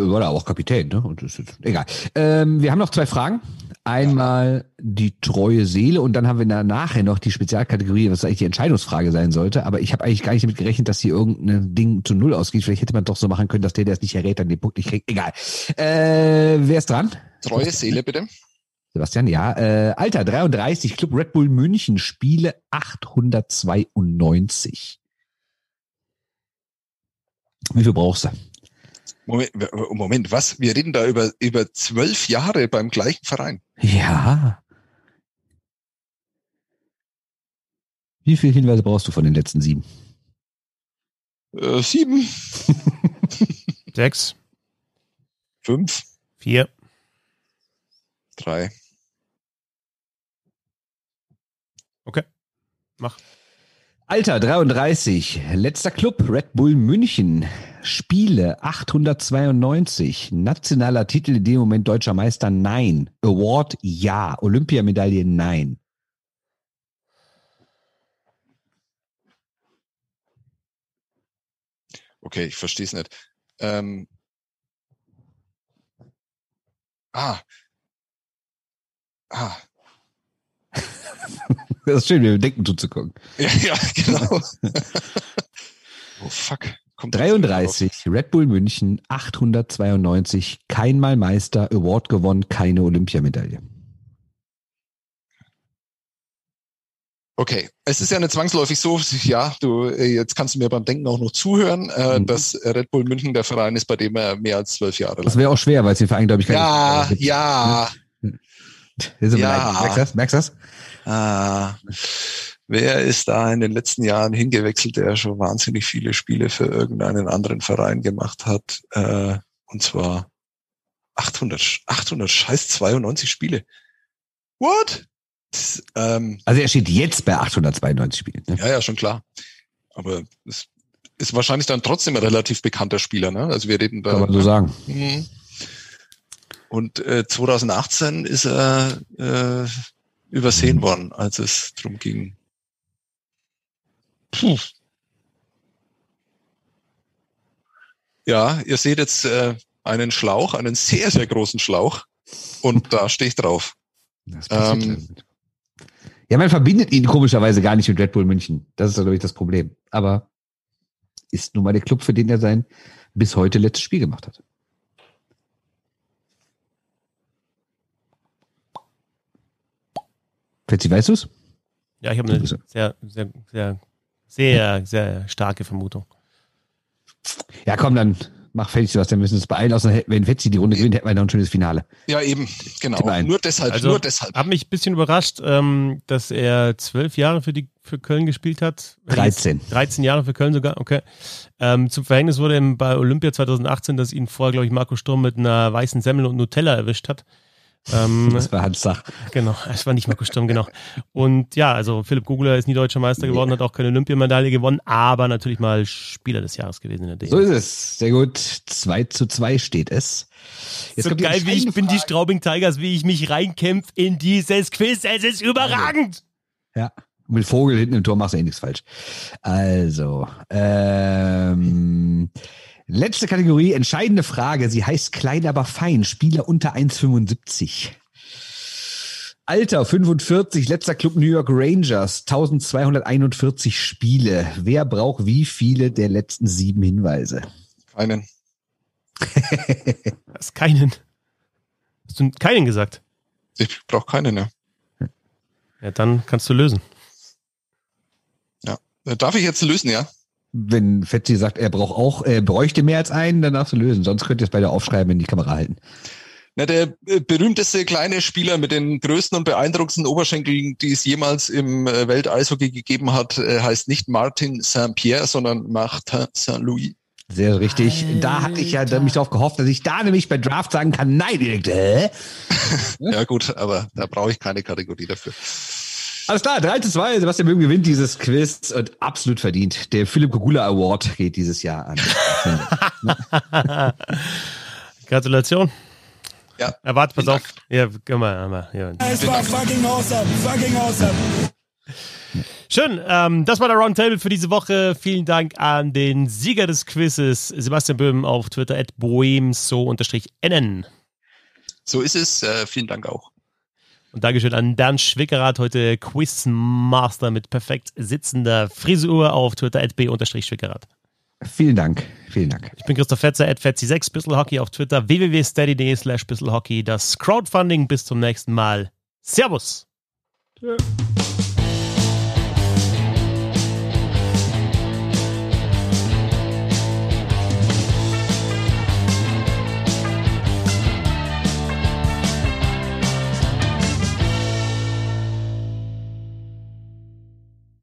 S3: war da auch Kapitän, ne? Und das ist, egal. Ähm, wir haben noch zwei Fragen. Einmal die treue Seele und dann haben wir nachher noch die Spezialkategorie, was eigentlich die Entscheidungsfrage sein sollte. Aber ich habe eigentlich gar nicht damit gerechnet, dass hier irgendein Ding zu null ausgeht. Vielleicht hätte man doch so machen können, dass der, der es nicht errät, dann den Punkt nicht kriegt. Egal. Äh, wer ist dran?
S2: Treue Seele bitte.
S3: Sebastian, ja. Äh, Alter, 33, Club Red Bull München, Spiele 892. Wie viel brauchst du?
S2: Moment, Moment, was? Wir reden da über, über zwölf Jahre beim gleichen Verein.
S3: Ja. Wie viele Hinweise brauchst du von den letzten sieben?
S2: Äh, sieben,
S1: Sechs,
S2: fünf,
S1: vier,
S2: drei.
S1: Mach.
S3: Alter, 33. Letzter Club, Red Bull München. Spiele 892. Nationaler Titel in dem Moment deutscher Meister? Nein. Award? Ja. Olympiamedaille? Nein.
S2: Okay, ich verstehe es nicht. Ähm, ah. Ah.
S3: Das ist schön, mir im Denken zuzugucken.
S2: Ja, ja, genau. oh fuck. Kommt das wieder raus?
S3: 33. Red Bull München. 892. Keinmal Meister. Award gewonnen. Keine Olympiamedaille.
S2: Okay, es ist ja nicht zwangsläufig so, ja, du, äh, jetzt kannst du mir beim Denken auch noch zuhören, äh,
S3: Mhm.
S2: dass Red Bull München der Verein ist, bei dem er mehr als zwölf Jahre
S3: Das
S2: lang.
S3: wäre auch schwer, weil es den Verein, glaube ich, keine
S2: Ja, ja.
S3: Ist aber
S2: Ja.
S3: leid. Merkst du das? Merkst du das?
S2: Ah, wer ist da in den letzten Jahren hingewechselt, der schon wahnsinnig viele Spiele für irgendeinen anderen Verein gemacht hat? Äh, und zwar 800, 800 scheiß 92 Spiele. What? Das, ähm,
S3: Also er steht jetzt bei 892 Spielen. Ne?
S2: ja, ja, schon klar. Aber es ist wahrscheinlich dann trotzdem ein relativ bekannter Spieler. Ne? Also wir reden da.
S3: Kann man so sagen.
S2: Mhm. Und äh, 2018 ist er äh, übersehen worden, als es drum ging. Puh. Ja, ihr seht jetzt äh, einen Schlauch, einen sehr, sehr großen Schlauch. Und da stehe ich drauf. Ähm.
S3: ja, man verbindet ihn komischerweise gar nicht mit Red Bull München. Das ist, glaube ich, das Problem. Aber ist nun mal der Club, für den er sein bis heute letztes Spiel gemacht hat. Fetzi, weißt du's?
S1: Ja, ich habe eine sehr, sehr, sehr, sehr, sehr starke Vermutung.
S3: Ja, komm, dann mach fertig, was. Dann müssen wir uns beeilen. Außer wenn Fetzi die Runde gewinnt, hätten wir noch ein schönes Finale.
S2: Ja, eben, genau. Nur deshalb,
S1: Also,
S2: nur deshalb.
S1: Hat mich ein bisschen überrascht, ähm, dass er zwölf Jahre für die für Köln gespielt hat.
S3: 13.
S1: 13 Jahre für Köln sogar, okay. Ähm, zum Verhängnis wurde ihm bei Olympia 2018, dass ihn vorher, glaube ich, Marco Sturm mit einer weißen Semmel und Nutella erwischt hat. Ähm,
S3: Das war Hans Sach.
S1: genau, es war nicht Marco Sturm, genau. Und ja, also Philipp Gugler ist nie deutscher Meister geworden, hat auch keine Olympiamedaille gewonnen, aber natürlich mal Spieler des Jahres gewesen in der
S3: So
S1: DL.
S3: ist es. Sehr gut. 2 zu 2 steht es. Jetzt
S1: so geil, wie ich
S3: entscheidende
S1: bin, die
S3: Frage.
S1: Straubing Tigers, wie ich mich reinkämpf in dieses Quiz. Es ist überragend.
S3: Ja. Mit Vogel hinten im Tor machst du eh nichts falsch. Also, ähm, letzte Kategorie, entscheidende Frage. Sie heißt klein, aber fein. Spieler unter 1,75. Alter 45, letzter Club New York Rangers, 1241 Spiele. Wer braucht wie viele der letzten sieben Hinweise?
S2: Keinen.
S1: Hast keinen. Hast du keinen gesagt?
S2: Ich brauche keinen, ja.
S1: Ja, dann kannst du lösen.
S2: Äh, Darf ich jetzt lösen, ja?
S3: Wenn Fetzi sagt, er braucht auch, er bräuchte mehr als einen, dann darfst du lösen. Sonst könnt ihr es beide aufschreiben, in die Kamera halten.
S2: Na, der äh, berühmteste kleine Spieler mit den größten und beeindruckendsten Oberschenkeln, die es jemals im äh, Welteishockey gegeben hat, äh, heißt nicht Martin Saint-Pierre, sondern Martin Saint-Louis.
S3: Sehr richtig. Alter. Da hatte ich ja mich darauf gehofft, dass ich da nämlich bei Draft sagen kann, nein, direkt, hä?
S2: ja gut, aber da brauche ich keine Kategorie dafür.
S3: Alles klar, 3 zu 2. Sebastian Böhm gewinnt dieses Quiz und absolut verdient. Der Philipp Kogula Award geht dieses Jahr
S1: an. Gratulation.
S2: Ja.
S1: Erwartet, pass auf. Ja, komm mal. Ja.
S5: Es war fucking awesome. Fucking awesome.
S1: Schön, ähm, das war der Roundtable für diese Woche. Vielen Dank an den Sieger des Quizzes, Sebastian Böhm auf Twitter at boemso-nn.
S2: So ist es. Äh, vielen Dank auch.
S1: Und Dankeschön an Dan Schwickerath, heute Quizmaster mit perfekt sitzender Frisur auf Twitter at b-schwickerath.
S3: Vielen Dank, vielen Dank.
S1: Ich bin Christoph Fetzer, at Fetzi6, Bisselhockey auf Twitter, www.steady.de slash Bisselhockey. Das Crowdfunding, bis zum nächsten Mal. Servus.
S5: Ja.